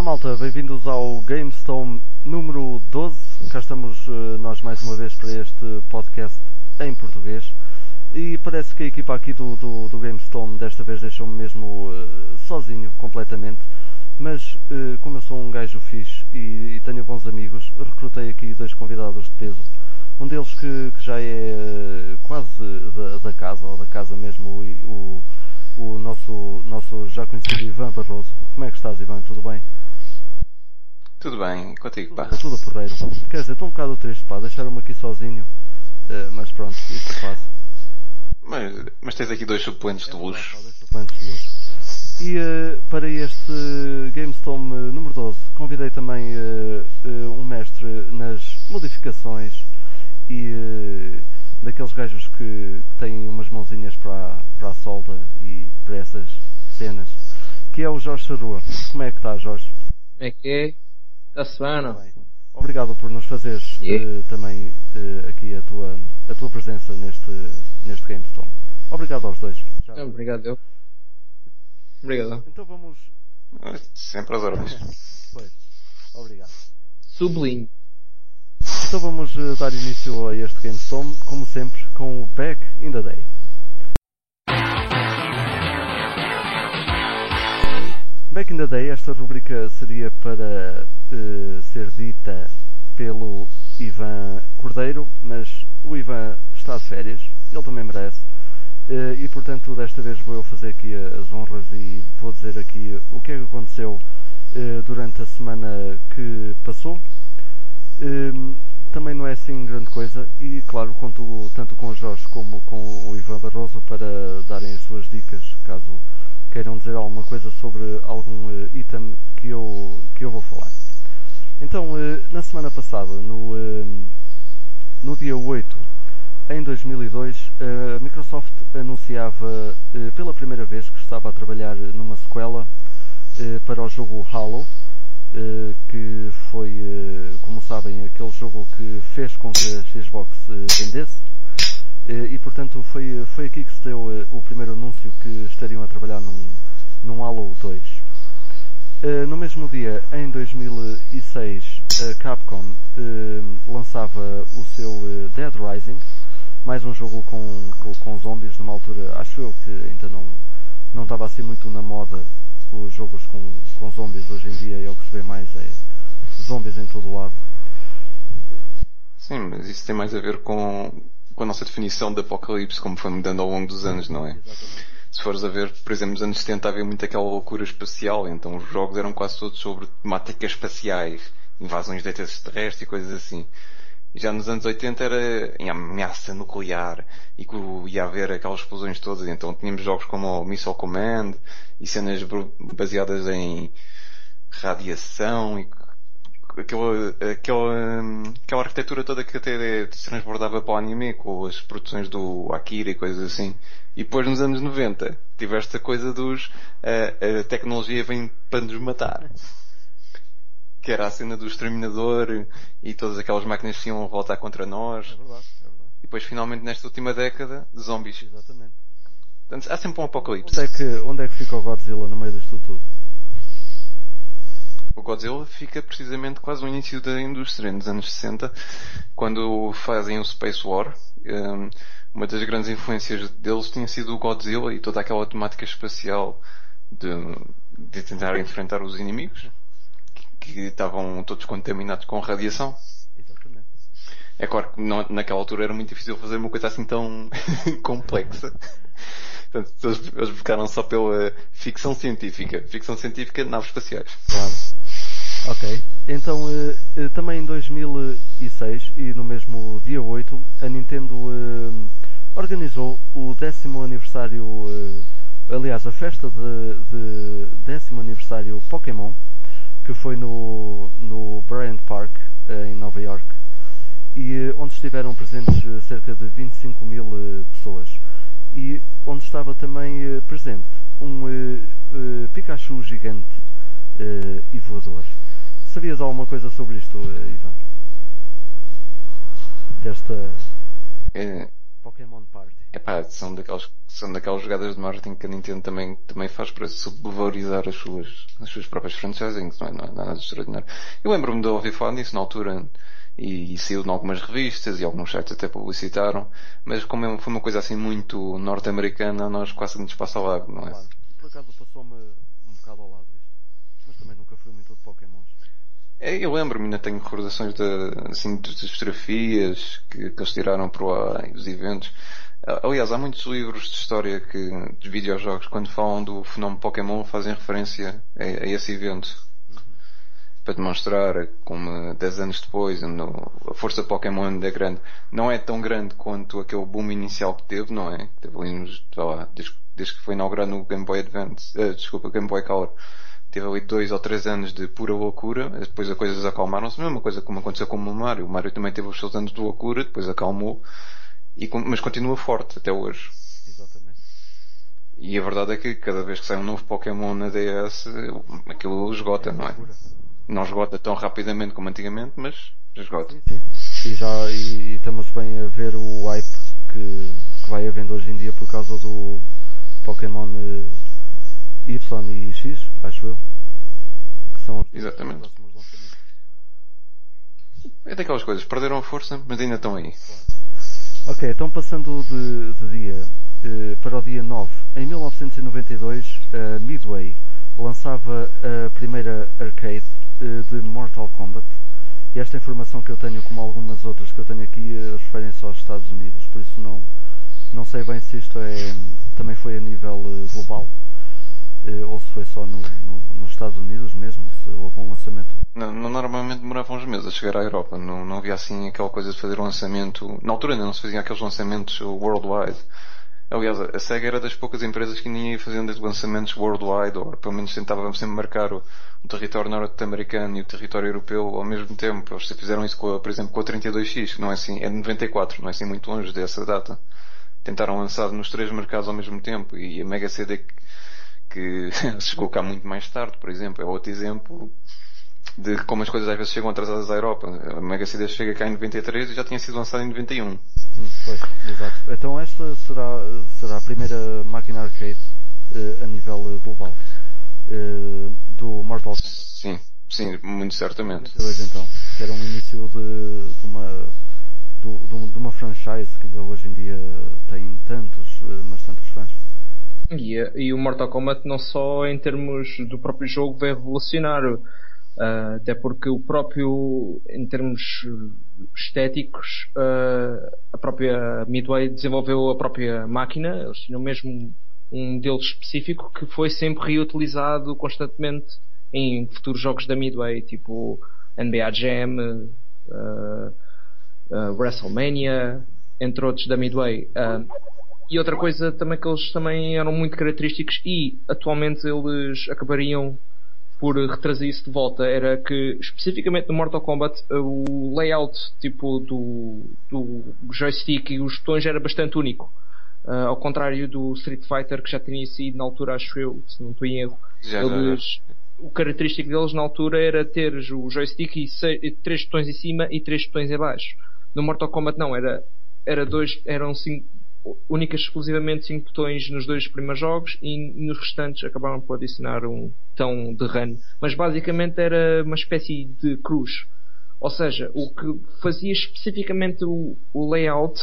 Olá malta, bem-vindos ao GameStone número 12. Cá estamos uh, nós mais uma vez para este podcast em português. E parece que a equipa aqui do, do, do GameStone desta vez deixou-me mesmo uh, sozinho, completamente. Mas uh, como eu sou um gajo fixe e, e, tenho bons amigos, recrutei aqui dois convidados de peso. Um deles que, que já é quase da, da, casa, ou da casa mesmo, o, o nosso, nosso já conhecido Ivan Barroso. Como é que estás, Ivan? Tudo bem? Tudo bem, contigo, pá. Tudo, tudo porreiro. Quer dizer, estou um bocado triste, pá, deixaram-me aqui sozinho. Uh, mas pronto, isto passa. Mas, mas tens aqui dois suplentes de luxo. dois suplentes de luxo. E uh, para este GameStorm uh, número 12, convidei também um mestre nas modificações e daqueles gajos que, que, têm umas mãozinhas para, para a solda e para essas cenas, que é o Jorge Charrua. Como é que está, Jorge? Como é que é? Bem, não? Obrigado por nos fazeres yeah. uh, também uh, aqui a tua, a tua presença neste, neste GameStorm. Obrigado aos dois. Já. Obrigado eu. Obrigado. Então vamos. Sempre às ordens. Pois. Obrigado. Sublinho. Então vamos uh, dar início a este GameStorm, como sempre, com o Back in the Day. Back in the Day, esta rubrica seria para uh, ser dita pelo Ivan Cordeiro, mas o Ivan está de férias, ele também merece, uh, e portanto desta vez vou eu fazer aqui as honras e vou dizer aqui o que é que aconteceu uh, durante a semana que passou. também não é assim grande coisa e claro conto tanto com o Jorge como com o Ivan Barroso para darem as suas dicas caso queiram dizer alguma coisa sobre algum item que eu, que eu vou falar. Então, uh, na semana passada, no, uh, no dia 8, em 2002, a Microsoft anunciava pela primeira vez que estava a trabalhar numa sequela para o jogo Halo, que foi, como sabem, aquele jogo que fez com que a Xbox vendesse. E portanto foi, foi aqui que se deu o primeiro anúncio que estariam a trabalhar num, num Halo 2. No mesmo dia, em 2006, a Capcom lançava o seu Dead Rising, mais um jogo com, com, com zombies, numa altura, acho eu que ainda não, não estava assim muito na moda os jogos com, com zombies. Hoje em dia é o que se vê mais, é zombies em todo lado. Sim, mas isso tem mais a ver com com a nossa definição de apocalipse, como foi mudando ao longo dos anos, não é? Exatamente. Se fores a ver, por exemplo, nos anos 70 havia muito aquela loucura espacial, então os jogos eram quase todos sobre temáticas espaciais, invasões de extraterrestres e coisas assim. Já nos anos 80 era em ameaça nuclear e que ia haver aquelas explosões todas, então tínhamos jogos como o Missile Command e cenas baseadas em radiação e aquela, aquela, aquela arquitetura toda que até se transbordava para o anime, com as produções do Akira e coisas assim. E depois nos anos 90 tiveste a coisa dos a, a tecnologia vem para nos matar. Que era a cena do exterminador e todas aquelas máquinas que iam voltar contra nós. É verdade, é verdade. E depois finalmente nesta última década, zombies. Exatamente. Portanto, há sempre um apocalipse. Onde é que, onde é que fica o Godzilla no meio disto tudo? O Godzilla fica precisamente quase no início da indústria, nos anos 60, quando fazem o Space War. Um, uma das grandes influências deles tinha sido o Godzilla e toda aquela temática espacial de, de tentar enfrentar os inimigos, que, que estavam todos contaminados com radiação. Exatamente. É claro que não, naquela altura era muito difícil fazer uma coisa assim tão complexa. Portanto, eles, eles ficaram só pela ficção científica. Ficção científica, naves espaciais. Claro. Ok. Então, eh, eh, também em 2006 e no mesmo dia 8, a Nintendo eh, organizou o décimo aniversário, aliás, a festa de, de décimo aniversário Pokémon, que foi no, no Bryant Park, em Nova York, e onde estiveram presentes cerca de 25 mil pessoas. E onde estava também presente um Pikachu gigante e voador. Sabias alguma coisa sobre isto, eh, Ivan? Desta É, Pokémon Party. epá, são daquelas, são daquelas jogadas de marketing que a Nintendo também, também faz para subvalorizar as suas, as suas próprias franchises, não é, não é nada de extraordinário. Eu lembro-me de ouvir falar nisso na altura e, e saiu em algumas revistas e alguns sites até publicitaram, mas como é- foi uma coisa assim muito norte-americana, nós quase nos passa ao lado, não é? Claro. Por acaso passou-me um bocado ao lado isto. Mas também nunca fui muito de Pokémons. É, Eu lembro-me, ainda tenho recordações de, assim, das fotografias que, que eles tiraram para o ar dos eventos. Ah, Aliás, há muitos livros de história que, de videojogos, quando falam do fenómeno Pokémon, fazem referência a, a esse evento. Para demonstrar como 10 anos depois no- a força Pokémon ainda é grande. Não é tão grande quanto aquele boom inicial que teve, não é? Que teve ali lá, desde, desde que foi inaugurado no Game Boy Advance, ah, desculpa, Game Boy Color. Teve ali dois ou três anos de pura loucura, depois as coisas acalmaram-se, mesma coisa como aconteceu com o Mario. O Mario também teve os seus anos de loucura, depois acalmou, e, mas continua forte até hoje. Exatamente. E a verdade é que cada vez que sai um novo Pokémon na DS, aquilo esgota, não é? Não esgota tão rapidamente como antigamente, mas esgota. Sim, sim. E já e, e estamos bem a ver o hype que, que vai havendo hoje em dia por causa do Pokémon eh, Y e X, acho eu. Que são os Exatamente. É daquelas coisas, perderam a força, mas ainda estão aí. Ok, então passando de, de dia eh, para o dia 9. Em 1992, a Midway lançava a primeira arcade eh, de Mortal Kombat. E esta informação que eu tenho, como algumas outras que eu tenho aqui, eh, referem-se aos Estados Unidos. Por isso não, não sei bem se isto é, também foi a nível eh, global eh, ou se foi só no, no- nos Estados Unidos mesmo, se houve um lançamento. Não, não- normalmente demoravam uns meses a chegar à Europa. Não, não havia assim aquela coisa de fazer um lançamento. Na altura ainda não se faziam aqueles lançamentos worldwide. Aliás, a SEGA era das poucas empresas que ainda ia fazendo lançamentos worldwide, ou pelo menos tentava sempre marcar o, o território norte-americano e o território europeu ao mesmo tempo. Eles fizeram isso, com por exemplo, com a 32X, que não é assim, é de 94, não é assim muito longe dessa data. Tentaram lançar nos três mercados ao mesmo tempo e a Mega CD que, se colocar muito mais tarde, por exemplo, é outro exemplo de como as coisas às vezes chegam atrasadas à Europa. A Mega CD chega cá em 93 e já tinha sido lançada em 91. Hum, pois, exato. Então esta será, será a primeira máquina arcade eh, a nível eh, global eh, do Mortal Kombat. Sim, sim, muito certamente. 92 então, que era um início de, de uma de, de uma franchise que ainda hoje em dia tem tantos, mas tantos fãs. E, e o Mortal Kombat não só em termos do próprio jogo veio revolucionar, ah, até porque o próprio, em termos estéticos, ah, a própria Midway desenvolveu a própria máquina, eles tinham mesmo um modelo específico que foi sempre reutilizado constantemente em futuros jogos da Midway, tipo NBA Jam, ah, WrestleMania, entre outros da Midway. E outra coisa também que eles também eram muito característicos e atualmente eles acabariam por retrazer isso de volta era que especificamente no Mortal Kombat o layout tipo do, do joystick e os botões era bastante único. Ah, ao contrário do Street Fighter que já tinha sido na altura, acho eu, se não estou em erro. Já, já, já. Eles, o característico deles na altura era ter o joystick e, e três botões em cima e três botões em baixo. No Mortal Kombat não, era, era dois, eram cinco, únicas exclusivamente cinco botões nos dois primeiros jogos e nos restantes acabaram por adicionar um botão de run. Mas basicamente era uma espécie de cruz. Ou seja, o que fazia especificamente o, o layout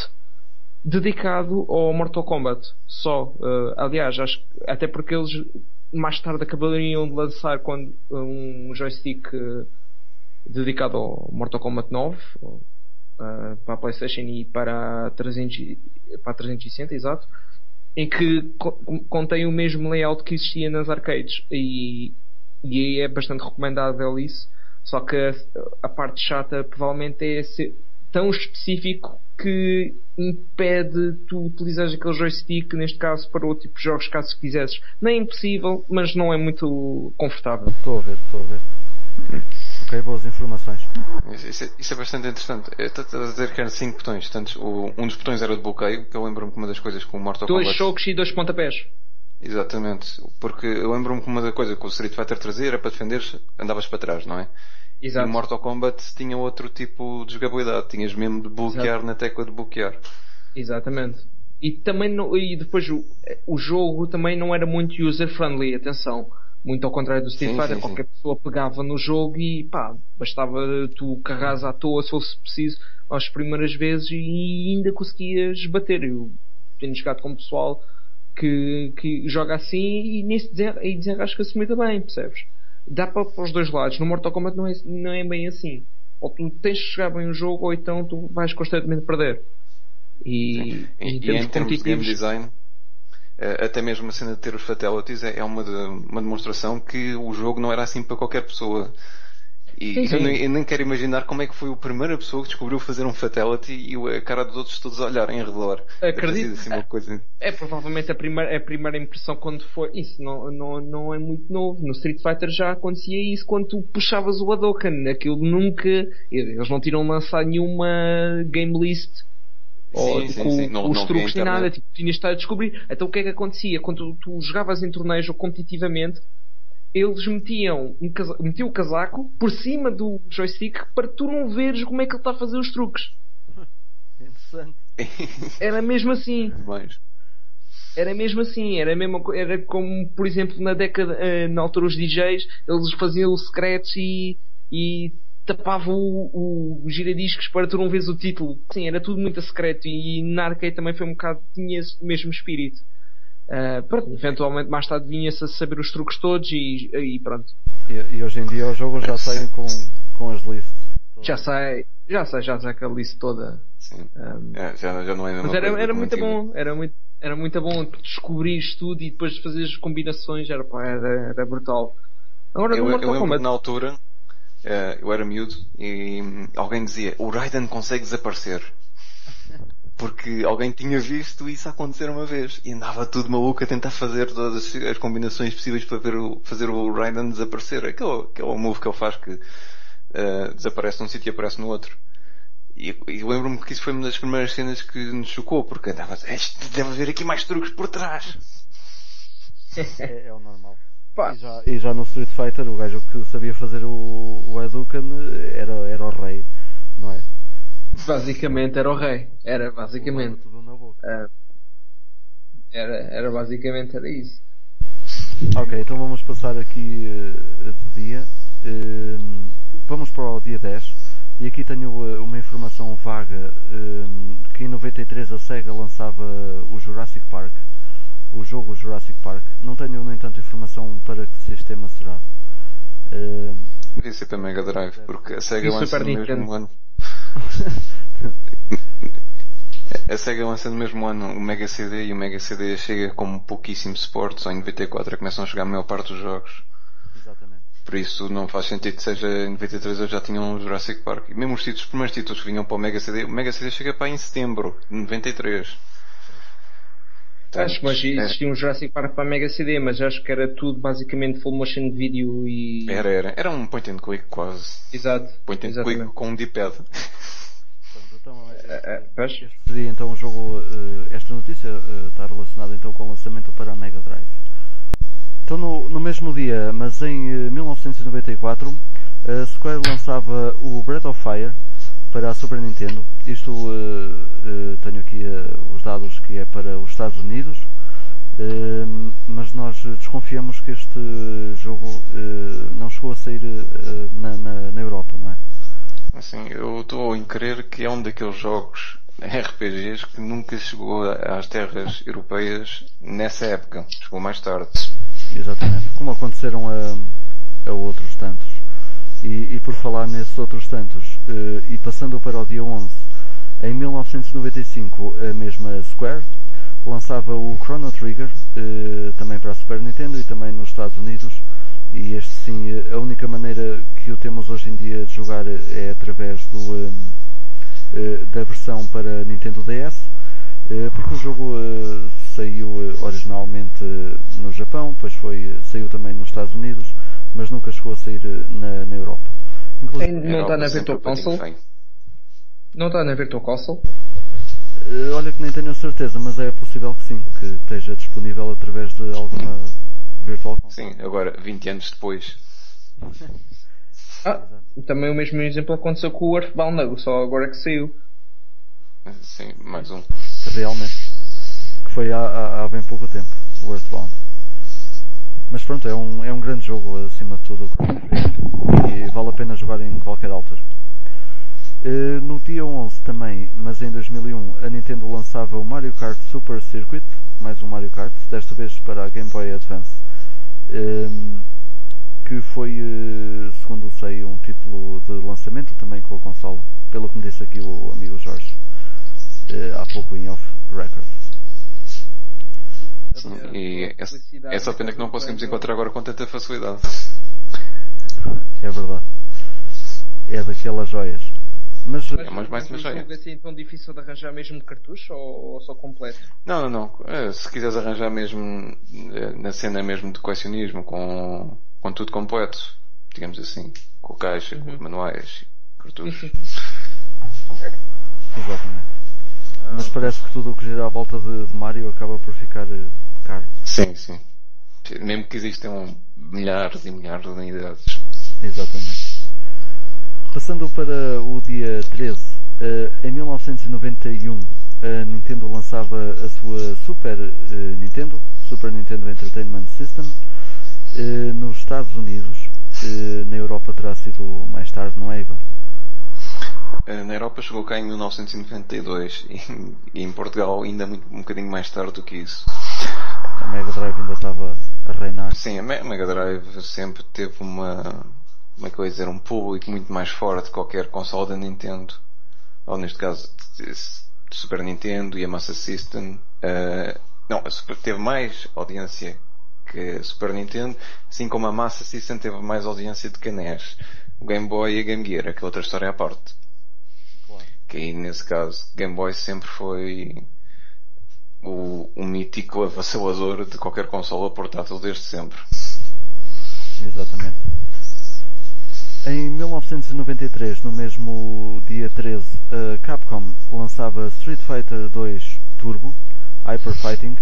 dedicado ao Mortal Kombat só. Eh, aliás, acho, até porque eles mais tarde acabariam de lançar quando, um joystick eh, dedicado ao Mortal Kombat 9 ou, eh, para a PlayStation e para a, 300, e- para a 360, exato, em que co- contém o mesmo layout que existia nas arcades e, e é bastante recomendável isso. Só que a, a parte chata provavelmente é ser tão específico que impede tu utilizares aquele joystick, neste caso, para outro tipo de jogos, caso quisesses. Nem é impossível, mas não é muito confortável. Estou a ver, estou a ver. Ok, boas informações. Isso é, isso é bastante interessante. Estás a dizer que eram 5 botões. Portanto, o, um dos botões era de bloqueio, que eu lembro-me que uma das coisas com o Mortal dois Kombat... Dois choques e dois pontapés. Exatamente. Porque eu lembro-me que uma da coisa que o Street Fighter trazia era para defender andavas para trás, não é? Exato. E o Mortal Kombat tinha outro tipo de jogabilidade. Tinhas mesmo de bloquear Exato. na tecla de bloquear. Exatamente. E também não, e depois o, o jogo também não era muito user friendly, atenção. Muito ao contrário do Street sim, Fighter, sim, qualquer sim. pessoa pegava no jogo e pá, bastava tu carras à toa se fosse preciso as primeiras vezes e ainda conseguias bater. Eu tenho jogado com pessoal que, que joga assim e nisso desenrasca-se muito bem, percebes? Dá para, para os dois lados. No Mortal Kombat não é, não é bem assim. Ou tu tens de jogar bem o jogo ou então tu vais constantemente perder. E, e, em termos, e em termos de game design, até mesmo a cena de ter os fatalities é, é uma, de, uma demonstração que o jogo não era assim para qualquer pessoa. E sim, sim. Eu, nem, eu, nem, quero imaginar como é que foi a primeira pessoa que descobriu fazer um fatality e a cara dos outros todos a olharem em redor. Acredito. Assim uma coisa... é, é, provavelmente a primeira, a primeira impressão quando foi. Isso não, não, não é muito novo. No Street Fighter já acontecia isso quando tu puxavas o Hadoken. Aquilo nunca. Eles não tiram lançar nenhuma game list ou sim, com, sim, Não, os não truques nem nada, tipo, tinhas de estar a descobrir. Então o que é que acontecia? Quando tu, tu jogavas em torneios ou competitivamente, eles metiam, um metiam o casaco por cima do joystick para tu não veres como é que ele está a fazer os truques. Interessante. Era mesmo assim. Era mesmo assim, era mesmo era como por exemplo na década, eh, na altura os DJs, eles faziam secretos e, e tapavam o, o giradiscos para tu não vês o título. Sim, era tudo muito secreto e na arcade também foi um bocado, tinha esse mesmo espírito. Uh, pronto, eventualmente mais tarde vinha-se a saber os truques todos e, e pronto. E, e, hoje em dia os jogos já saem com, com as lists. Já sai, já sai, já sai com a lista toda. Sim. Um, é, já, já não é mas era, era muito bom, era muito, era muito bom descobrir tudo e depois fazer as combinações, era, pá, era, era brutal. Agora, eu, eu lembro na altura uh, eu era miúdo e alguém dizia o Raiden consegue desaparecer porque alguém tinha visto isso acontecer uma vez e andava tudo maluco a tentar fazer todas as combinações possíveis para ver o, fazer o Raiden desaparecer. Aquele, aquele move que ele faz que uh, desaparece num sítio e aparece no outro. E, e lembro-me que isso foi uma das primeiras cenas que nos chocou, porque andava deve haver aqui mais truques por trás. É, é o normal. E já, e já, no Street Fighter o gajo que sabia fazer o, o Hadouken era, era o rei, não é? Basicamente era o rei. Era basicamente. Uh, era, era basicamente era isso. Ok, então vamos passar aqui uh, de dia. Uh, vamos para o dia 10. E aqui tenho uh, uma informação vaga que em 93 a SEGA lançava o Jurassic Park. O jogo Jurassic Park. Não tenho, no entanto, informação para que sistema será. Uh, Devia ser para Mega Drive, porque a SEGA lança no mesmo ano. A SEGA lança no mesmo ano o Mega CD e o Mega CD chega com pouquíssimo suporte, só em 94 começam a chegar a maior parte dos jogos. Exatamente. Por isso não faz sentido que seja em 93 eu já tinham o Jurassic Park. E mesmo os, títulos, os primeiros títulos que vinham para o Mega CD, o Mega CD chega para em setembro de 93. Acho que mas existia é. um Jurassic Park para a Mega CD, mas acho que era tudo basicamente full motion video e. Era, era. Era um point and click quase. Exato. Point and Exatamente. click com um D-pad. É, é, este seria então um jogo. Uh, esta notícia uh, está relacionada então com o lançamento para a Mega Drive. Então no, no mesmo dia, mas em uh, 1994, a Square lançava o Breath of Fire para a Super Nintendo. Isto tenho aqui os dados que é para os Estados Unidos. mas nós desconfiamos que este jogo não chegou a sair na, na, na Europa, não é? Assim, eu estou em crer que é um daqueles jogos RPGs que nunca chegou às terras europeias nessa época. Chegou mais tarde. Exatamente. Como aconteceram a, a outros tantos. E, e, por falar nesses outros tantos, uh, e passando para o dia 11, em 1995, a mesma Square lançava o Chrono Trigger, uh, também para a Super Nintendo e também nos Estados Unidos, E este sim, a única maneira que o temos hoje em dia de jogar é através do, da versão para Nintendo DS, porque o jogo saiu originalmente no Japão, depois foi, saiu também nos Estados Unidos, mas nunca chegou a sair na, na Europa. Inclusive, não está na Virtual Console? Não está na Virtual Console? Olha que nem tenho certeza, mas é possível que sim, que esteja disponível através de alguma Virtual Console. Sim, agora 20 anos depois. ah, também o mesmo exemplo aconteceu com o Earthbound, só agora que saiu. Sim, mais um. Realmente. Que foi há, há, há bem pouco tempo, o Earthbound. Mas pronto, é um, é um grande jogo acima de tudo e vale a pena jogar em qualquer altura. Uh, no dia 11 também, mas em 2001, a Nintendo lançava o Mario Kart Super Circuit, mais um Mario Kart, desta vez para a Game Boy Advance, um, que foi, uh, segundo sei, um título de lançamento também com a consola, pelo que me disse aqui o amigo Jorge, uh, há pouco em off record. Sim, e é, é só pena que não conseguimos encontrar agora com tanta facilidade. É verdade. É daquelas joias. Mas, mas, é mais, mais uma joia. assim tão difícil de arranjar mesmo cartucho ou, ou só completo? Não, não, não. É, se quiseres arranjar mesmo é, na cena mesmo de colecionismo com, com tudo completo, digamos assim, com caixa, uhum. com os manuais, cartuchos. Exatamente. Mas parece que tudo o que gira à volta de, de Mario acaba por ficar eh, caro. Sim, sim. Mesmo que existam milhares e milhares de unidades. Exatamente. Passando para o dia 13, eh, em 1991 a Nintendo lançava a sua Super eh, Nintendo, Super Nintendo Entertainment System, nos Estados Unidos. Na Europa terá sido mais tarde, não é, Ivan? Na Europa chegou cá em 1992 e em Portugal ainda muito, um bocadinho mais tarde do que isso. A Mega Drive ainda estava a reinar. Sim, a Mega Drive sempre teve uma como é que eu ia dizer, um público muito mais fora de qualquer console da Nintendo, ou neste caso de, Super Nintendo e a Master System. Uh, não, a Super, teve mais audiência que a Super Nintendo, assim como a Master System teve mais audiência do que a NES. O Game Boy e a Game Gear, que é outra história à parte. Que aí nesse caso, Game Boy sempre foi o, o mítico avassalador de qualquer console portátil desde sempre. Exatamente. Em 1993, no mesmo dia 13, a Capcom lançava Street Fighter 2 Turbo Hyper Fighting,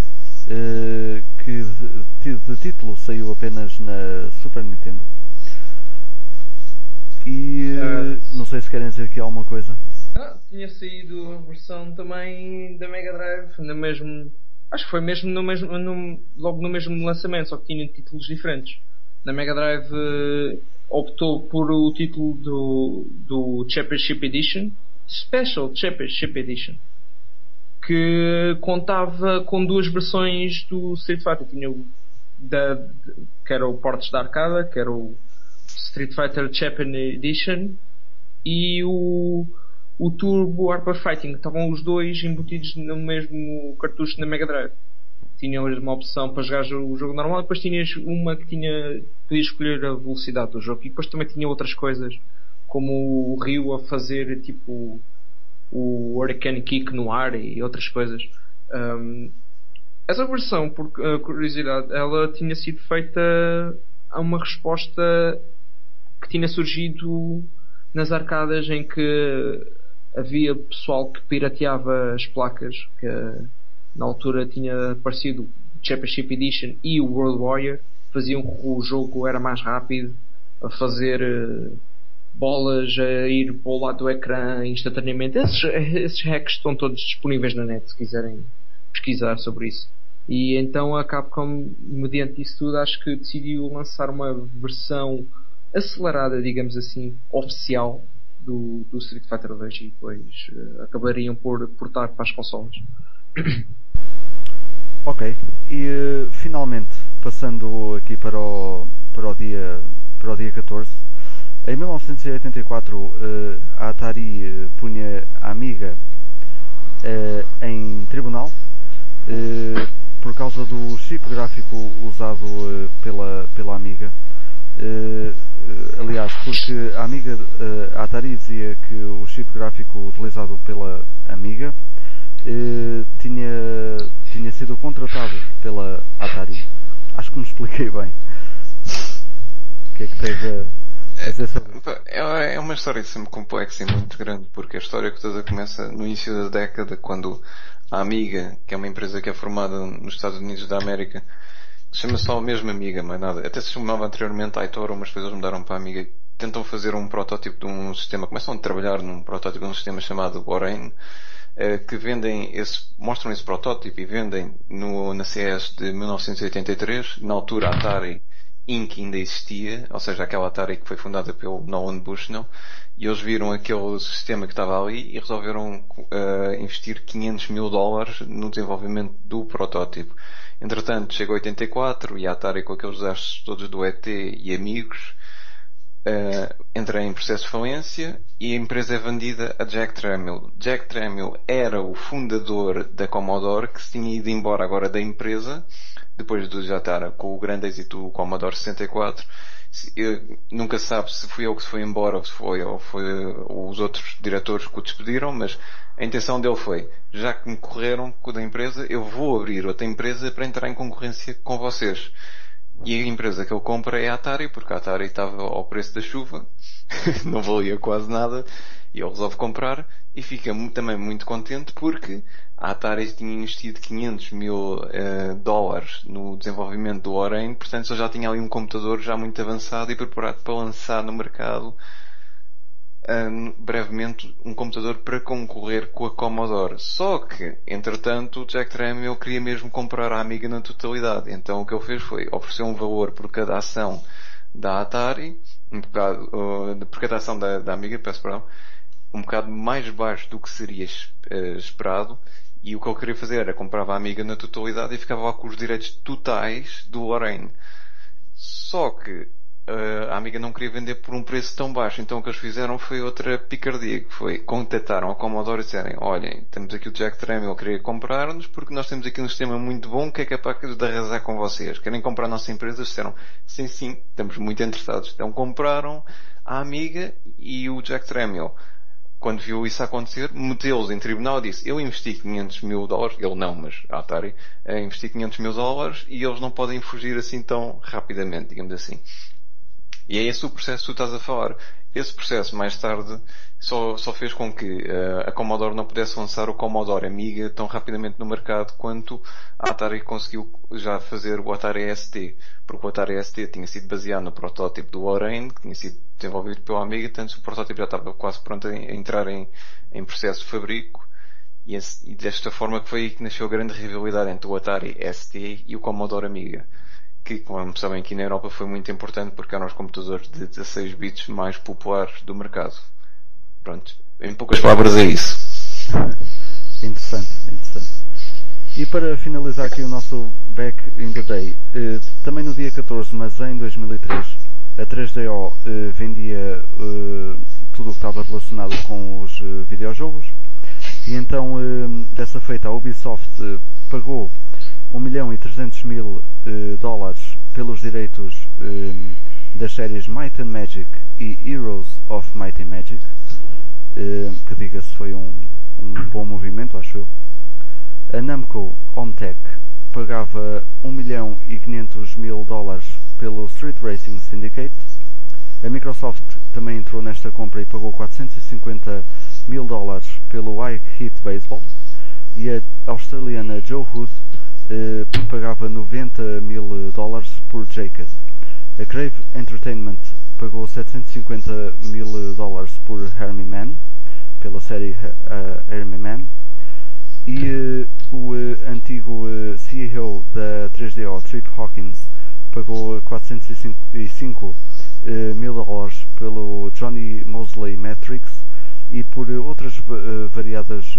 eh, que de título saiu apenas na Super Nintendo. E uh, não sei se querem dizer aqui alguma coisa. Ah, tinha saído a versão também da Mega Drive, no mesmo. Acho que foi mesmo no mesmo. No, logo no mesmo lançamento, só que tinha títulos diferentes. Na Mega Drive optou por o título do, do Championship Edition, Special Championship Edition, que contava com duas versões do Street Fighter. Tinha o da, que era o portes da arcada, que era o Street Fighter Champion Edition, e o, o Turbo Hyper Fighting. Estavam os dois embutidos no mesmo cartucho na Mega Drive. Tinhas uma opção para jogar o jogo normal e depois tinhas uma que tinha podias escolher a velocidade do jogo. E depois também tinha outras coisas como o Rio a fazer tipo o Hurricane Kick no ar e outras coisas. Um, essa versão por uh, curiosidade ela tinha sido feita a uma resposta que tinha surgido nas arcadas em que havia pessoal que pirateava as placas que na altura tinha aparecido o Championship Edition e o World Warrior, faziam com que o jogo era mais rápido, a fazer uh, bolas a ir para o lado do ecrã instantaneamente. Esses, esses hacks estão todos disponíveis na net se quiserem pesquisar sobre isso. E então a Capcom, mediante isso tudo, acho que decidiu lançar uma versão acelerada, digamos assim, oficial do, do Street Fighter 2 e depois uh, acabariam por portar para as consoles. Ok, e uh, finalmente, passando aqui para o, para o, dia, para o dia 14, em 1984 uh, eh, a Atari punha a Amiga em tribunal por causa do chip gráfico usado pela, pela Amiga, aliás, porque a Amiga, a Atari dizia que o chip gráfico utilizado pela Amiga tinha, tinha sido contratado pela Atari. Acho que me expliquei bem. O que é que teve a dizer sobre é, é uma história sempre complexa e muito grande, porque a história que toda começa no início da década, quando a Amiga, que é uma empresa que é formada nos Estados Unidos da América, chama só a mesma Amiga, mas nada. Até se chamava anteriormente Aitor, umas coisas mudaram para a Amiga. Tentam fazer um protótipo de um sistema, começam a trabalhar num protótipo de um sistema chamado Borain, eh, que vendem esse, mostram esse protótipo e vendem no, na CS de 1983, na altura a Atari Inc. ainda existia, ou seja, aquela Atari que foi fundada pelo Nolan Bushnell, e eles viram aquele sistema que estava ali e resolveram uh, investir 500 mil dólares no desenvolvimento do protótipo. Entretanto, chegou 84 e a Atari com aqueles astros todos do ET e amigos uh, entra em processo de falência e a empresa é vendida a Jack Tramiel. Jack Tramiel era o fundador da Commodore que se tinha ido embora agora da empresa depois de já estar com o grande êxito do Commodore 64 nunca sabe se foi ele que se foi embora ou se foi, ou foi os outros diretores que o despediram, mas a intenção dele foi, já que me correram da empresa, eu vou abrir outra empresa para entrar em concorrência com vocês. E a empresa que ele compra é a Atari, porque a Atari estava ao preço da chuva, não valia quase nada, e ele resolve comprar e fica também muito contente porque a Atari tinha investido 500 mil uh, dólares no desenvolvimento do Orange, portanto já tinha ali um computador já muito avançado e preparado para lançar no mercado uh, brevemente um computador para concorrer com a Commodore. Só que, entretanto, o Jack Tramiel queria mesmo comprar a Amiga na totalidade. Então o que ele fez foi oferecer um valor por cada ação da Atari, um bocado, uh, por cada ação da, da Amiga, peço perdão, um bocado mais baixo do que seria uh, esperado e o que ele queria fazer era comprava a Amiga na totalidade e ficava lá com os direitos totais do Lorraine. Só que uh, a Amiga não queria vender por um preço tão baixo, então o que eles fizeram foi outra picardia, que foi contataram a Commodore e disserem, olhem, temos aqui o Jack Tramiel queria comprar-nos porque nós temos aqui um sistema muito bom que é capaz de arrasar com vocês. Querem comprar a nossa empresa? Disseram, sim, sim, estamos muito interessados. Então compraram a Amiga e o Jack Tramiel quando viu isso acontecer, meteu-os em tribunal e disse, eu investi 500 mil dólares, ele não, mas a Atari, investi 500 mil dólares e eles não podem fugir assim tão rapidamente, digamos assim. E é esse o processo que tu estás a falar. Esse processo, mais tarde, só, só fez com que uh, a Commodore não pudesse lançar o Commodore Amiga tão rapidamente no mercado quanto a Atari conseguiu já fazer o Atari ST. Porque o Atari ST tinha sido baseado no protótipo do Lorraine, que tinha sido desenvolvido pela Amiga, tanto o protótipo já estava quase pronto a entrar em, em processo de fabrico. E, esse, e desta forma que foi aí que nasceu a grande rivalidade entre o Atari ST e o Commodore Amiga que, como sabem, aqui na Europa foi muito importante porque eram os computadores de 16 bits mais populares do mercado. Pronto, em poucas palavras é isso. interessante, interessante. E para finalizar aqui o nosso Back in the Day, eh, também no dia 14, mas em 2003, a 3DO eh, vendia eh, tudo o que estava relacionado com os eh, videojogos e então eh, dessa feita a Ubisoft eh, pagou 1 milhão e 300 mil uh, dólares pelos direitos ehm, das séries Might and Magic e Heroes of Might and Magic, uh, que diga-se foi um, um bom movimento, acho eu. A Namco Hometech pagava 1 milhão e 500 mil dólares pelo Street Racing Syndicate. A Microsoft também entrou nesta compra e pagou 450 mil dólares pelo Ike Hit Baseball. E a australiana Joe Hood eh, pagava 90 mil dólares por Jackass. A Crave Entertainment pagou 750 mil dólares por Hermie Man, pela série uh, Hermie Man. E uh, o uh, antigo CEO da 3DO, Trip Hawkins, pagou 405 mil dólares pelo Johnny Mosley Matrix e por outras variadas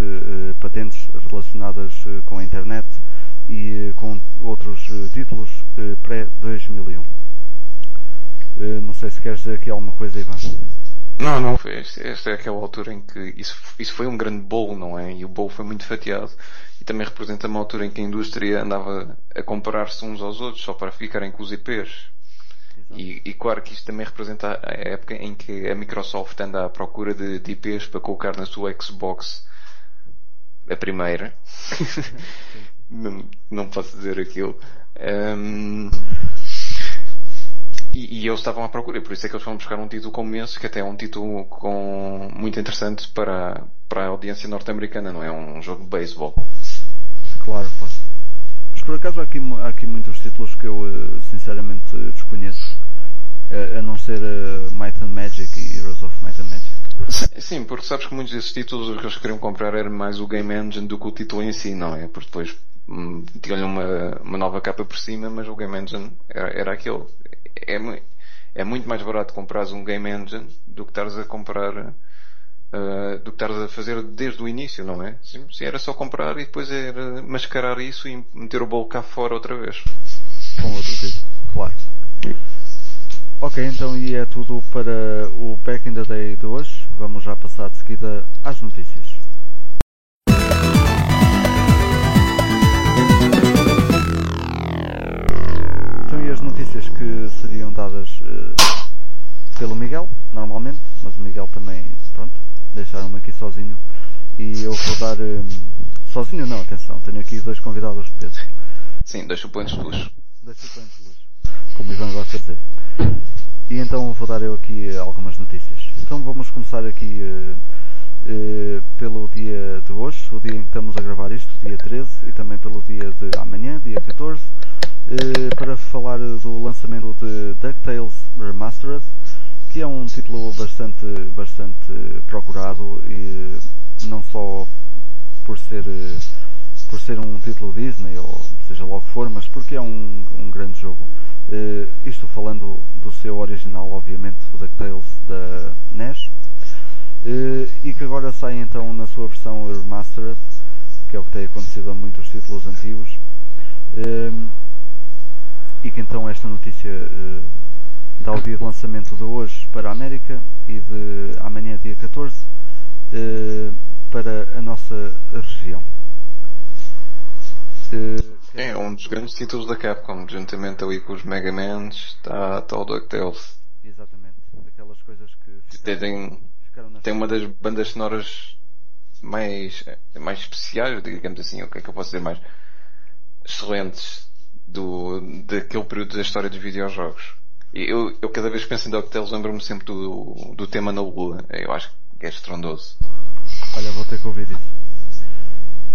patentes relacionadas com a internet e eh, com outros eh, títulos eh, pré-2001. Não sei se queres dizer aqui alguma coisa, Ivan. Não, não, esta é aquela altura em que isso, isso foi um grande bolo, não é? E o bolo foi muito fatiado e também representa uma altura em que a indústria andava a comparar-se uns aos outros só para ficarem com os IPs. E, e, claro que isto também representa a época em que a Microsoft anda à procura de, de IPs para colocar na sua Xbox a primeira. não, não posso dizer aquilo. Um, e, e, eles estavam à procura, por isso é que eles foram buscar um título como esse, que até é um título com, muito interessante para, para a audiência norte-americana, não é um jogo de beisebol. Claro, claro. Mas por acaso há aqui, há aqui muitos títulos que eu eh, sinceramente desconheço, eh, a não ser uh, Might and Magic e Heroes of Might and Magic. Sim, porque sabes que muitos desses títulos que eles queriam comprar era mais o Game Engine do que o título em si, não é? Porque depois tinha-lhe uma, uma nova capa por cima, mas o Game Engine era, era aquele é, é muito mais barato comprar um game engine do que estares a comprar uh, do que estares a fazer desde o início, não é? Sim, era só comprar e depois era mascarar isso e meter o bolo cá fora outra vez. Com outro tipo, claro. Ok, então e é tudo para o Back in the Day de hoje. Vamos já passar de seguida às notícias. Pelo Miguel, normalmente, mas o Miguel também, pronto, deixaram-me aqui sozinho e eu vou dar. Um, sozinho não, atenção, tenho aqui dois convidados de peso. Sim, dois suplentes de luxo. Dois suplentes de luxo, como o Ivan gosta de dizer. E então vou dar eu aqui algumas notícias. Então vamos começar aqui uh, uh, pelo dia de hoje, o dia em que estamos a gravar isto, dia 13, e também pelo dia de amanhã, dia 14 eh, para falar do lançamento de DuckTales Remastered, que é um título bastante, bastante procurado e não só por ser, eh, por ser um título Disney, ou seja logo for, mas porque é um, um grande jogo. Uh, isto falando do seu original, obviamente, o DuckTales da NES, uh, e que agora sai então na sua versão Remastered, que é o que tem acontecido a muitos títulos antigos. Uh, e que então esta notícia dá o dia de lançamento de hoje para a América e de amanhã, dia 14, uh, eh, para a nossa região. Uh, é um dos grandes títulos da Capcom, juntamente ali com os Mega Man, está, está o DuckTales. Exatamente, daquelas coisas que ficaram, tem, ficaram tem uma das bandas sonoras mais, mais especiais, digamos assim, o que é que eu posso dizer mais excelentes do, daquele período da história dos videojogos. Eu, eu cada vez que penso em DuckTales lembro-me sempre do, do tema na Lua. Eu acho que é estrondoso. Olha, vou ter que ouvir isso.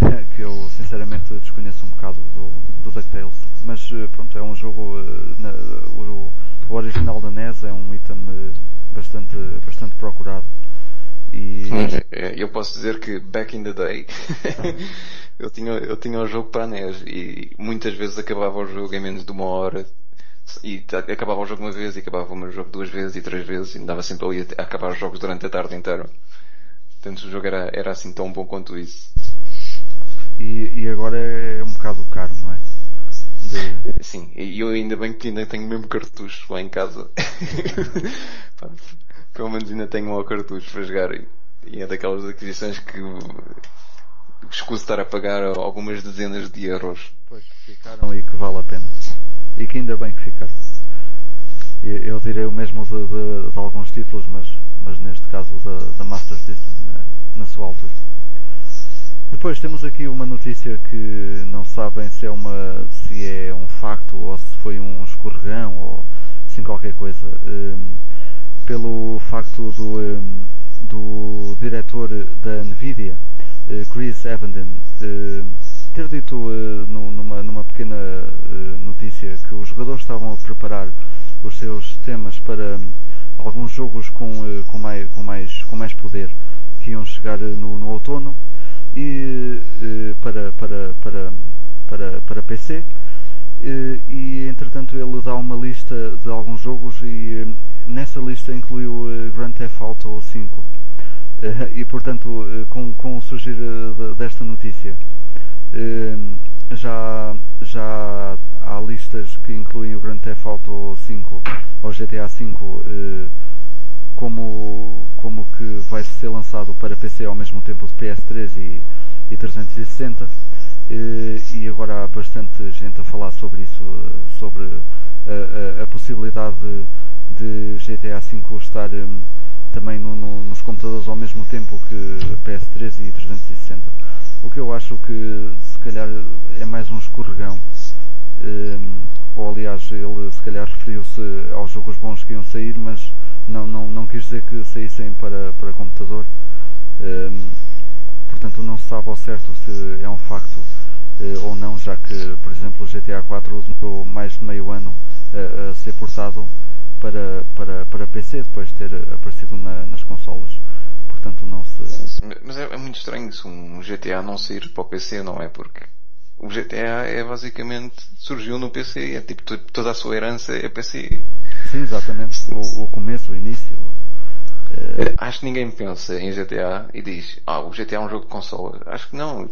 que eu sinceramente desconheço um bocado do, do DuckTales. Mas eh, pronto, é um jogo. Eh, na, o, o, original da NES é um item eh, bastante, bastante procurado. E... Eu posso dizer que back in the day eu tinha, eu tinha um jogo para a NES e muitas vezes acabava o jogo em menos de uma hora e acabava o jogo uma vez e acabava o meu jogo duas vezes e três vezes e andava sempre ali a acabar os jogos durante a tarde inteira. Portanto o jogo era, era assim tão bom quanto isso. E, e agora é um bocado caro, não é? De... Sim, e eu ainda bem que ainda tenho mesmo cartucho lá em casa. Pelo menos ainda tenho um cartucho para jogar e é daquelas aquisições que escuso estar a pagar algumas dezenas de euros. Pois, que ficaram e que vale a pena. E que ainda bem que ficaram. Eu direi o mesmo de, de, de alguns títulos, mas, mas neste caso da, da Master System, na, na sua altura. Depois temos aqui uma notícia que não sabem se é, uma, se é um facto ou se foi um escorregão ou assim qualquer coisa. Um, pelo facto do, um, do diretor da Nvidia eh, Chris Evenden eh, ter dito eh, numa, numa pequena notícia que os jogadores estavam a preparar os seus temas para hum, alguns jogos com, com, mais, com, mais, com mais poder que iam chegar no, no outono e para, para, para, para, para PC e entretanto ele dá uma lista de alguns jogos e hum, nessa lista incluiu Grand Theft Auto 5 eh, e portanto, eh, com, com o surgir eh, desta notícia, já, já há listas que incluem o Grand Theft Auto 5 ou GTA 5 como, como que vai ser lançado para PC ao mesmo tempo de PS3 e, e 360 e agora há bastante gente a falar sobre isso, sobre a, a, a possibilidade de, de, GTA V estar um, também no, no, nos computadores ao mesmo tempo que PS3 e 360. O que eu acho que se calhar é mais um escorregão. Um, ou aliás, ele se calhar referiu-se aos jogos bons que iam sair, mas não, não, não quis dizer que saíssem para, para computador. Um, portanto, não se sabe ao certo se é um facto uh, ou não, já que, por exemplo, o GTA 4 demorou mais de meio ano uh, a ser portado para, para, para PC, depois de ter aparecido na, nas consolas. Portanto, não se. Mas é, é muito estranho se um GTA não sair para o PC, não é? Porque o GTA é basicamente surgiu no PC, é tipo toda a sua herança é PC. Sim, exatamente. O, o começo, o início. É... Acho que ninguém pensa em GTA e diz, ah, o GTA é um jogo de console. Acho que não.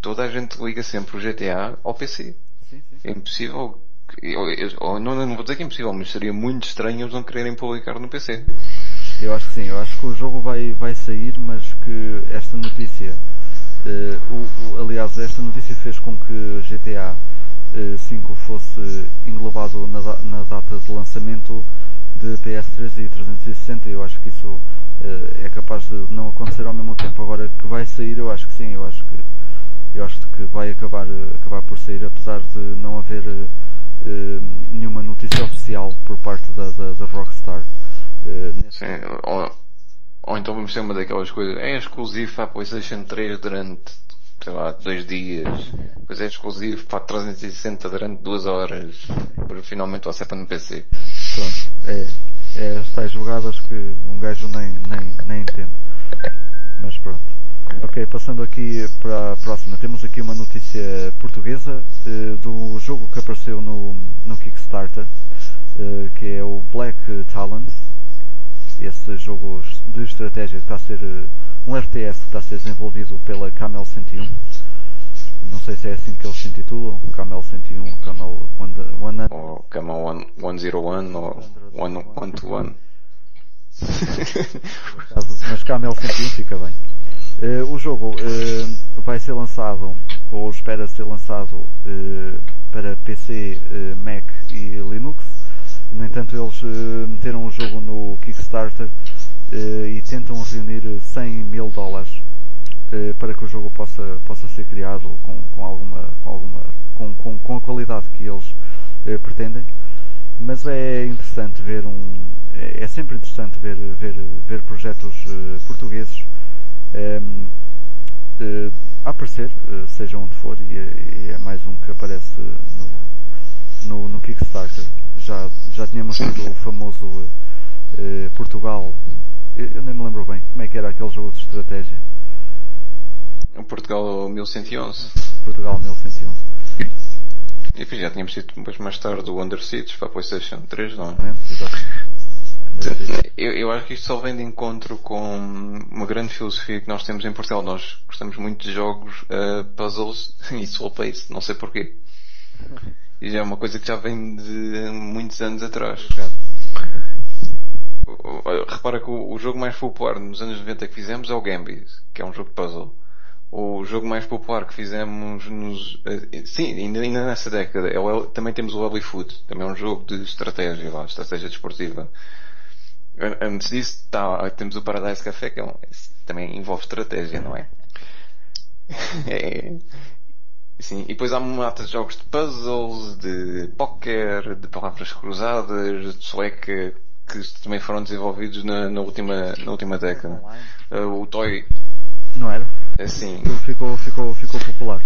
Toda a gente liga sempre o GTA ao PC. Sim, sim. É impossível. Eu, eu, eu, não, não vou dizer que é impossível, mas seria muito estranho eles não quererem publicar no PC. Eu acho que sim, eu acho que o jogo vai, vai sair, mas que esta notícia Uh, o, o, aliás, esta notícia fez com que GTA uh, 5 fosse englobado na, na, data de lançamento de PS3 e 360 eu acho que isso uh, é capaz de não acontecer ao mesmo tempo. Agora que vai sair, eu acho que sim, eu acho que eu acho que vai acabar, acabar por sair, apesar de não haver nenhuma notícia oficial por parte da, da, da Rockstar. Sim, ou então vamos ter uma daquelas coisas, é exclusivo para a PlayStation 3 durante, sei lá, dois dias, depois é exclusivo para a 360 durante duas horas, depois finalmente ser para no PC. Pronto, é, é as tais jogadas que um gajo nem, nem, nem entende. Mas pronto. Ok, passando aqui para a próxima, temos aqui uma notícia portuguesa uh, do jogo que apareceu no, no Kickstarter, uh, que é o Black Talents esse jogo de estratégia que está a ser eh, um RTS que está a ser desenvolvido pela Camel 101. Não sei se é assim que eles se intitulam, Camel 101, Camel 101. Ou Camel 101 ou 121. Mas Camel 101 fica bem. Uh, o jogo uh, vai ser lançado, ou espera ser lançado, uh, para PC, Mac e Linux no entanto, eles uh, meteram o jogo no Kickstarter uh, e tentam reunir 100 mil dólares uh, para que o jogo possa, possa ser criado com, com alguma, com, alguma com, com, com a qualidade que eles pretendem. Mas é interessante ver um. É, é, sempre interessante ver, ver, ver projetos portugueses um, ehm, aparecer, seja onde for, e, e, é mais um que aparece no, no, no Kickstarter já, já tínhamos tido o famoso uh, Portugal. Eu, eu, nem me lembro bem como é que era aquele jogo de estratégia. O Portugal 1111. Portugal 1111. E depois já tínhamos tido depois mais tarde o Under Siege para a PlayStation 3, não é? Eu, eu acho que isto só vem de encontro com uma grande filosofia que nós temos em Portugal. Nós gostamos muito de jogos, uh, puzzles e slow-paced, não sei porquê. E já é uma coisa que já vem de muitos anos atrás. Repara que o, jogo mais popular nos anos 90 que fizemos é o Gambit, que é um jogo de puzzle. O jogo mais popular que fizemos nos. Eh, sim, ainda, ainda nessa década. É o, também temos o Ugly Food, também é um jogo de estratégia, lá, estratégia desportiva. Antes disso, tá, temos o Paradise Café, que é um, também envolve estratégia, não é? é Sim, e depois há uma mata de jogos de puzzles, de póquer, de palavras cruzadas, de sueca, que também foram desenvolvidos na, na última, na última década. Uh, o Toy. Não era? Assim. Ficou, ficou, ficou popular.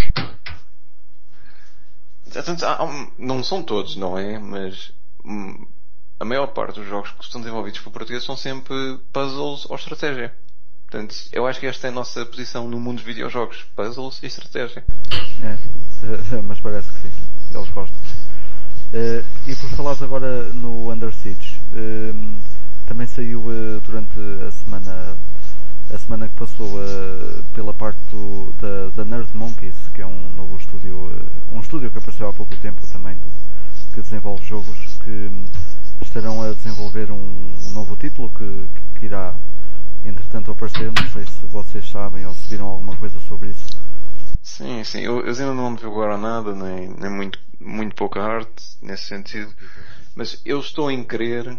Não são todos, não é? Mas hum, a maior parte dos jogos que são desenvolvidos por português são sempre puzzles ou estratégia. Portanto, eu acho que esta é a nossa posição no mundo dos videojogos. Puzzles e estratégia. É, mas parece que sim. Eles gostam. Uh, e por falares agora no Under Siege, uh, também saiu uh, durante a semana a semana que passou pela parte do, da, da, Nerd Monkeys, que é um novo estúdio, um estúdio que apareceu há pouco tempo também, que desenvolve jogos, que um, estarão a desenvolver um, um novo título que, que irá entretanto aparecer. Não sei se vocês sabem ou se viram alguma coisa sobre isso. Sim, sim. Eu, eu ainda não me agora nada, nem, nem muito, muito pouca arte nesse sentido. Mas eu estou em querer,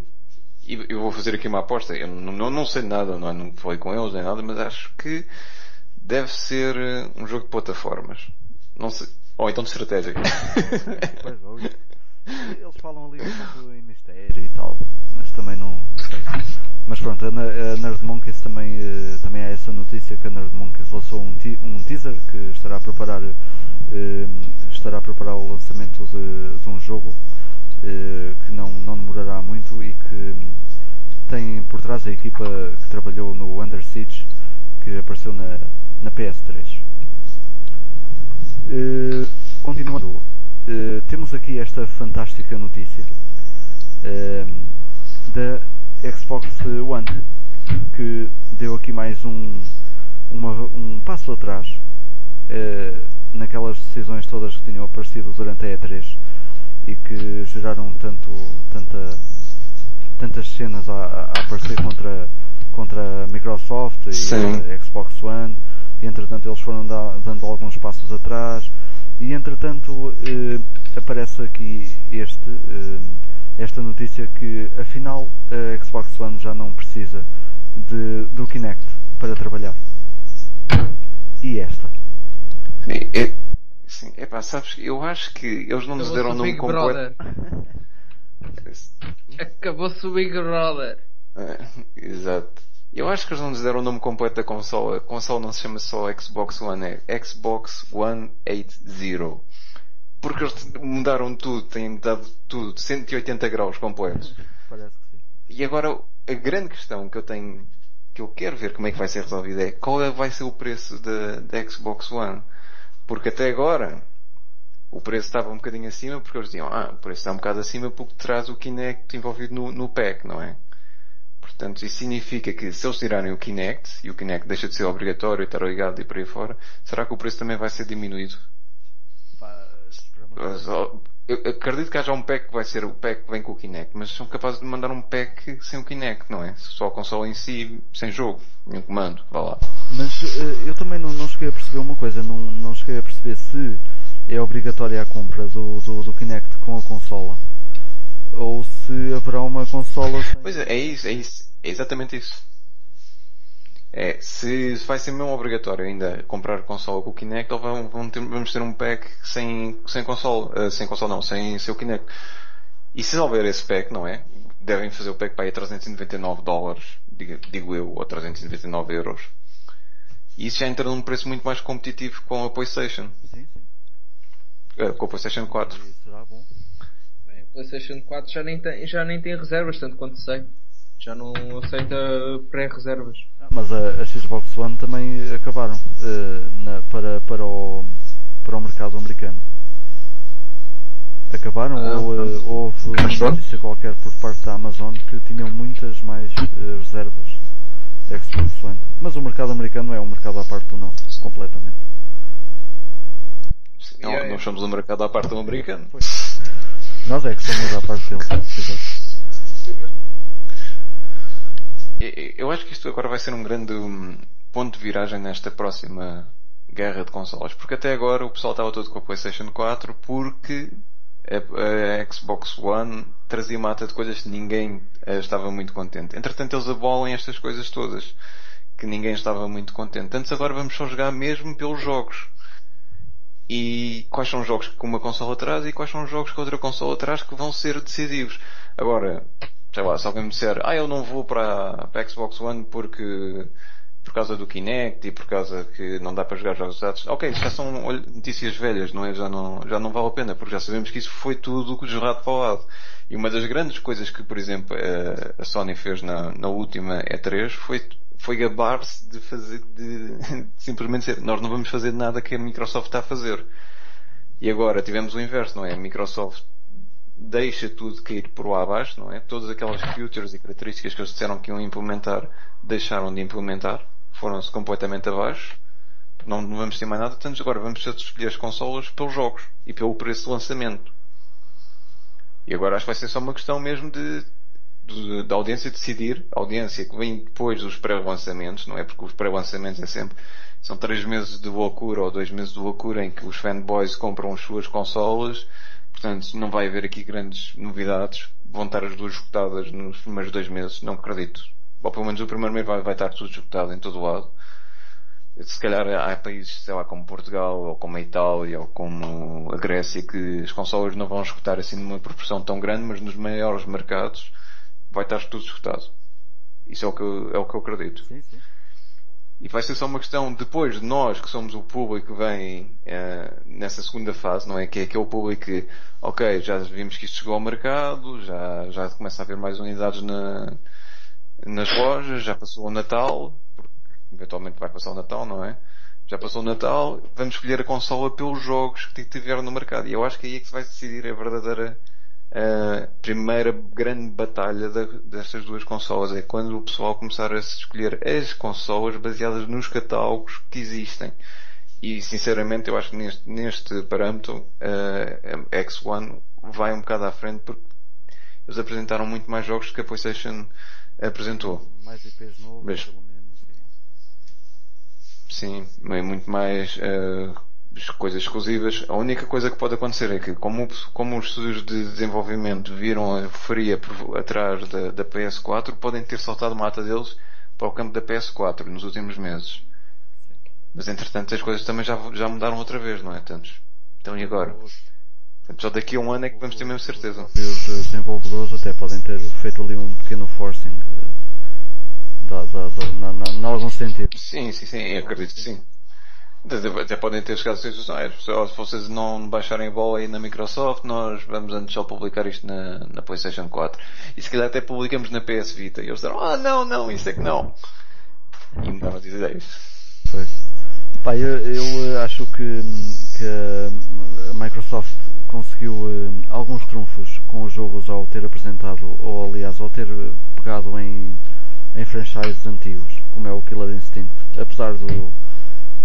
e eu vou fazer aqui uma aposta, eu não, não, sei nada, não, é? não falei com eles nem nada, mas acho que deve ser eh, um jogo de plataformas. Não sei, ou então de estratégia. Pois. Eles falam ali um pouco em mistério e tal, mas também não, não sei. Mas pronto, a, a Nerd Monkeys também, eh, também há essa notícia que a Nerd Monkeys lançou um, um teaser que estará a preparar, eh, estará a preparar o lançamento de, de um jogo eh, que não, não demorará muito e que tem por trás a equipa que trabalhou no Under Siege que apareceu na, na PS3. Eh, continuando, temos aqui esta fantástica notícia da Xbox One que deu aqui mais um, uma- um passo atrás eh, naquelas decisões todas que tinham aparecido durante a E3 e que geraram tanto, tanta, tantas cenas a, a aparecer contra, contra a Microsoft e Sim. a Xbox One e entretanto eles foram da- dando alguns passos atrás e entretanto eh, aparece aqui este eh, esta notícia que afinal a Xbox One já não precisa de, do Kinect para trabalhar e esta Sim, é, sim, epá, sabes, eu acho que eles não nos deram o o nome Big completo. Brother. Acabou-se o Big Brother. É, exato. Eu acho que eles não nos deram o nome completo da consola. A consola não se chama só Xbox One, é Xbox One 80. Porque eles mudaram tudo, têm mudado tudo, 180 graus completos. parece que sim E agora a grande questão que eu tenho, que eu quero ver como é que vai ser resolvida é qual é, vai ser o preço da, da Xbox One. Porque até agora o preço estava um bocadinho acima porque eles diziam, ah, o preço está um bocado acima porque traz o Kinect envolvido no, no pack, não é? Portanto, isso significa que se eles tirarem o Kinect e o Kinect deixa de ser obrigatório e estar ligado e por aí fora, será que o preço também vai ser diminuído? Pá, esperamos. Mas, ó, Eu acredito que haja um pack que vai ser o pack que vem com o Kinect, mas são capazes de mandar um pack sem o Kinect, não é? Só a consola em si, sem jogo, nenhum comando, vá lá. Mas eh, eu também não, não cheguei a perceber uma coisa, não, não cheguei a perceber se é obrigatória a compra do, do, do Kinect com a consola ou se haverá uma consola sem... Pois é, é isso, é isso, é exatamente isso. É, se vai ser mesmo obrigatório ainda comprar consola com o Kinect, ou vão, vão ter- vamos ter um pack sem, sem console, eh, sem console não, sem seu Kinect. E se houver esse pack, não é? Devem fazer o pack para aí a 399 dólares, digo, digo eu, ou 399 euros. E isso já entra num preço muito mais competitivo com a PlayStation, Sim, sim. eh, com a PlayStation 4. E será bom. Bem, a PlayStation 4 já nem, tem, já nem tem reservas, tanto quanto sei. Já não aceita pré-reservas. Ah, Mas a, a Xbox One também acabaram eh, na- para, para, o, para o mercado americano. Acabaram Ah, ou eh, pronto. houve uma notícia qualquer por parte da Amazon que tinham muitas mais eh, reservas da Xbox One. Mas o mercado americano é um mercado à parte do nosso, completamente. Não, Yeah, nós somos um mercado à parte do americano. Nós é que somos à parte deles. Eu acho que isto agora vai ser um grande hum, ponto de viragem nesta próxima guerra de consolas. Porque até agora o pessoal estava todo com a PlayStation 4 porque a, Xbox One trazia mata de coisas que ninguém eh, estava muito contente. Entretanto eles abolem estas coisas todas que ninguém estava muito contente. Antes agora vamos só jogar mesmo pelos jogos. E quais são os jogos que uma consola traz e quais são os jogos que outra consola traz que vão ser decisivos. Agora, sei lá, se alguém me disser, ah, eu não vou para, a Xbox One porque, por causa do Kinect e por causa que não dá para jogar jogos usados, ok, já são notícias velhas, não é? Já não, já não vale a pena, porque já sabemos que isso foi tudo jogado para o lado. E uma das grandes coisas que, por exemplo, a, a Sony fez na, na última E3 foi, foi gabar-se de fazer, de, de simplesmente dizer, nós não vamos fazer nada que a Microsoft está a fazer. E agora tivemos o inverso, não é? A Microsoft deixa tudo cair por lá abaixo, não é? Todas aquelas features e características que eles disseram que iam implementar, deixaram de implementar, foram-se completamente abaixo. Não, vamos ter mais nada, portanto agora vamos ter de escolher as consolas pelos jogos e pelo preço de lançamento. E agora acho que vai ser só uma questão mesmo de- da audiência decidir, a audiência que vem depois dos pré-lançamentos, não é? Porque os pré-lançamentos é sempre, são três meses de loucura ou dois meses de loucura em que os fanboys compram as suas consolas, portanto não vai haver aqui grandes novidades. vão estar as duas esgotadas nos primeiros dois meses, não acredito. Ou pelo menos o primeiro mês vai, vai estar tudo esgotado em todo o lado. Se calhar há países, sei lá, como Portugal, ou como a Itália, ou como a Grécia, que as consolas não vão esgotar assim numa proporção tão grande, mas nos maiores mercados vai estar tudo esgotado. Isso é o que eu, é o que eu acredito. Sim, sim. E vai ser só uma questão depois de nós, que somos o público que vem uh, nessa segunda fase, não é? Que é aquele público que, ok, já vimos que isto chegou ao mercado, já, já começa a haver mais unidades na, nas lojas, já passou o Natal, porque eventualmente vai passar o Natal, não é? Já passou o Natal, vamos escolher a consola pelos jogos que tiveram no mercado. E eu acho que aí é que se vai decidir a verdadeira a primeira grande batalha destas duas consolas é quando o pessoal começar a escolher as consolas baseadas nos catálogos que existem. E sinceramente eu acho que neste, neste parâmetro a X1 vai um bocado à frente porque eles apresentaram muito mais jogos que a PlayStation apresentou. Mais IPs novos, Mas, pelo menos. Sim, muito mais uh, coisas exclusivas. A única coisa que pode acontecer é que, como, como os estúdios de desenvolvimento viram a euforia por, atrás da, da, PS4, podem ter saltado mata deles para o campo da PS4 nos últimos meses. Mas entretanto as coisas também já, já mudaram outra vez, não é? Tantos. Então e agora? Só daqui a um ano é que vamos ter mesmo certeza. E os desenvolvedores até podem ter feito ali um pequeno forcing. Eh, dá, dá, dá, na, na, na algum sentido. Sim, sim, sim, acredito que sim. Até podem ter chegado a se vocês não baixarem a bola aí na Microsoft, nós vamos antes só publicar isto na, na PlayStation 4. E se calhar até publicamos na PS Vita. E eles disseram, ah não, não, isso é que não. E me davam as ideias. Pois. Pá, eu, eu eh, acho que, que a Microsoft conseguiu uh, alguns trunfos com os jogos ao ter apresentado, ou aliás, ao ter pegado em, em franchises antigos, como é o Killer Instinct. Apesar do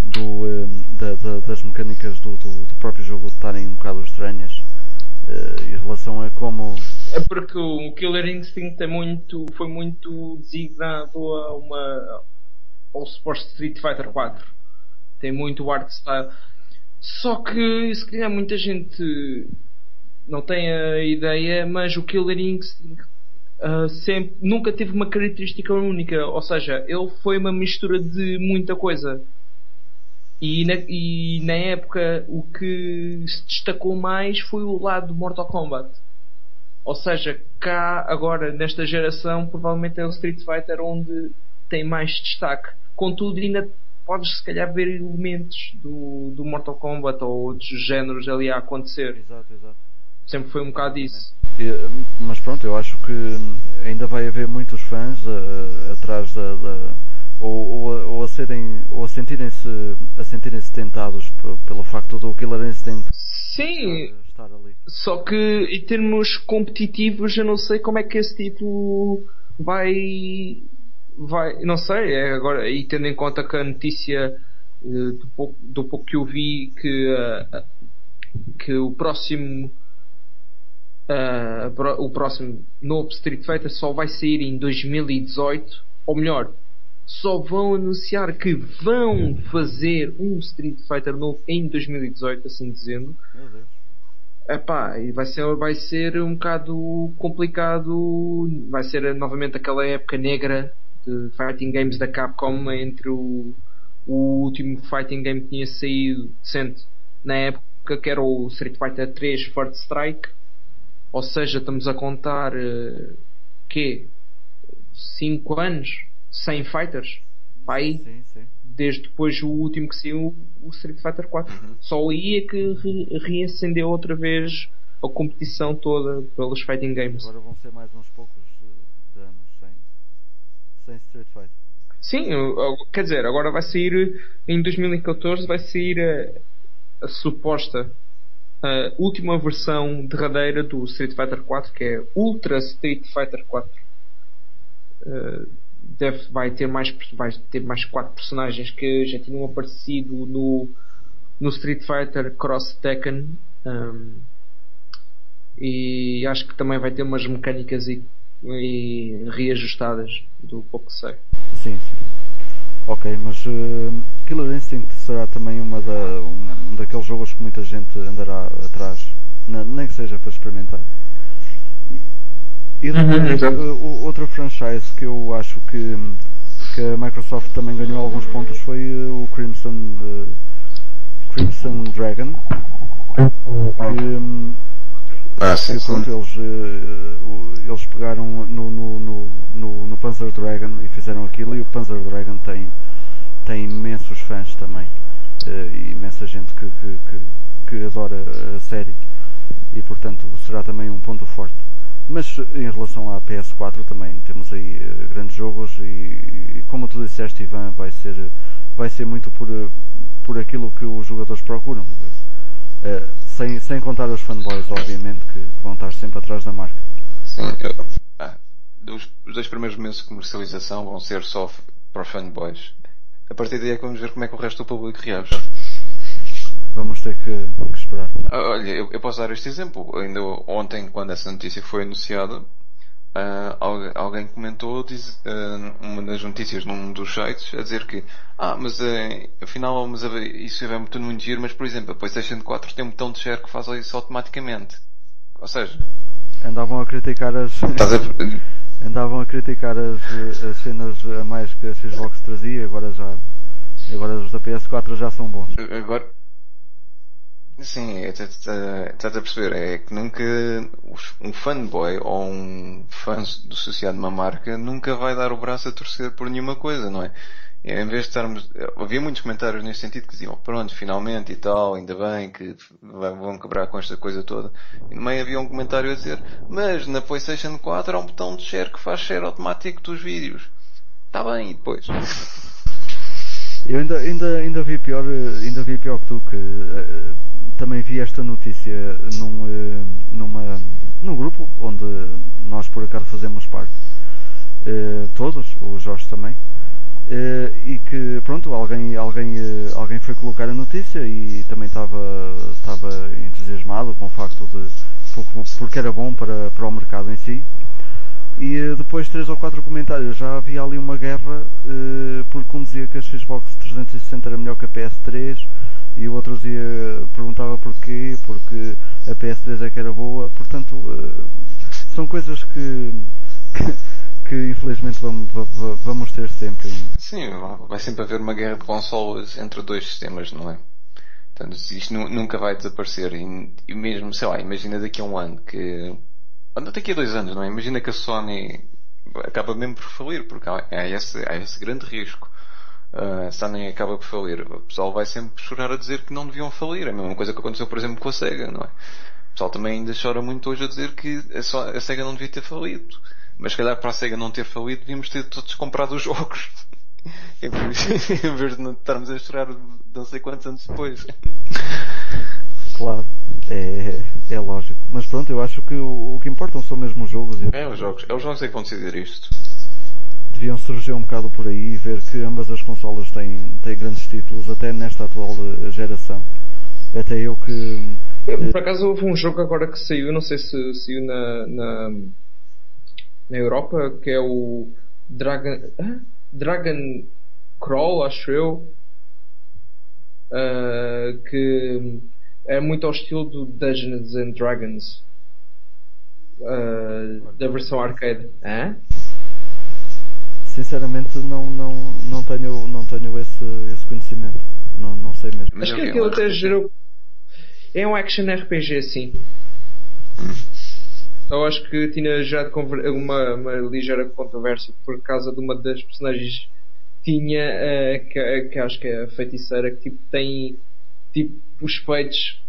do, ehm, da, da, das mecânicas do, do, do, próprio jogo estarem um bocado estranhas uh, em relação a como. É porque o Killer Instinct é muito, foi muito designado a uma, ao suposto Street Fighter 4. Tem muito art style. Só que se calhar muita gente não tem a ideia, mas o Killer Instinct uh, sempre, nunca teve uma característica única. Ou seja, ele foi uma mistura de muita coisa. E na, e na época o que se destacou mais foi o lado do Mortal Kombat. Ou seja, cá agora nesta geração provavelmente é o Street Fighter onde tem mais destaque. Contudo, ainda podes se calhar ver elementos do, do Mortal Kombat ou outros géneros ali a acontecer. Exato, exato. Sempre foi um bocado isso. mas pronto, eu acho que ainda vai haver muitos fãs uh, atrás da, da ou, ou, ou, a serem ou a sentirem-se a sentirem-se tentados pelo facto do Killer Instinct Sim, estar, estar ali. Só que em termos competitivos eu não sei como é que esse título vai vai, não sei, é agora e tendo em conta que a notícia eh, do pouco, do pouco que eu vi que uh, que o próximo uh, o próximo novo Street Fighter só vai sair em 2018 ou melhor só vão anunciar que vão fazer um Street Fighter novo em 2018, assim dizendo. Epá, e vai ser, vai ser um bocado complicado. Vai ser novamente aquela época negra de fighting games da Capcom entre o, o último fighting game que tinha saído decente na época, que era o Street Fighter 3 First Strike. Ou seja, estamos a contar uh, que 5 anos 100 fighters para aí. Sim, sim. Desde depois o último que saiu, o Street Fighter 4. Uhum. Só aí é que re reacendeu outra vez a competição toda pelos fighting games. Agora vão ser mais uns poucos de anos sem, sem Street Fighter. Sim, quer dizer, agora vai sair em 2014 vai sair a, a suposta a última versão derradeira do Street Fighter 4 que é Ultra Street Fighter 4. Uh, deve, vai, ter mais, vai ter mais quatro personagens que já tinham aparecido no, no Street Fighter Cross Tekken. Um, e acho que também vai ter umas mecânicas e, e reajustadas do pouco que sei. Sim, sim. Ok, mas uh, Killer Instinct será também uma da, um, daqueles jogos que muita gente andará atrás, nem que seja para experimentar. E depois, uhum, outra franchise que eu acho que, que a Microsoft também ganhou alguns pontos foi o Crimson, uh, Crimson Dragon. Que, hum, ah, sim, pronto, eles, uh, eles pegaram no, no, no, no, no Panzer Dragon e fizeram aquilo e o Panzer Dragon tem, tem imensos fãs também. Uh, e imensa gente que, que, que, que adora a série e portanto será também um ponto forte. Mas em relação à PS4 também temos aí uh, grandes jogos e, e, como tu disseste Ivan, vai ser, vai ser muito por, por aquilo que os jogadores procuram. Uh, sem, sem contar os fanboys, obviamente, que vão estar sempre atrás da marca. Sim, eu, ah, os, os dois primeiros meses de comercialização vão ser só para fanboys. A partir daí é que vamos ver como é que o resto do público reage. Vamos ter que, que esperar. Ah, olha, eu, eu, posso dar este exemplo. Ainda ontem, quando essa notícia foi anunciada, Uh, alguém comentou diz, uh, uma das notícias num dos sites a dizer que ah, mas uh, afinal mas, isso é muito muito giro, mas por exemplo a PlayStation 4 tem um botão de share que faz isso automaticamente. Ou seja, andavam a criticar as a... andavam a criticar as, as cenas a mais que a Xbox trazia, agora já agora os da PS4 já são bons. Agora Sim, estás a perceber, é que nunca um fanboy ou um fã associado a uma marca nunca vai dar o braço a torcer por nenhuma coisa, não é? E, em vez de estarmos, havia muitos comentários nesse sentido que diziam, pronto, finalmente e tal, ainda bem que vão quebrar com esta coisa toda. E no meio havia um comentário a dizer, mas na PlayStation 4 há um botão de share que faz share automático dos vídeos. Está bem, e depois? Eu ainda, ainda, ainda vi pior, ainda vi pior que tu, que uh, também vi esta notícia num, uh, numa, num grupo onde nós por acaso fazemos parte. Uh, todos, o Jorge também. e que pronto, alguém, alguém, alguém foi colocar a notícia e também estava, estava entusiasmado com o facto de porque era bom para, para o mercado em si e eh, depois três ou quatro comentários, já havia ali uma guerra porque um dizia que a Xbox 360 era melhor que a PS3 e o outro dizia, perguntava porquê, porque a PS3 é que era boa, portanto uh, são coisas que, que, que infelizmente vamos, vamos, ter sempre. Sim, vai sempre haver uma guerra de consolas entre dois sistemas, não é? Portanto, isto nunca vai desaparecer e, mesmo, sei lá, imagina daqui a um ano que daqui a dois anos, não é? Imagina que a Sony acaba mesmo por falir, porque há, esse, há esse grande risco. Uh, a Sony acaba por falir. O pessoal vai sempre chorar a dizer que não deviam falir. É a mesma coisa que aconteceu, por exemplo, com a SEGA, não é? O pessoal também ainda chora muito hoje a dizer que a, SEGA não devia ter falido. Mas se calhar para a SEGA não ter falido, devíamos ter todos comprado os jogos. em vez de estarmos a chorar não sei quantos anos depois. Claro, é, é lógico. Mas pronto, eu acho que o, o que importam são mesmo os jogos. É, os jogos. É os jogos é que vão decidir isto. Deviam surgir um bocado por aí e ver que ambas as consolas têm, têm grandes títulos, até nesta atual eh, geração. Até eu que. Por acaso houve um jogo agora que saiu, não sei se saiu na, na, na Europa, que é o Dragon. Dragon Crawl, acho eu. Uh, que é muito ao estilo do Dungeons and Dragons uh, da versão arcade. Hã? Sinceramente não, não, não tenho, não tenho esse, esse conhecimento. Não, não sei mesmo. Acho que aquilo até gerou. É um action RPG sim. Eu acho que tinha já uma, uma ligeira controvérsia por causa de uma das personagens tinha uh, que, que acho que é a feiticeira que tipo tem tipo os peitos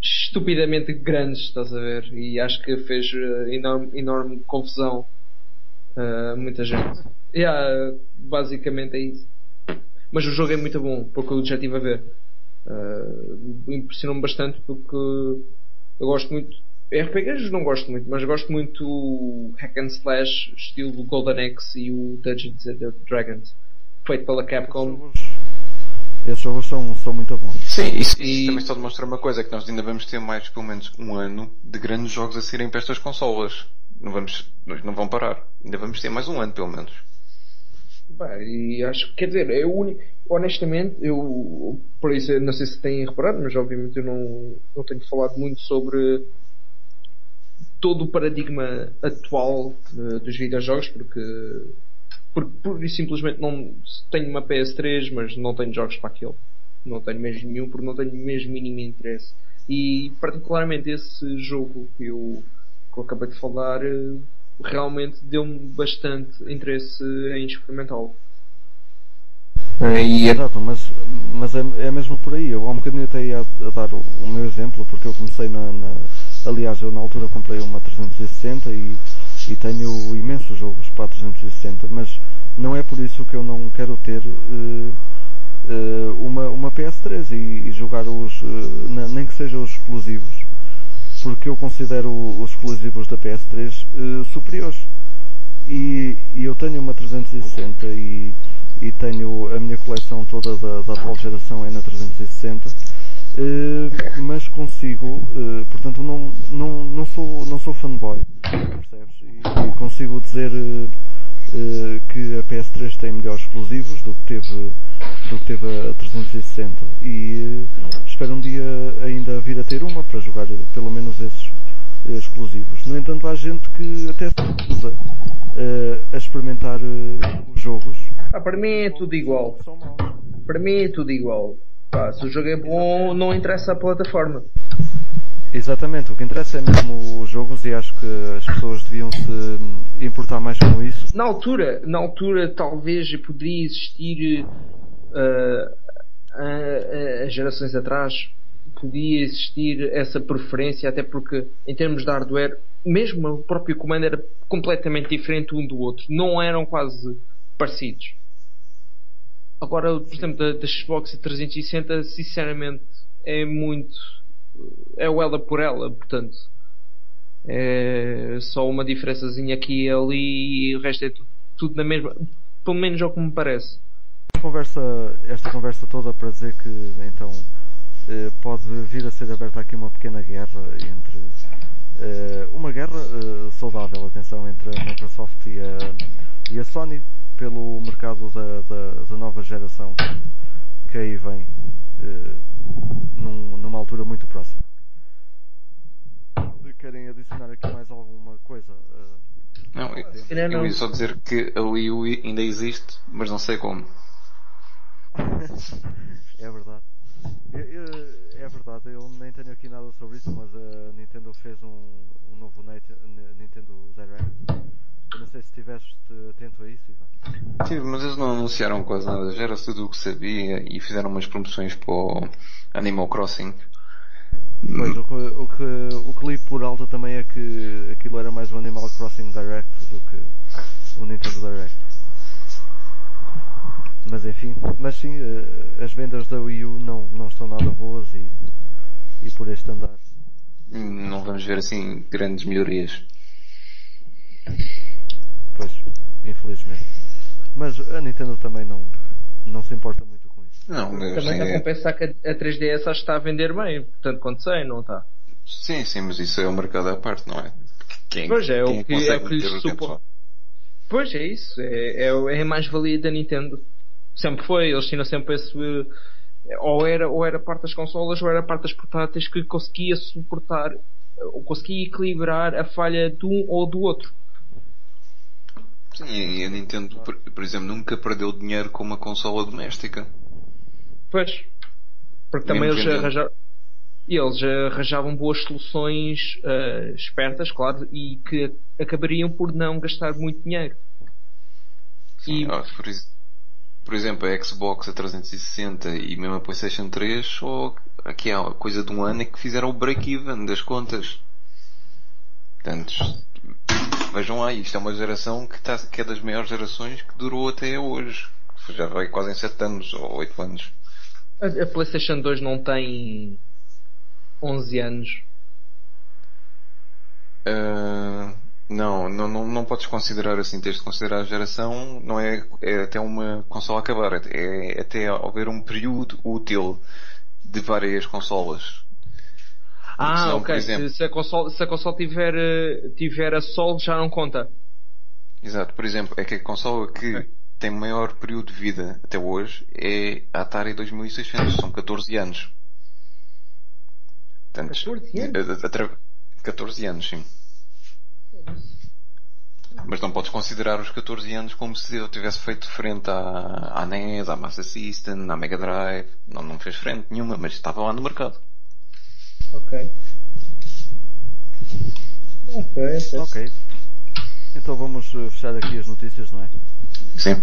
estupidamente grandes, estás a ver? E acho que fez uh, enorme, enorme confusão a uh, muita gente. Yeah, basicamente é isso. Mas o jogo é muito bom, porque eu já estive a ver. Uh, Impressionou-me bastante porque eu gosto muito. RPGs não gosto muito, mas gosto muito hack and slash, estilo Golden Axe e o Dungeons and Dragons, feito pela Capcom. Esses jogos são, são muito bons. Sim, isso, e... também só demonstra uma coisa, que nós ainda vamos ter mais pelo menos um ano de grandes jogos a saírem para estas consolas. Não vamos, não vão parar. Ainda vamos ter mais um ano pelo menos. Bem, e acho que, quer dizer, eu honestamente, eu, por isso, não sei se têm reparado, mas obviamente eu não, não tenho falado muito sobre todo o paradigma atual uh, dos videojogos, porque, porque por, simplesmente não tenho uma PS3, mas não tenho jogos para aquilo. Não tenho mesmo nenhum, porque não tenho mesmo mínimo interesse. E particularmente esse jogo que eu, que eu acabei de falar uh, realmente deu-me bastante interesse em experimentá-lo. É, e... Exato, mas, mas é, é mesmo por aí. Eu há um bocadinho até ia a, a dar o, o, meu exemplo, porque eu comecei na, na, Aliás, eu na altura comprei uma 360 e, e tenho imensos jogos para a 360, mas não é por isso que eu não quero ter uh, uh, uma, uma PS3 e, e jogar os, uh, nem que sejam os exclusivos, porque eu considero os exclusivos da PS3 superiores. E, e, eu tenho uma 360 e, e tenho a minha coleção toda da, da atual geração é na 360 Uh, mas consigo, uh, portanto não, não, não, sou, não sou fanboy, percebes? E, e consigo dizer uh, que a PS3 tem melhores exclusivos do que teve, do que teve a 360 e espero um dia ainda vir a ter uma para jogar pelo menos esses exclusivos. No entanto há gente que até se usa a experimentar os jogos. Ah, para mim é tudo igual. Para mim é tudo igual. Pá, se o jogo é bom, não interessa a plataforma. Exatamente, o que interessa é mesmo os jogos e acho que as pessoas deviam se importar mais com isso. Na altura, na altura talvez poderia existir uh, a, a, gerações atrás podia existir essa preferência, até porque em termos de hardware, mesmo o próprio comando era completamente diferente um do outro, não eram quase parecidos. Agora, por exemplo, da, da Xbox 360, sinceramente, é muito. É o ela por ela, portanto. É só uma diferençazinha aqui e ali e o resto é tudo, tudo na mesma. Pelo menos é o que me parece. Conversa, esta conversa toda para dizer que então eh, pode vir a ser aberta aqui uma pequena guerra entre eh, uma guerra eh, saudável, atenção, entre a Microsoft e a, e a Sony pelo mercado da, da, da nova geração que aí vem uh, num, numa altura muito próxima. Querem adicionar aqui mais alguma coisa? Uh, não, eu, eu ia só dizer que a Wii U ainda existe, mas não sei como. é verdade. Eu, eu, é verdade, eu nem tenho aqui nada sobre isso, mas a Nintendo fez um, um novo Nintendo Direct eu não sei se estiveste atento a isso, Ivan. Sim, mas eles não anunciaram quase nada. Já era tudo o que sabia e fizeram umas promoções para o Animal Crossing. Pois, o que, o, que, o que li por alta também é que aquilo era mais um Animal Crossing Direct do que o Nintendo Direct. Mas enfim, mas sim, eh, as vendas da Wii U não, não estão nada boas e, e por este andar. Não vamos ver assim grandes melhorias. Pois, infelizmente. Mas a Nintendo também não, não se importa muito com isso. Não, também não compensa que a 3DS acho que está a vender bem, portanto quanto sei, não está? Sim, sim, mas isso é um mercado à parte, não é? Quem, pois é, quem o que, é o que lhes supõe. Pois é isso, é, é, é a mais-valia da Nintendo. Sempre foi, eles tinham sempre esse. Ou era, ou era parte das consolas ou era parte das portáteis que conseguia suportar ou conseguia equilibrar a falha de um ou do outro. Sim, e a Nintendo, por, por, exemplo, nunca perdeu dinheiro com uma consola doméstica. Pois. Porque também eles arranjaram, eles arranjavam boas soluções uh, espertas, claro, e que acabariam por não gastar muito dinheiro. Sim, e... por, por, exemplo, a Xbox a 360 e mesmo a PlayStation 3, só aqui há coisa de um ano é que fizeram o break-even das contas. Portanto, Vejam lá, isto é uma geração que, está, que é das maiores gerações que durou até hoje. Já vai quase em 7 anos ou 8 anos. A, a PlayStation 2 não tem 11 anos. Uh, não, não, não, não podes considerar assim, tens de considerar a geração, não é, é até uma consola acabar, é, é até haver um período útil de várias consolas. Ah, senão, ok. Exemplo, se, se, a console, se a console tiver, eh, tiver a sol, já não conta. Exato. Por exemplo, é que a consola que okay. tem maior período de vida até hoje é a Atari 2600. São 14 anos. Portanto, 14 anos? 14 anos, sim. Mas não podes considerar os 14 anos como se eu tivesse feito frente à, à NES, à Master System, à Mega Drive. Não, não fez frente nenhuma, mas estava lá no mercado. Ok. Ok, Ok. Então vamos eh, fechar aqui as notícias, não é? Sim.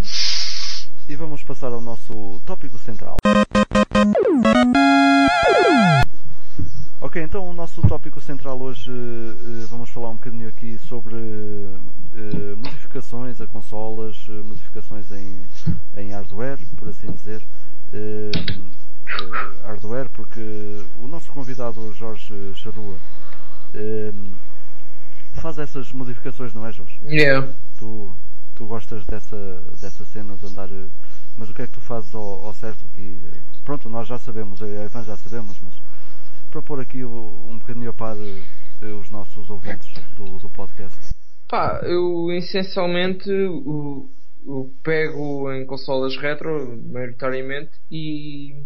E vamos passar ao nosso tópico central. Ok, então o nosso tópico central hoje uh, vamos falar um bocadinho aqui sobre uh, modificações a consolas, uh, modificações em, em hardware, por assim dizer. Hardware, porque o nosso convidado Jorge Charrua faz essas modificações, não é Jorge? Yeah. Tu, tu gostas dessa, dessa cena de andar. Mas o que é que tu fazes ao, ao certo? Que, pronto, nós já sabemos, eu e a Ivan já sabemos, mas para pôr aqui um bocadinho a par eh, os nossos ouvintes do, do podcast? Pá, eu essencialmente o, o pego em consolas retro, maioritariamente, e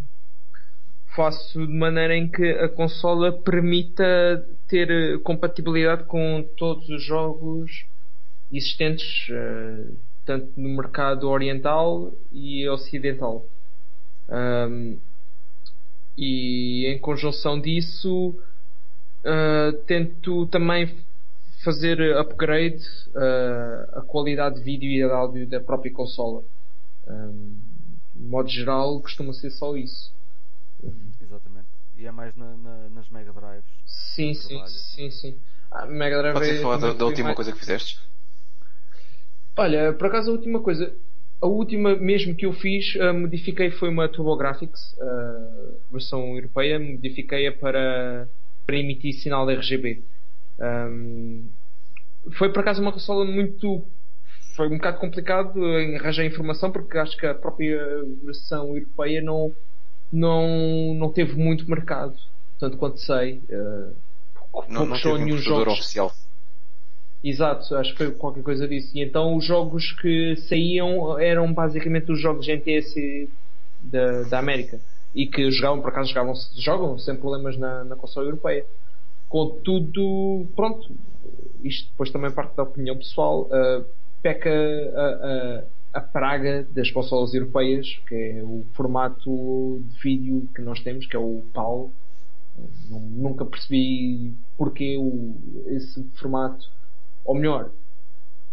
faço de maneira em que a consola permita ter eh, compatibilidade com todos os jogos existentes, uh, tanto no mercado oriental e ocidental. Um, e em conjunção disso uh, tento também fazer upgrade uh, a qualidade de vídeo e de áudio da própria consola. Um, de modo geral, costuma ser só isso. Exatamente. E é mais na, na, nas Mega Drives? Sim, sim, sim, sim. A Mega Drive Pode é, falar da, da última mais... coisa que fizeste? Olha, por acaso a última coisa a última mesmo que eu fiz, uh, modifiquei foi uma TurboGrafx, uh, versão europeia, modifiquei-a para, para emitir sinal RGB. Um, foi por acaso uma consola muito. Foi um bocado complicado em arranjar informação porque acho que a própria versão europeia não, não, não teve muito mercado, tanto quanto sei. Uh, não, não teve um jogo oficial. Exato, acho que foi qualquer coisa disso. E então os jogos que saíam eram basicamente os jogos NTS da, da América. E que jogavam, por acaso jogavam, jogam sem problemas na, na console europeia. Contudo, pronto, isto depois também parte da opinião pessoal, uh, peca a, a, a, praga das consolas europeias, que é o formato de vídeo que nós temos, que é o PAL. Nunca percebi porque o, esse formato ou melhor,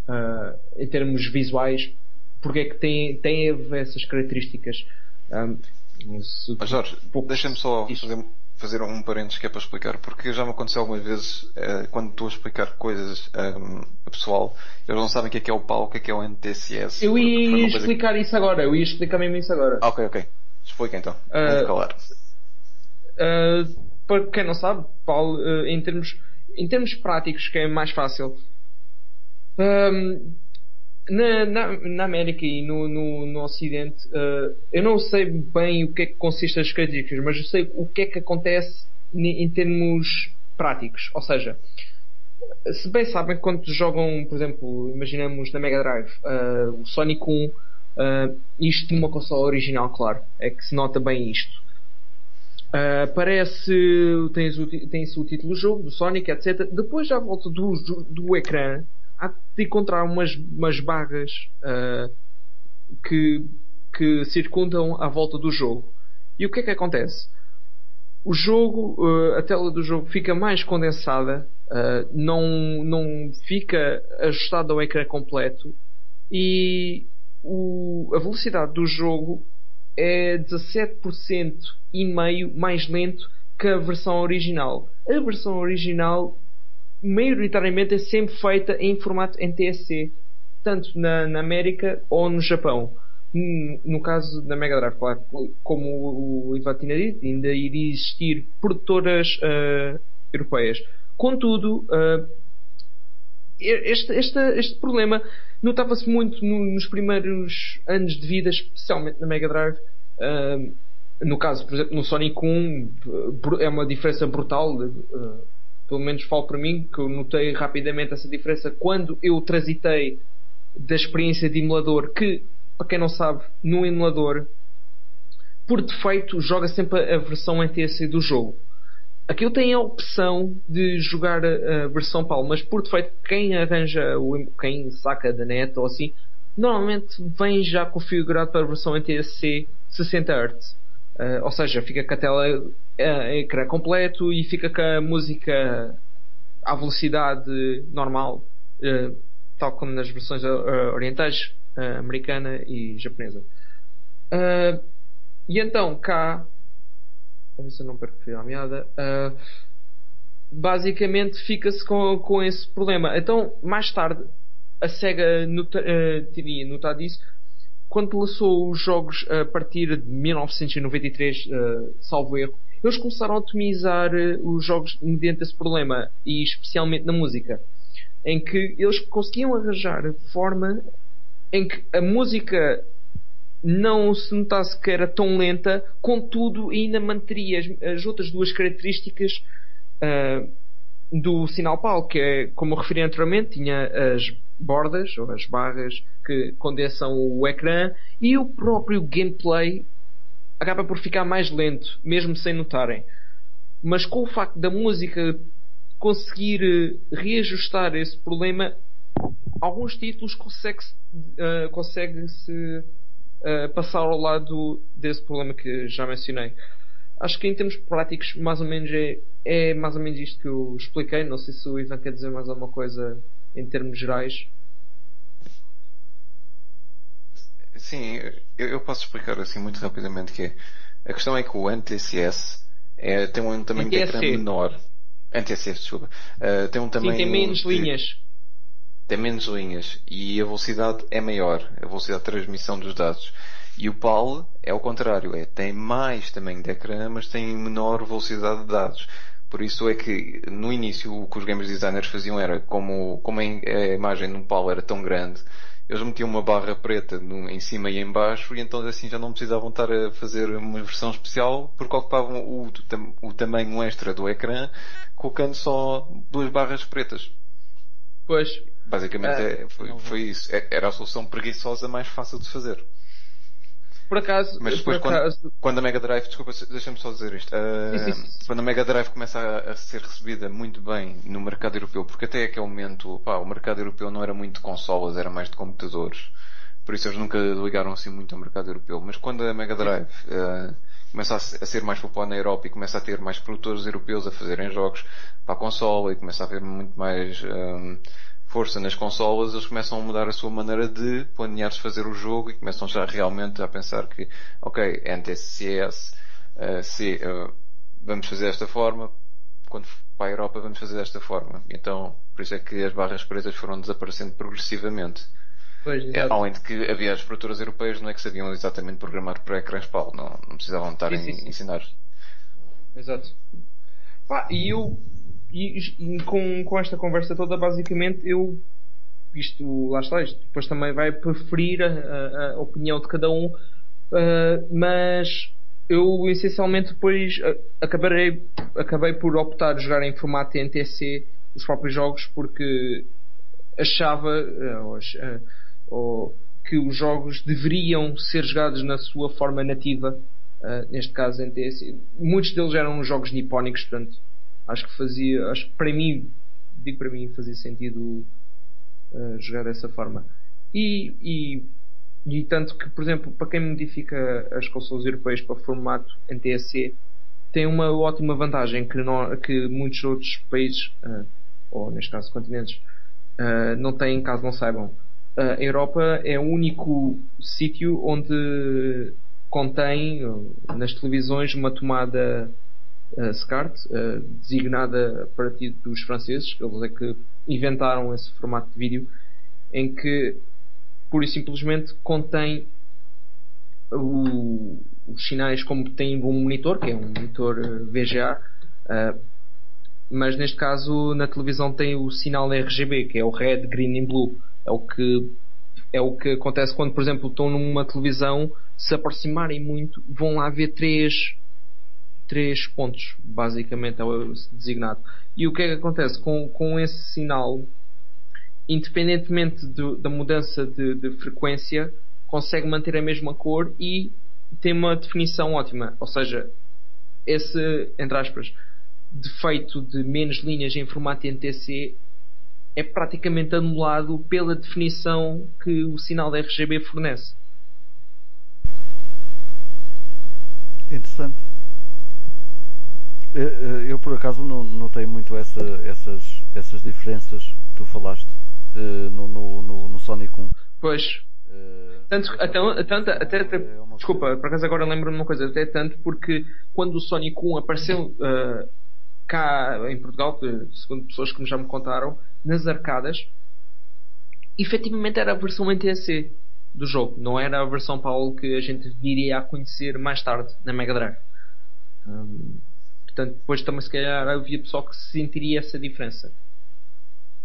uh, em termos visuais, porque é que tem, tem essas características. Um, Mas Jorge, deixa-me só fazer, fazer, um parênteses que é para explicar, porque já me aconteceu algumas vezes, uh, quando estou a explicar coisas um, a pessoal, eles não sabem o que é que é o PAL, o que é que é o NTCS. Eu ia explicar que... isso agora, eu ia explicar mesmo isso agora. Ah, ok, ok. Explica então. Uh, calar. Uh, para quem não sabe, PAL, uh, em termos em termos práticos, que é mais fácil, um, na, na, na, América e no, no, no Ocidente, uh, eu não sei bem o que é que consiste as características, mas eu sei o que é que acontece em termos práticos. Ou seja, se bem sabem, quando jogam, por exemplo, imaginamos na Mega Drive, uh, o Sonic 1, uh, isto numa consola original, claro, é que se nota bem isto. Uh, parece, tem-se o, o título do jogo, do Sonic, etc. Depois, à volta do, do, do ecrã, há de encontrar umas, umas barras uh, que, que circundam à volta do jogo. E o que é que acontece? O jogo, uh, a tela do jogo fica mais condensada, uh, não, não fica ajustada ao ecrã completo e o, a velocidade do jogo é 17% e meio mais lento que a versão original. A versão original maioritariamente é sempre feita em formato NTSC, tanto na, na América ou no Japão. No caso da Mega Drive, claro, como o Ivan tinha dito, ainda iria existir produtoras uh, europeias. Contudo, uh, este, este, este problema notava-se muito no, nos primeiros anos de vida, especialmente na Mega Drive. Uh, no caso, por exemplo, no Sonic 1 é uma diferença brutal. Uh, pelo menos falo para mim, que eu notei rapidamente essa diferença quando eu transitei da experiência de emulador, que, para quem não sabe, no emulador, por defeito, joga sempre a versão NTSC do jogo. aquilo tem a opção de jogar a, versão PAL, mas por defeito, quem arranja, o, quem saca da net ou assim, normalmente vem já configurado para a versão NTSC 60 Hz. Uh, ou seja, fica com a tela uh, ecrã completo e fica com a música à velocidade normal, uh, tal como nas versões orientais, americana e japonesa. e então cá a ver se eu não perco a meada. Basicamente fica-se com, com esse problema. Então, mais tarde, a SEGA nota, teria notado isso quando lançou os jogos a partir de 1993, uh, salvo erro. Eles começaram a otimizar uh, os jogos mediante esse problema, e especialmente na música, em que eles conseguiam arranjar forma em que a música não se notasse que era tão lenta, contudo ainda manteria as, as outras duas características uh, do sinal PAL, que é, como referi anteriormente, tinha as bordas ou as barras que condensam o ecrã e o próprio gameplay acaba por ficar mais lento, mesmo sem notarem. Mas com o facto da música conseguir reajustar esse problema, alguns títulos consegue-se uh, consegue -se uh, passar ao lado desse problema que já mencionei. Acho que em termos práticos, mais ou menos é, é mais ou menos isto que eu expliquei. Não sei se o Ivan quer dizer mais alguma coisa em termos gerais. Sim, eu, eu posso explicar assim muito rapidamente que é, a questão é que o NTCS é, tem um tamanho de ecrã menor. NTSC, desculpa. Uh, tem um tamanho. Sim, tem menos de, linhas tem menos linhas e a velocidade é maior, a velocidade de transmissão dos dados. E o PAL é o contrário, é, tem mais tamanho de ecrã, mas tem menor velocidade de dados. Por isso é que no início o que os game designers faziam era, como, como a imagem no PAL era tão grande, eles metiam uma barra preta no, em cima e em baixo e então assim já não precisavam estar a fazer uma versão especial porque ocupavam o, o tamanho extra do ecrã colocando só duas barras pretas. Pois, Basicamente é, foi, foi, isso. É, era a solução preguiçosa mais fácil de fazer. Por acaso, mas depois quando, acaso... quando, a Mega Drive, desculpa, deixa-me só dizer isto. Uh, sim, sim. Quando a Mega Drive começa a, a, ser recebida muito bem no mercado europeu, porque até aquele momento, pá, o mercado europeu não era muito de consolas, era mais de computadores. Por isso eles nunca ligaram assim muito ao mercado europeu. Mas quando a Mega Drive uh, começa a, a, ser mais popular na Europa e começa a ter mais produtores europeus a fazerem jogos para a consola e começa a haver muito mais uh, força nas consolas, eles começam a mudar a sua maneira de planear fazer o jogo e começam já realmente a pensar que, ok, NTSCS, uh, C, uh, vamos fazer desta forma, quando para a Europa vamos fazer desta forma. Então, por isso é que as barras pretas foram desaparecendo progressivamente. Pois, é, além de que havia as produtoras europeias não é que sabiam exatamente programar para ecrãs PAL, não, não precisavam estar a ensinar. Exato. Pá, e eu e, e com, com esta conversa toda, basicamente, eu isto, lá está, isto depois também vai preferir a, a, opinião de cada um, uh, mas eu essencialmente depois uh, acabarei, acabei por optar por jogar em formato NTC os próprios jogos porque achava uh, ou, que os jogos deveriam ser jogados na sua forma nativa, neste caso NTC. Muitos deles eram jogos nipónicos, portanto acho que fazia, acho que para mim, digo para mim, fazia sentido uh, jogar dessa forma. E, e, e, tanto que, por exemplo, para quem modifica as consoles europeias para formato NTSC, tem uma ótima vantagem que, não, que muitos outros países, uh, ou neste caso continentes, uh, não têm caso não saibam. a Europa é o único sítio onde contém nas televisões uma tomada uh, SCART, uh, designada a partir dos franceses, eles é que inventaram esse formato de vídeo, em que pura e simplesmente contém o, os sinais como tem um monitor, que é um monitor uh, VGA, uh, mas neste caso na televisão tem o sinal RGB, que é o Red, Green e Blue. É o que é o que acontece quando, por exemplo, estão numa televisão, se aproximarem muito, vão lá ver três três pontos, basicamente é o designado. E o que é que acontece com, com esse sinal? Independentemente da mudança de, de, frequência, consegue manter a mesma cor e tem uma definição ótima. Ou seja, esse, entre aspas, defeito de menos linhas em formato NTC é praticamente anulado pela definição que o sinal RGB fornece. Interessante. Eu, eu por acaso não notei muito essa, essas, essas diferenças que tu falaste uh, no, no, no, no, Sonic 1. Pois. Uh, tanto, até, tanto, até, até é desculpa, por acaso agora lembro-me uma coisa, até tanto porque quando o Sonic 1 apareceu uh, cá em Portugal, segundo pessoas que já me contaram, nas arcadas, efetivamente era a versão NTSC do jogo, não era a versão Paulo que a gente viria a conhecer mais tarde na Mega Drive. Um, portanto, depois também se calhar havia pessoal que sentiria essa diferença.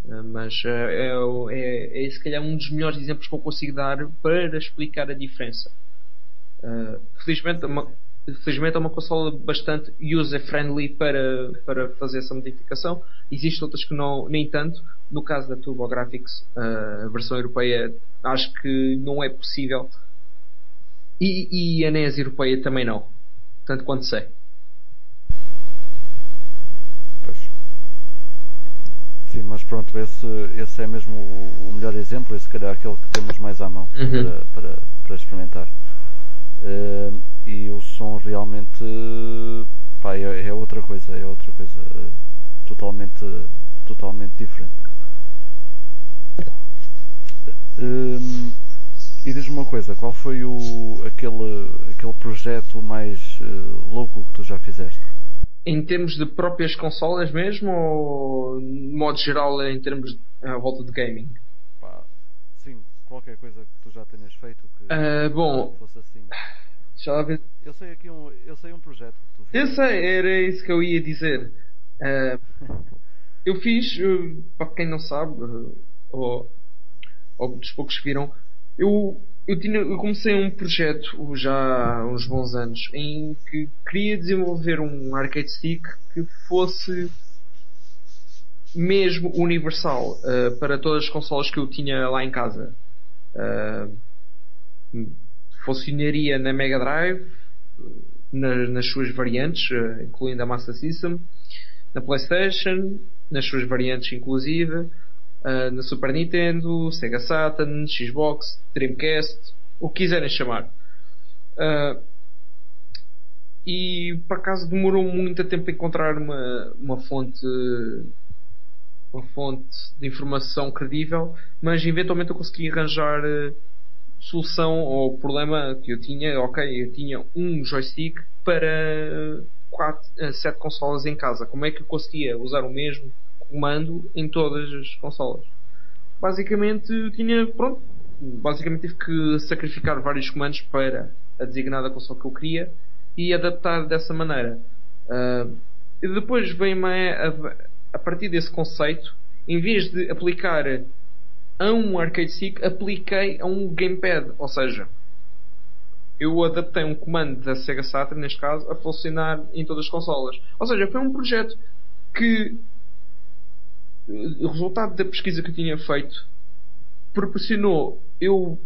Uh, mas uh, é, é, é se calhar um dos melhores exemplos que eu consigo dar para explicar a diferença. Uh, felizmente, uma, felizmente é uma consola bastante user-friendly para, para fazer essa modificação. Existem outras que não, nem tanto. No caso da TurboGrafx, a versão europeia, acho que não é possível. E, e a NES europeia também não. Tanto quanto sei. Sim, mas pronto, esse, esse é mesmo o, o melhor exemplo. Esse calhar aquele que temos mais à mão uhum. para, para, para experimentar. Uh, e o som realmente pá, é, é, outra coisa, é outra coisa uh, totalmente, totalmente diferente. Uh, e diz-me uma coisa, qual foi o, aquele, aquele projeto mais louco que tu já fizeste? Em termos de próprias consolas mesmo ou de modo geral em termos de, à volta de gaming? Pá, sim, qualquer coisa que tu já tenhas feito que uh, bom, fosse assim. Já ver. Eu sei aqui um, eu sei um projeto que tu fizeste. Eu sei, era isso que eu ia dizer. Uh, eu fiz, uh, para quem não sabe, ou, ou dos poucos que viram, eu, eu, tinha, eu comecei um projeto já há uns bons anos em que queria desenvolver um arcade stick que fosse mesmo universal uh, para todas as consolas que eu tinha lá em casa. Uh, funcionaria na Mega Drive, na, nas suas variantes, uh, incluindo a Master System, na PlayStation, nas suas variantes inclusive, uh, na Super Nintendo, Sega Saturn, Xbox, Dreamcast, o que quiserem chamar. Uh, e por acaso demorou muito tempo a encontrar uma, uma fonte uma fonte de informação credível, mas eventualmente eu consegui arranjar solução ao problema que eu tinha, ok, eu tinha um joystick para 4, 7 eh, consolas em casa. Como é que eu conseguia usar o mesmo comando em todas as consolas? Basicamente tinha, pronto, basicamente tive que sacrificar vários comandos para a designada console que eu queria e adaptar dessa maneira. Uh, e depois vem-me a, a, partir desse conceito, em vez de aplicar a um arcade stick apliquei a um gamepad, ou seja, eu adaptei um comando da Sega Saturn, neste caso, a funcionar em todas as consolas. Ou seja, foi um projeto que o resultado da pesquisa que eu tinha feito proporcionou eu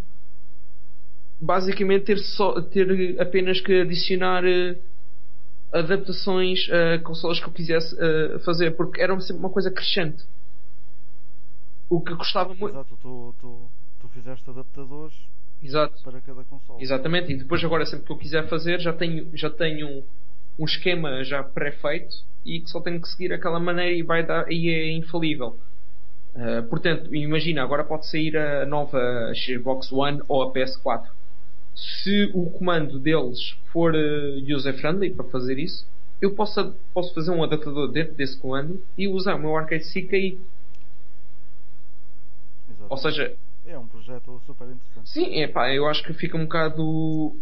basicamente ter, só, ter apenas que adicionar uh, adaptações a consolas que eu quisesse uh, fazer, porque era sempre uma coisa crescente. O que custava muito. Exato, tu, tu, tu fizeste adaptadores Exato. para cada console. Exatamente, e depois agora sempre que eu quiser fazer já tenho, já tenho um, um esquema já pré-feito e que só tenho que seguir aquela maneira e vai dar e é infalível. Uh, portanto, imagina, agora pode sair a nova Xbox One ou a PS4. Se o comando deles for uh, user-friendly para fazer isso, eu posso, posso fazer um adaptador dentro desse comando e usar o meu arcade stick aí ou seja. É um projeto super interessante. Sim, é pá, eu acho que fica um bocado.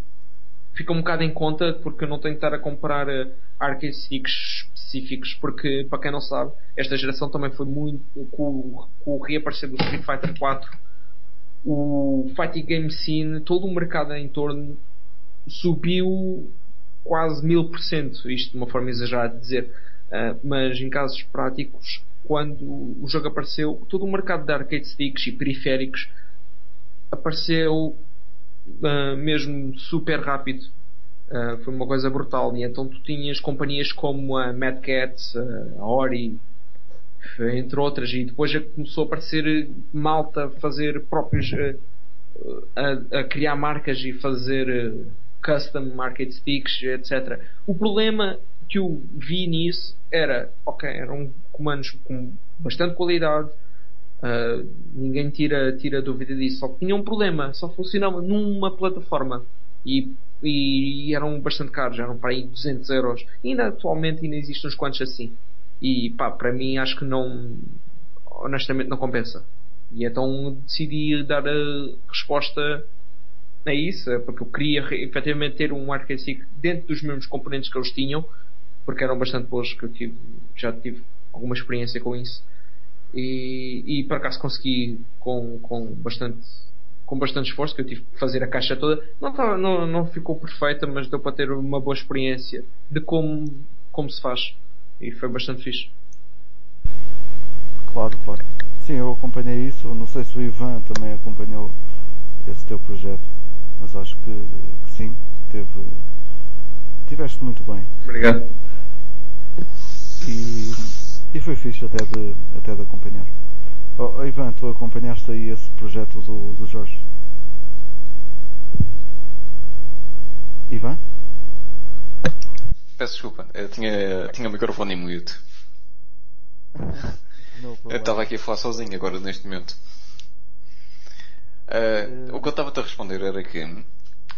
Fica um bocado em conta porque eu não tenho que estar a comprar uh, arcade sticks específicos porque, para quem não sabe, esta geração também foi muito. com, com o reaparecer do Street Fighter 4, o fighting game scene, todo o mercado em torno subiu quase mil por cento, isto de uma forma exagerada de dizer, uh, mas em casos práticos quando o jogo apareceu, todo o mercado de arcade sticks e periféricos apareceu uh, mesmo super rápido. Uh, foi uma coisa brutal. E então tu tinhas companhias como a Mad Cat, a Ori, entre outras, e depois começou a aparecer malta fazer próprios. Uh, a, a, criar marcas e fazer uh, custom market sticks, etc. O problema que eu vi nisso era, ok, eram comandos com bastante qualidade, uh, ninguém tira, tira dúvida disso, só que tinha um problema, só funcionava numa plataforma e, e eram bastante caros, eram para aí 200 euros. Ainda atualmente ainda existem uns quantos assim. E pá, para mim acho que não, honestamente não compensa. E então decidi dar a resposta a isso, porque eu queria efetivamente ter um arcade stick dentro dos mesmos componentes que eles tinham, porque eram bastante bons, que eu tive, já tive alguma experiência com isso. E, e por acaso consegui com, com bastante com bastante esforço, que eu tive que fazer a caixa toda. Não, tava, não, não ficou perfeita, mas deu para ter uma boa experiência de como, como se faz. E foi bastante fixe. Claro, claro. Sim, eu acompanhei isso. Não sei se o Ivan também acompanhou esse teu projeto, mas acho que, que sim, teve. Tiveste muito bem. Obrigado. E, e foi fixe até de, até de acompanhar. Oh, Ivan, tu acompanhaste aí esse projeto do, do Jorge? Ivan? Peço desculpa, eu tinha, tinha o microfone em mute. eu estava aqui a falar sozinho agora neste momento. Uh, o que eu estava a responder era que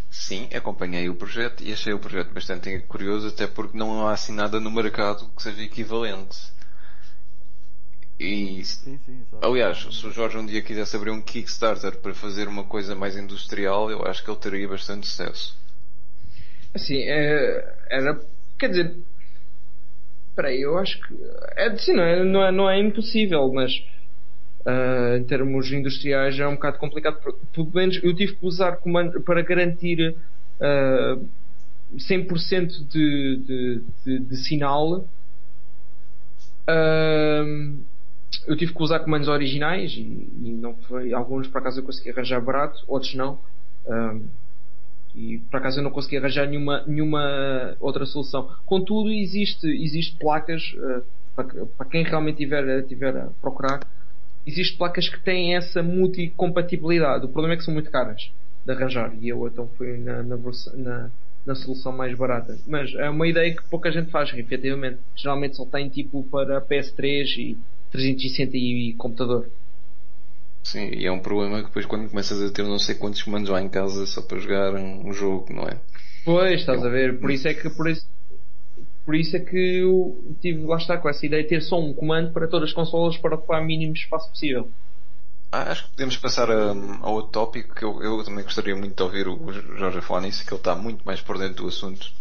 sim, acompanhei o projeto e achei o projeto bastante curioso, até porque não há assim nada no mercado que seja equivalente. E, sim, sim, aliás, se o Jorge um dia quisesse abrir um Kickstarter para fazer uma coisa mais industrial, eu acho que ele teria bastante sucesso. Assim, é, era. Quer dizer. Peraí, eu acho que. É, assim, não, é, não, é, não é impossível, mas. Uh, em termos industriais é um bocado complicado. Pelo menos eu tive que usar comando para garantir uh, 100% de, de, de, de sinal. Uh, eu tive que usar comandos originais e, e, não foi. Alguns por acaso eu consegui arranjar barato, outros não. Um, e por acaso eu não consegui arranjar nenhuma, nenhuma outra solução. Contudo, existe, existe placas, uh, para, para, quem realmente tiver, tiver a procurar, existe placas que têm essa multicompatibilidade. O problema é que são muito caras de arranjar e eu então fui na, na, na, na solução mais barata. Mas é uma ideia que pouca gente faz, efetivamente. Geralmente só tem tipo para PS3 e 360 e computador. Sim, e é um problema que depois quando começas a ter não sei quantos comandos lá em casa só para jogar um jogo, não é? Pois, estás a ver, por isso é que por isso, por isso é que eu tive lá está com essa ideia de ter só um comando para todas as consolas para ocupar o mínimo espaço possível. Ah, acho que podemos passar a, a outro tópico que eu, eu, também gostaria muito de ouvir o Jorge falar nisso, que ele está muito mais por dentro do assunto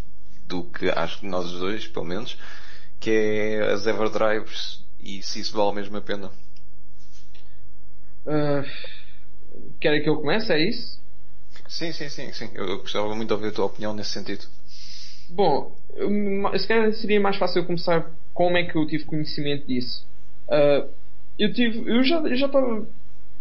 do que acho que nós dois, pelo menos, que é as Everdrives e se isso vale mesmo a pena. Uh, querem que eu comece? É isso? Sim, sim, sim, sim. Eu, eu gostava muito de ouvir a tua opinião nesse sentido. Bom, se calhar seria mais fácil eu começar como é que eu tive conhecimento disso. Uh, eu tive, eu já, eu já estava.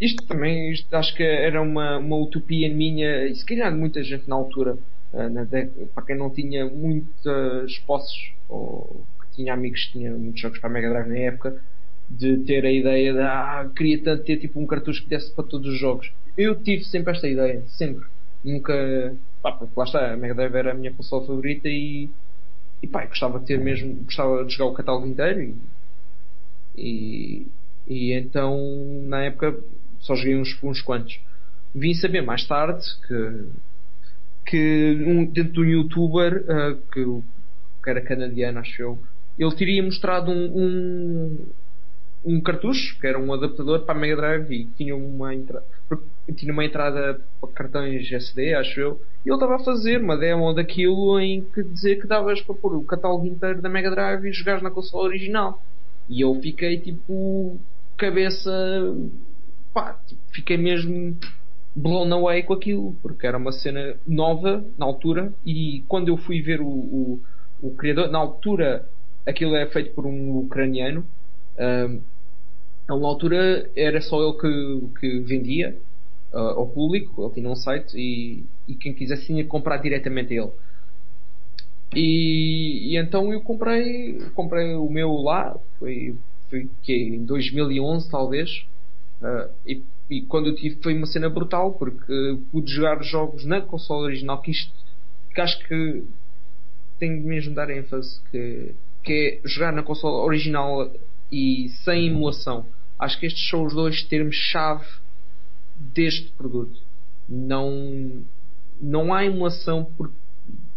Isto também, isto acho que era uma, uma utopia minha e se calhar de muita gente na altura, uh, na, para quem não tinha muitas posses ou tinha amigos que tinham muitos jogos para a Mega Drive na época, de ter a ideia de ah, queria tanto ter tipo um cartucho que desse para todos os jogos. Eu tive sempre esta ideia, sempre. Nunca. Pá, porque lá está, a Mega Drive era a minha console favorita e. E pá, gostava de ter mesmo. Gostava de jogar o catálogo inteiro e. E, e então, na época, só joguei uns, uns quantos. Vim saber mais tarde que. Que um, dentro de um youtuber uh, que, que era canadiano, acho eu, ele teria mostrado um, um, um, cartucho, que era um adaptador para a Mega Drive e tinha uma, tinha uma entrada para cartões SD, acho eu, e ele estava a fazer uma demo daquilo em que dizer que davas para pôr o catálogo inteiro da Mega Drive e jogares na console original. E eu fiquei tipo cabeça pá, tipo, fiquei mesmo blown away com aquilo, porque era uma cena nova na altura e quando eu fui ver o, o, o criador, na altura aquilo é feito por um ucraniano. Um, a uma altura era só ele que, que vendia uh, ao público, ele tinha um site e, e quem quisesse tinha que comprar diretamente a ele. E, e, então eu comprei, comprei o meu lá, foi, foi que em 2011 talvez, uh, e, e, quando eu tive foi uma cena brutal porque pude jogar jogos na console original que isto que acho que tenho de mesmo dar ênfase que, que é jogar na console original e sem emulação. Acho que estes são os dois termos-chave deste produto. Não, não há emulação por,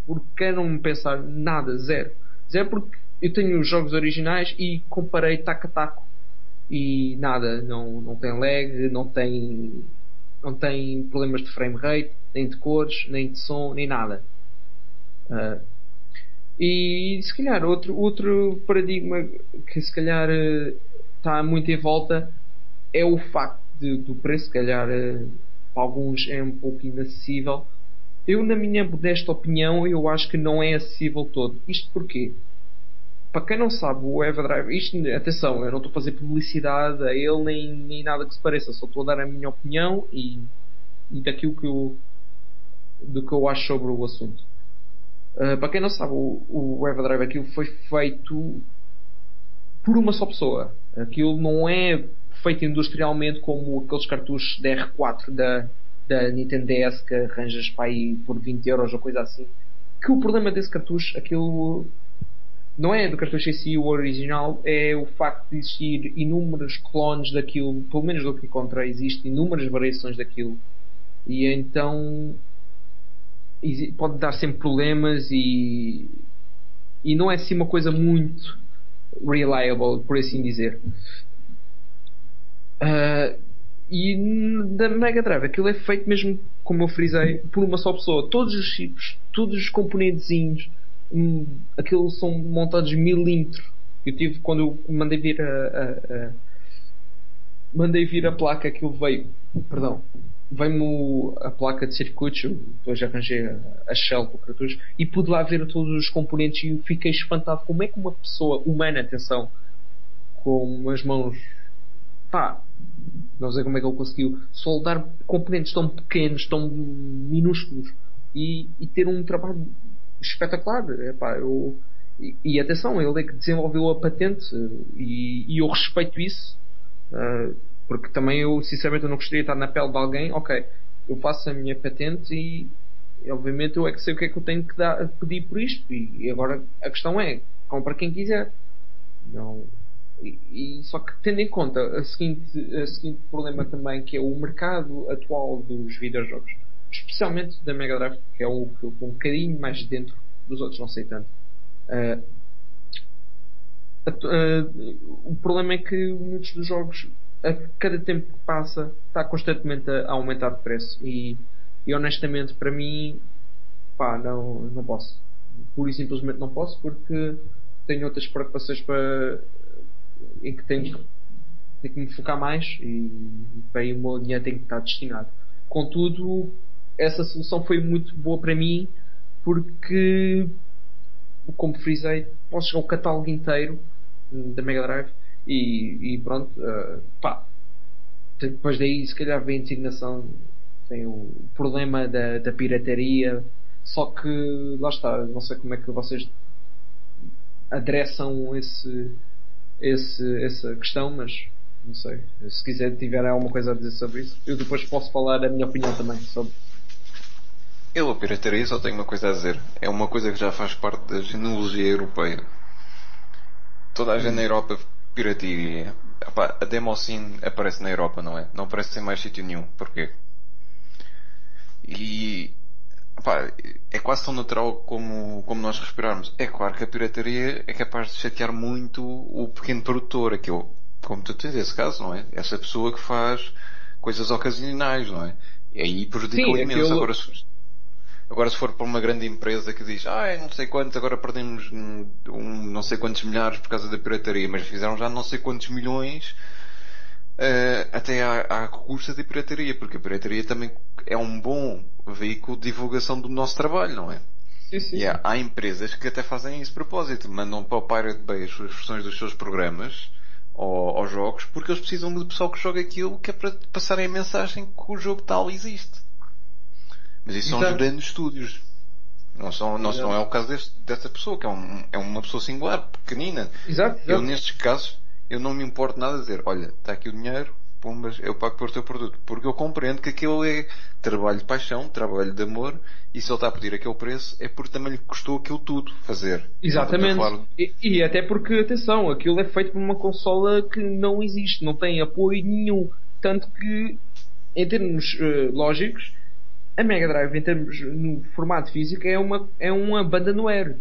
por queiram pensar nada, zero. Zero porque eu tenho os jogos originais e comparei taco a taco e nada, não, não tem lag, não tem, não tem problemas de frame rate, nem de cores, nem de som, nem nada. Uh, e se calhar outro, outro paradigma que se calhar está muito em volta é o facto de, do preço, se calhar para alguns é um pouco inacessível. Eu, na minha modesta opinião, eu acho que não é acessível todo. Isto porquê? Para quem não sabe, o Everdrive, isto, atenção, eu não estou a fazer publicidade a ele nem, nem nada que se pareça, só estou a dar a minha opinião e, e daquilo que eu, do que eu acho sobre o assunto. Uh, para quem não sabe, o, o Everdrive aquilo foi feito por uma só pessoa. Aquilo não é feito industrialmente como aqueles cartuchos DR4 da, da Nintendo DS que arranjas para aí por 20 euros ou coisa assim. Que o problema desse cartucho, aquilo não é do cartucho em si o original, é o facto de existir inúmeros clones daquilo, pelo menos do que encontrei, existem inúmeras variações daquilo. E então pode dar sempre problemas e, e não é assim uma coisa muito reliable, por assim dizer. Uh, e da Mega Drive, aquilo é feito mesmo, como eu frisei, por uma só pessoa. Todos os chips, todos os componentezinhos, um, aquilo são montados milímetros. Eu tive, quando eu mandei vir a, a, a mandei vir a placa, aquilo veio, perdão, veio-me a placa de circuitos, depois arranjei a, shell do cartucho e pude lá ver todos os componentes e fiquei espantado como é que uma pessoa humana, atenção, com as mãos, pá, não sei como é que ele conseguiu soldar componentes tão pequenos, tão minúsculos e, e ter um trabalho espetacular. Epá, eu, e, e, atenção, ele é que desenvolveu a patente e, e eu respeito isso. Uh, porque também eu, sinceramente, eu não gostaria de estar na pele de alguém. Ok, eu faço a minha patente e, obviamente, eu é que sei o que é que eu tenho que dar, pedir por isto. E, e agora a questão é: compra quem quiser. Não, e, e, só que tendo em conta a seguinte, a seguinte problema também que é o mercado atual dos videojogos, especialmente da Mega Drive, que é o que eu estou um bocadinho mais dentro dos outros, não sei tanto. Uh, uh, o problema é que muitos dos jogos a cada tempo que passa está constantemente a, aumentar de preço e, e honestamente para mim pá, não, não posso. Pura e simplesmente não posso porque tenho outras preocupações para em que tenho, tenho que me focar mais e aí o meu dinheiro tem que estar destinado. Contudo, essa solução foi muito boa para mim porque como frisei, posso jogar o catálogo inteiro da Mega Drive e, e pronto, uh, pá. Depois daí, se calhar, vem a indignação, tem o problema da, da pirataria. Só que, lá está, não sei como é que vocês adressam esse, esse, essa questão, mas não sei. Se quiser tiver alguma coisa a dizer sobre isso, eu depois posso falar a minha opinião também sobre. Eu a pirataria só tenho uma coisa a dizer. É uma coisa que já faz parte da genealogia europeia. Toda a gente na Europa pirataria. Epá, a Demoscene aparece na Europa, não é? Não aparece em mais sítio nenhum. Porquê? E epá, é quase tão natural como, como nós respirarmos. É claro que a pirataria é capaz de chatear muito o pequeno produtor, aquele, como tu tens esse caso, não é? Essa pessoa que faz coisas ocasionais, não é? E aí prejudica Sim, imenso. Aquilo... Agora, Agora se for para uma grande empresa que diz, ah, não sei quantos, agora perdemos um, não sei quantos milhares por causa da pirataria, mas fizeram já não sei quantos milhões uh, até à, à custa da pirataria, porque a pirataria também é um bom veículo de divulgação do nosso trabalho, não é? Sim, sim. E há, empresas que até fazem esse propósito, mandam para o Pirate Bay as suas versões dos seus programas ou, aos jogos, porque eles precisam de pessoal que joga aquilo que é para passarem a mensagem que o jogo tal existe. Mas isso Exato. são os grandes estúdios. Não, são, não, não é o caso deste, desta pessoa, que é, um, é uma pessoa singular, pequenina. Exato, exato. Eu, nestes casos, eu não me importo nada a dizer, olha, está aqui o dinheiro, pumbas, eu pago por teu produto. Porque eu compreendo que aquilo é trabalho de paixão, trabalho de amor, e se ele está a pedir aquele preço é porque também lhe custou aquilo tudo fazer. Exatamente. E, e, até porque, atenção, aquilo é feito por uma consola que não existe, não tem apoio nenhum. Tanto que, em termos uh, lógicos, a Mega Drive, em termos no formato físico, é uma, é uma banda no air.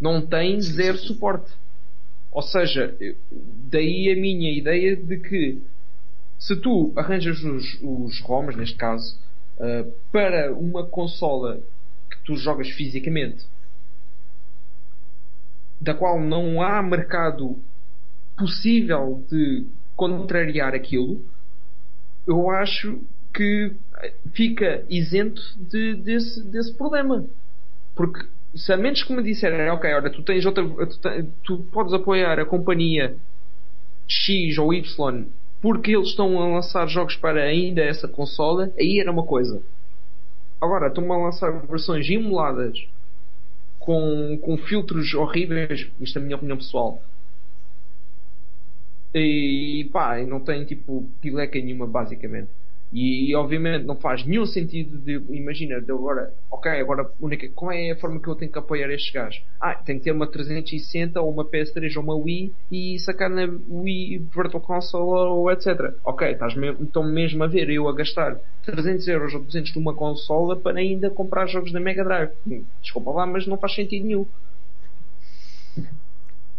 Não tem zero suporte. Ou seja, daí a minha ideia de que se tu arranjas os, os ROMs, neste caso, uh, para uma consola que tu jogas fisicamente, da qual não há mercado possível de contrariar aquilo, eu acho que fica isento de, desse, desse problema. Porque se a menos que me disserem, ok, olha, tu tens outra. Tu, tu podes apoiar a companhia X ou Y porque eles estão a lançar jogos para ainda essa consola, aí era uma coisa. Agora, estão a lançar versões emuladas com, com filtros horríveis, isto é a minha opinião pessoal. E pá, não tem tipo pileca nenhuma, basicamente. E, obviamente não faz nenhum sentido de, imagina, de agora, ok, agora única, qual é a forma que eu tenho que apoiar estes gajos? Ah, tem que ter uma 360 ou uma PS3 ou uma Wii e sacar na Wii Virtual Console ou etc. Ok, estás mesmo, estão mesmo a ver eu a gastar 300 euros ou 200 numa consola para ainda comprar jogos da Mega Drive. Hum, desculpa lá, mas não faz sentido nenhum.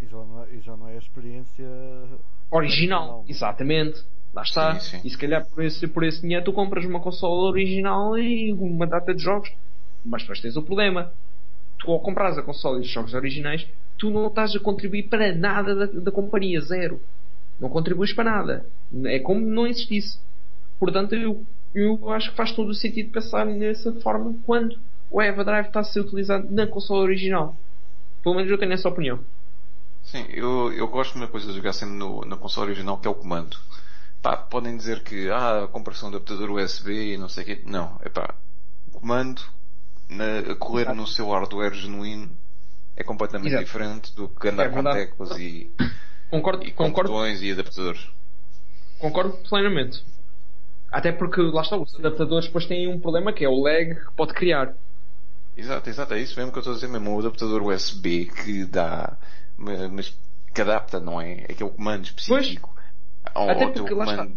E já não é, e já não é a experiência original, original. exatamente. Lá está. Sim, sim. E se calhar por esse, por esse dinheiro tu compras uma consola original e uma data de jogos. Mas depois tens o problema. Tu ao compras a consola e os jogos originais, tu não estás a contribuir para nada da, da companhia, zero. Não contribuis para nada. É como não existisse. Portanto, eu, eu acho que faz todo o sentido pensar nessa forma quando o Eva Drive está a ser utilizado na consola original. Pelo menos eu tenho essa opinião. Sim, eu, eu gosto de uma coisa de jogar sempre no, na consola original que é o comando. Pá, podem dizer que ah, a compressão do adaptador USB e não sei o quê. Não, é pá, o comando na, a correr Exato. no seu hardware genuíno é completamente Exato. diferente do que andar é com teclas e, concordo, e concordo. e adaptadores. Concordo plenamente. Até porque lá está, os adaptadores depois têm um problema que é o lag que pode criar. Exato, exato, é isso mesmo que eu estou a dizer mesmo. O adaptador USB que dá, mas que adapta, não é? Aquele comando específico. Pois ou, até porque lá está.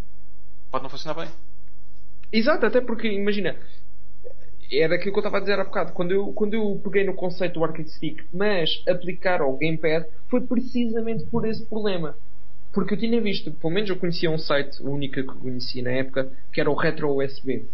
Pode não funcionar bem. Exato, até porque, imagina, é daquilo que eu estava a dizer há bocado. Quando eu, quando eu peguei no conceito do arcade stick, mas aplicar ao gamepad, foi precisamente por esse problema. Porque eu tinha visto, pelo menos eu conhecia um site, o único que conhecia na época, que era o Retro USB.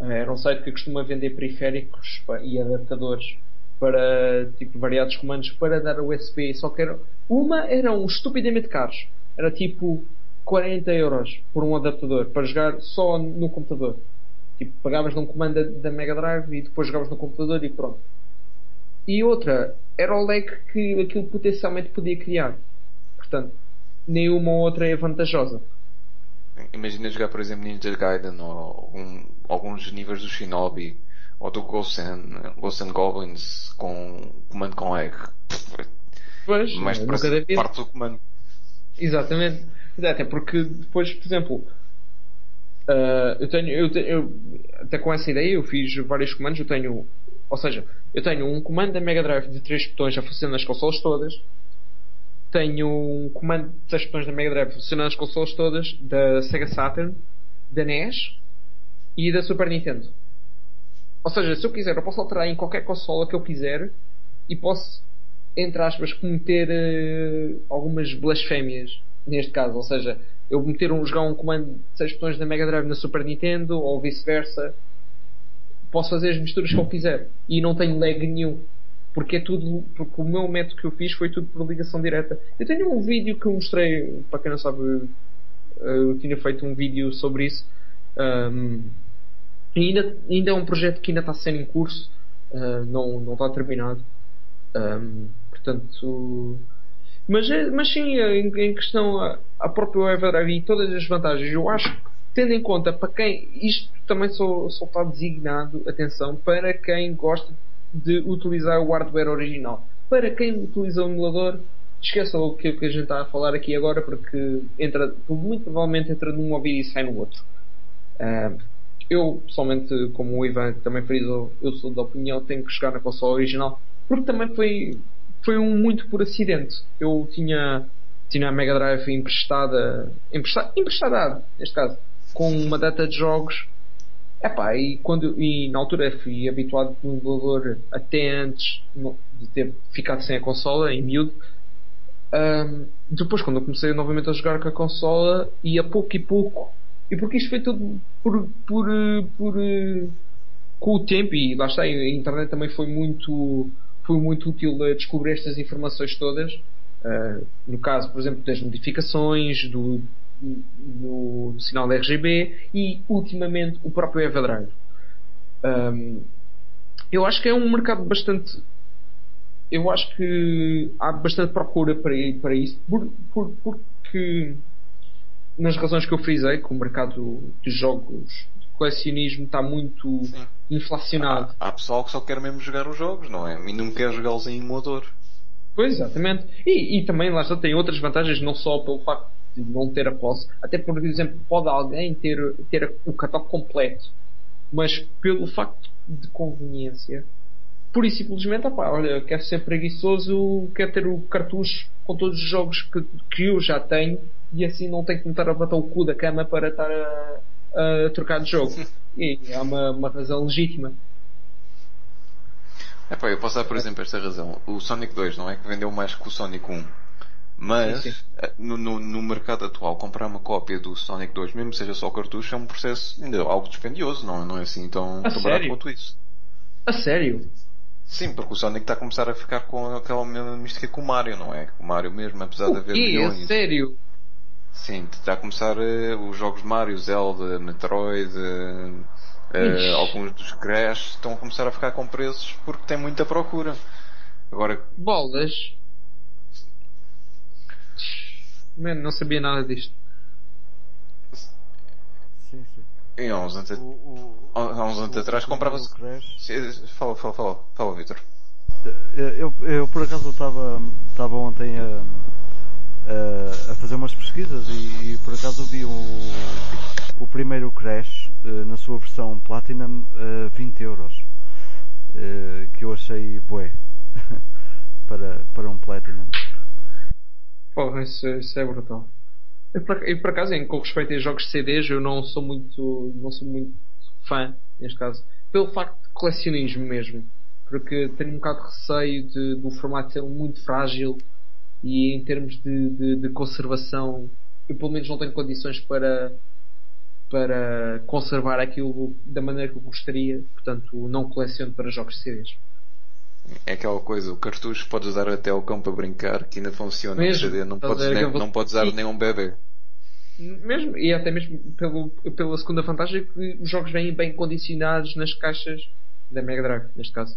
Eh, era um site que costuma vender periféricos e adaptadores para tipo variados comandos para dar USB. Só que era, uma eram estupidamente caros. Era tipo 40 euros por um adaptador para jogar só no computador. Tipo, pagavas num comando da Mega Drive e depois jogavas no computador e pronto. E outra, era o lag que aquilo potencialmente podia criar. Portanto, nenhuma outra é vantajosa. Imagina jogar, por exemplo, Ninja Gaiden ou algum, alguns níveis do Shinobi ou do Ghosts and, Ghosts and Goblins com comando com lag. Pois, mais parte do comando. Exatamente. Até porque depois, por exemplo, uh, eu tenho, eu, tenho eu, até com essa ideia eu fiz vários comandos. Eu tenho, ou seja, eu tenho um comando da Mega Drive de 3 botões a funcionar nas consoles todas. Tenho um comando de 6 botões da Mega Drive a funcionar nas consoles todas da Sega Saturn, da NES e da Super Nintendo. Ou seja, se eu quiser, eu posso alterar em qualquer consola que eu quiser e posso, entre aspas, cometer uh, algumas blasfémias neste caso, ou seja, eu meter um, jogar um comando de 6 botões na Mega Drive na Super Nintendo ou vice-versa, posso fazer as misturas que eu quiser e não tenho lag nenhum. Porque é tudo, porque o meu método que eu fiz foi tudo por ligação direta. Eu tenho um vídeo que eu mostrei, para quem não sabe, eu tinha feito um vídeo sobre isso. Um, ainda, ainda é um projeto que ainda está sendo em curso, uh, não, não está terminado. Um, portanto, mas, é, mas sim, em, em questão a, a própria Everdrive e todas as vantagens, eu acho que tendo em conta para quem isto também só, só está designado, atenção, para quem gosta de utilizar o hardware original. Para quem utiliza o emulador, esqueça o que, que a gente está a falar aqui agora, porque entra, muito provavelmente entra num ouvido e sai no outro. Uh, eu, pessoalmente, como o Ivan também frisou, eu sou da opinião tenho que chegar na consola original, porque também foi, foi um muito por acidente. Eu tinha, tinha a Mega Drive emprestada, emprestada, emprestada neste caso, com uma data de jogos. Epá, e, quando, e na altura fui habituado no emulador até antes de ter ficado sem a consola, em miúdo. Um, depois, quando eu comecei novamente a jogar com a consola, e a pouco e pouco e porque isto foi tudo por, por, por, com o tempo e lá está, a internet também foi muito, foi muito útil a descobrir estas informações todas. Uh, no caso, por exemplo, das notificações, do, do, do sinal RGB e ultimamente o próprio Everdrive. Um, eu acho que é um mercado bastante. Eu acho que há bastante procura para, para isso, por, por, porque nas razões que eu frisei, que o mercado de jogos colecionismo está muito Sim. inflacionado. Há, há, pessoal que só quer mesmo jogar os jogos, não é? E não quer jogá-los em emulador. Pois, exatamente. E, e também, lá está, tem outras vantagens, não só pelo facto de não ter a posse, até por exemplo, pode alguém ter, ter o catálogo completo, mas pelo facto de conveniência, pura e simplesmente, opá, olha, quero ser preguiçoso, quero ter o cartucho com todos os jogos que, que eu já tenho e assim não tenho que me estar a bater o cu da cama para estar a, a trocar de jogo. E é uma, uma razão legítima. Epá, eu posso dar, por exemplo, esta razão. O Sonic 2 não é que vendeu mais que o Sonic 1. Mas, sim, sim. Eh, no, no, no, mercado atual, comprar uma cópia do Sonic 2, mesmo seja só cartucho, é um processo ainda algo dispendioso, não, não é assim tão, tão barato quanto isso. A sério? Sim, porque o Sonic está a começar a ficar com aquela mesma mística com o Mario, não é? Com o Mario mesmo, apesar o de haver milhões. É sério? Sim, está a começar uh, os jogos de Mario, Zelda, Metroid, uh, uh, alguns dos Crash estão a começar a ficar com preços porque tem muita procura. Agora. Bolas! Mano, não sabia nada disto. Sim, sim. E há uns anos, o, o, há uns anos atrás comprava-se. Fala, fala, fala, fala, Vitor. Eu, eu, por acaso estava ontem a uh, a fazer umas pesquisas e, e, por acaso vi o, o primeiro Crash uh, na sua versão Platinum a uh, 20 euros que eu achei bué para, para um Platinum. Porra, isso, isso é brutal. E por, e por acaso, em, com respeito a jogos de CDs, eu não sou muito, não sou muito fã, neste caso, pelo facto de colecionismo mesmo. Porque tenho um bocado de receio de, do formato ser muito frágil e em termos de, de, de, conservação eu pelo menos não tenho condições para para conservar aquilo da maneira que eu gostaria portanto não coleciono para jogos de CDs é aquela coisa, o cartucho pode usar até o cão para brincar que ainda funciona mesmo, CD, não podes, nem, vou... não pode usar e, nenhum bebê. Mesmo, e até mesmo pelo, pela segunda vantagem que os jogos vêm bem condicionados nas caixas da Mega Drive neste caso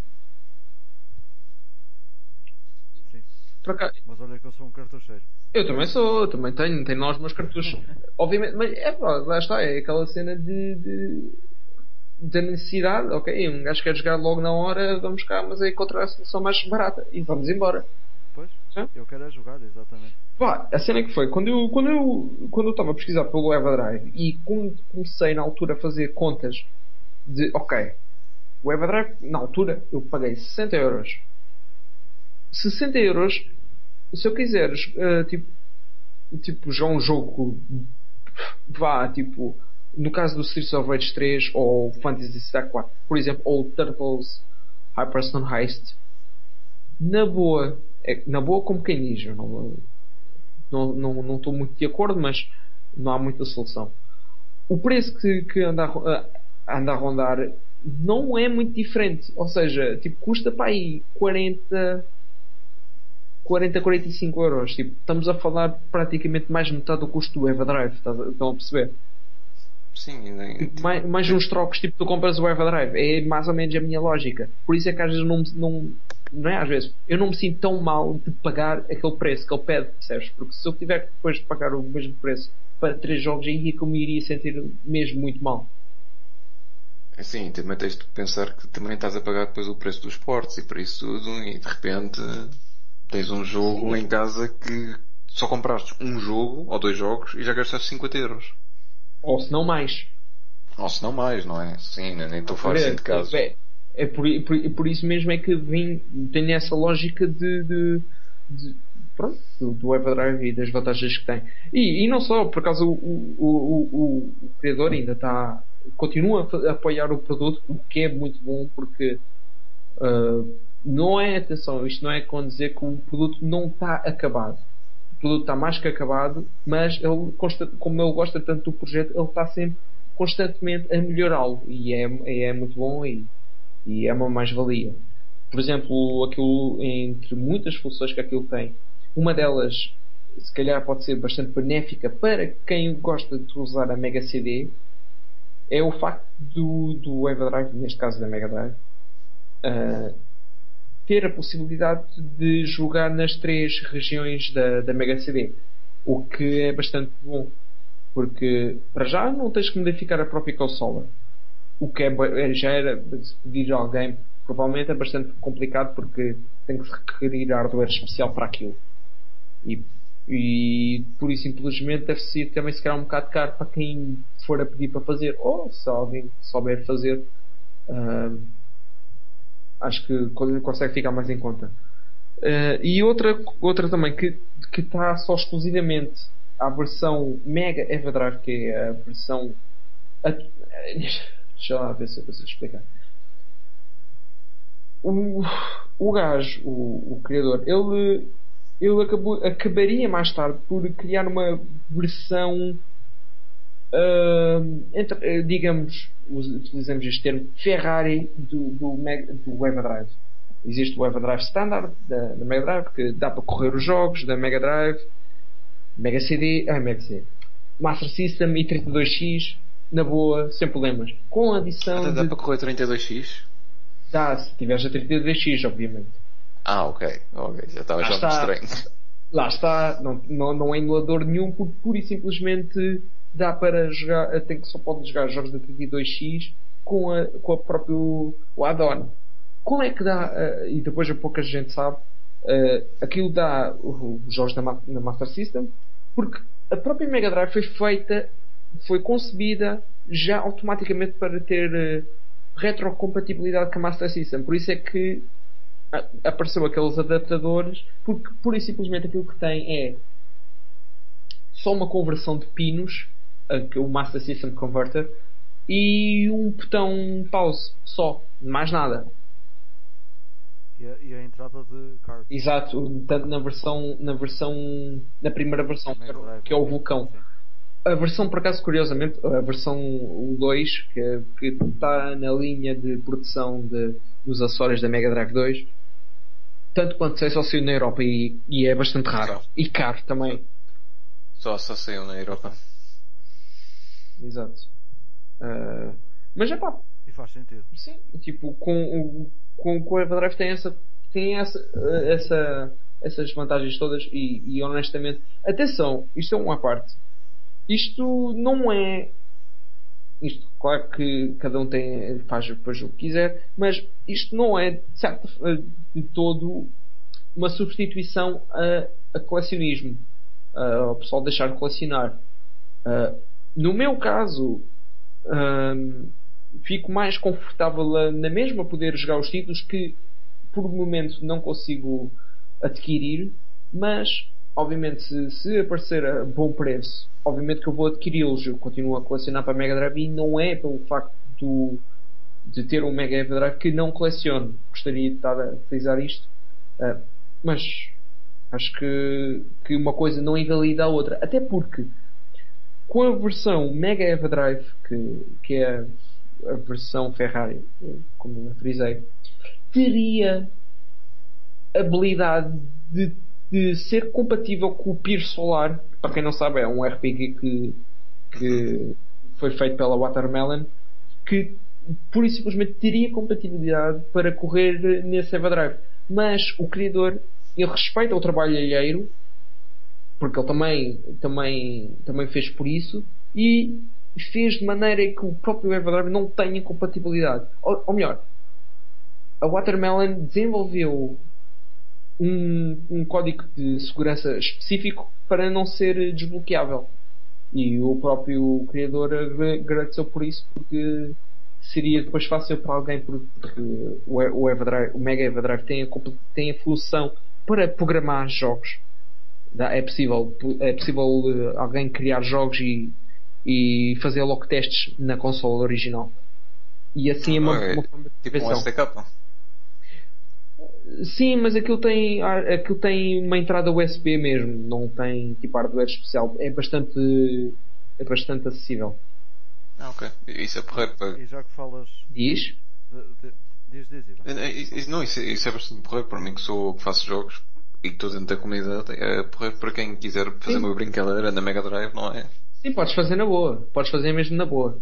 Mas olha que eu sou um cartucheiro. Eu também sou, eu também tenho, tenho lá os meus cartuchos. Obviamente, mas é pá, lá está, é aquela cena de, de da necessidade, ok, um gajo quer jogar logo na hora, vamos cá, mas é encontrar a solução mais barata e vamos embora. Pois, é? eu quero é jogar, exatamente. Pá, a cena é que foi, quando eu quando eu quando eu estava a pesquisar pelo Everdrive e comecei na altura a fazer contas de, ok, o Everdrive, na altura, eu paguei 60 euros 60 euros, se eu quiseres, uh, tipo, tipo, já um jogo, vá, tipo, no caso do Streets of Rage 3 ou Fantasy Star 4, por exemplo, ou Turtles Hyperstone Heist, na boa, é, na boa como quem diz, eu não estou não, não, não muito de acordo, mas não há muita solução. O preço que, que anda, a, anda a rondar não é muito diferente, ou seja, tipo, custa para aí 40 40, 45 euros. Tipo, estamos a falar praticamente mais metade do custo do Everdrive. Estão a perceber? Sim, nem... Tipo, mais, mais uns trocos, tipo, tu compras o Everdrive. É mais ou menos a minha lógica. Por isso é que às vezes não, não, não é às vezes, eu não me sinto tão mal de pagar aquele preço que ele pede, percebes? Porque se eu tiver que depois de pagar o mesmo preço para três jogos, aí é que eu me iria sentir mesmo muito mal. Sim, também tens de pensar que também estás a pagar depois o preço dos portos e por isso tudo e de repente tens um jogo em casa que só compraste um jogo ou dois jogos e já gastaste 50 euros. Ou se não mais. Ou se não mais, não é? Sim, nem estou a falar assim de caso. É, é por, por, por, isso mesmo é que vim, tenho essa lógica de, de, de pronto, do, do Everdrive e das vantagens que tem. E, e não só, por acaso o, o, o, o criador ainda está continua a apoiar o produto, o que é muito bom porque uh, não é, atenção, isto não é com dizer que o produto não está acabado. O produto está mais que acabado, mas ele, como ele gosta tanto do projeto, ele está sempre constantemente a melhorá-lo e é, é muito bom e, e é uma mais-valia. Por exemplo, aquilo, entre muitas funções que aquilo tem, uma delas se calhar pode ser bastante benéfica para quem gosta de usar a Mega CD, é o facto do, do Everdrive, neste caso da Mega Drive, uh, ter a possibilidade de jogar nas três regiões da, da Mega CD. O que é bastante bom. Porque para já não tens que modificar a própria consola. O que é, é já era pedir a alguém provavelmente é bastante complicado porque tem que se requerir hardware especial para aquilo. E e por isso simplesmente deve ser também se calhar um bocado caro para quem for a pedir para fazer ou se alguém souber fazer uh, acho que consegue ficar mais em conta. Uh, e outra, outra também que está só exclusivamente à versão Mega Everdrive que é a versão a, deixa lá ver se eu consigo explicar. O, o gajo, o, o criador, ele ele acabou, acabaria mais tarde por criar uma versão, uh, entre, uh, digamos, utilizamos este termo, Ferrari do, do, do Everdrive. Existe o Everdrive Standard da, da Mega Drive, que dá para correr os jogos da Mega Drive, Mega CD, ah, Mega CD, Master System e 32X, na boa, sem problemas. Com a adição. Dá de... para correr 32X? Dá, se tiveres a 32X, obviamente. Ah, ok. Ok, já estava já estranho. Lá está, não, não, não é emulador nenhum, porque pura e simplesmente dá para jogar, tem que só pode jogar jogos da 32X com a, com a próprio o add-on. Como é que dá, uh, e depois a pouca gente sabe, uh, aquilo dá os jogos na, na Master System, porque a própria Mega Drive foi feita, foi concebida já automaticamente para ter uh, retrocompatibilidade com a Master System. Por isso é que apareceu aqueles adaptadores porque pura e simplesmente aquilo que tem é só uma conversão de pinos o Master System Converter e um botão pause só, mais nada e a, e a entrada de card exato, tanto na versão na versão na primeira versão que é o vulcão a versão por acaso curiosamente a versão 2 que, que está na linha de produção de, dos acessórios da Mega Drive 2 tanto quanto sei, só saiu na Europa e, e é bastante raro. E caro também. Só, só saiu na Europa. Exato. Uh, mas é pá. E faz sentido. Sim, tipo, com, com, com o Everdrive tem essa. Tem essa, essa, essas vantagens todas e, e honestamente. Atenção, isto é uma parte. Isto não é isto, claro que cada um tem, faz depois o que quiser, mas isto não é de, certo, de todo uma substituição a, a colecionismo, ao pessoal deixar de colecionar. Uh, no meu caso, uh, fico mais confortável na mesma poder jogar os títulos que por momento não consigo adquirir, mas obviamente se, se aparecer a bom preço obviamente que eu vou adquiri-los. Eu continuo a colecionar para Mega Drive e não é pelo facto do, de ter um Mega Drive que não coleciono. Gostaria de estar a utilizar isto, uh, mas acho que, que uma coisa não invalida a outra. Até porque com a versão Mega Everdrive, que, que é a versão Ferrari, como eu frisei, teria habilidade de, de ser compatível com o Pier Solar para quem não sabe, é um RPG que, que foi feito pela Watermelon que pura e simplesmente teria compatibilidade para correr nesse Everdrive. Mas o criador ele respeita o trabalho alheiro porque ele também, também, também fez por isso e fez de maneira que o próprio Everdrive não tenha compatibilidade. Ou, ou melhor, a Watermelon desenvolveu um, um código de segurança específico para não ser desbloqueável. E o próprio criador agradeceu por isso, porque seria depois fácil para alguém, porque o, Everdrive, o Mega Everdrive tem a, tem a função para programar jogos. É possível, é possível eh, alguém criar jogos e, e fazer logo testes na consola original. E assim é uma, é, uma forma de tipo um SDK. Sim, mas aquilo tem, aquilo tem uma entrada USB mesmo, não tem tipo hardware especial. É bastante, é bastante acessível. Ah, ok. Isso é porreiro para. E já que falas. Diz? Diz, diz, diz. Não, isso, isso é bastante porreiro para mim que sou que faço jogos e que estou dentro da comunidade. É porreiro para quem quiser fazer Sim. uma brincadeira na Mega Drive, não é? Sim, podes fazer na boa. Podes fazer mesmo na boa.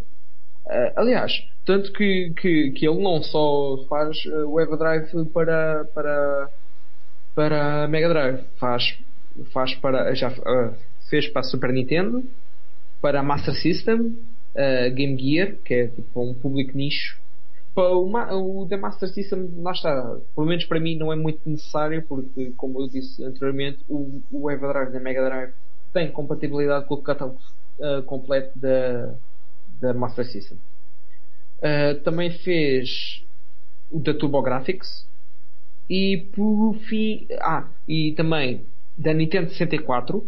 Uh, aliás, tanto que, que, que ele não só faz uh, o Everdrive para, para, para Mega Drive, faz, faz para, já uh, fez para a Super Nintendo, para a Master System, Game Gear, que é tipo um público nicho. Para o, o da Master System, lá está, pelo menos para mim não é muito necessário, porque, como eu disse anteriormente, o, o Everdrive da Mega Drive tem compatibilidade com o catálogo completo da da Master System. Uh, também fez o da TurboGrafx e por fim, ah, e também da Nintendo 64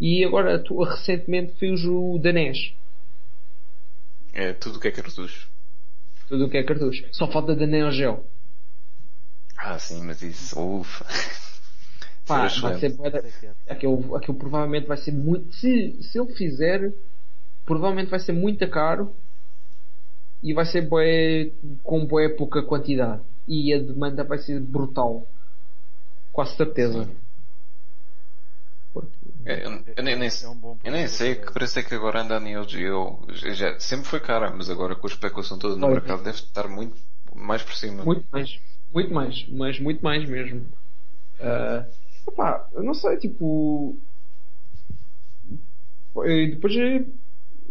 e agora recentemente fez o da NES. É tudo o que é cartucho. Tudo o que é cartucho. Só falta da Neo Geo. Ah, sim, mas isso, ufa. Pá, vai ser, aquilo, aquilo provavelmente vai ser muito. Se, se ele fizer, provavelmente vai ser muito caro e vai ser bué, com bué pouca quantidade e a demanda vai ser brutal quase certeza é, eu, eu, nem, nem, é um eu nem sei que parece que agora anda a Neo Geo já, sempre foi cara mas agora com a especulação toda no mercado deve estar muito mais por cima. Muito mais muito mais mas muito mais mesmo. Uh, opá, eu não sei tipo depois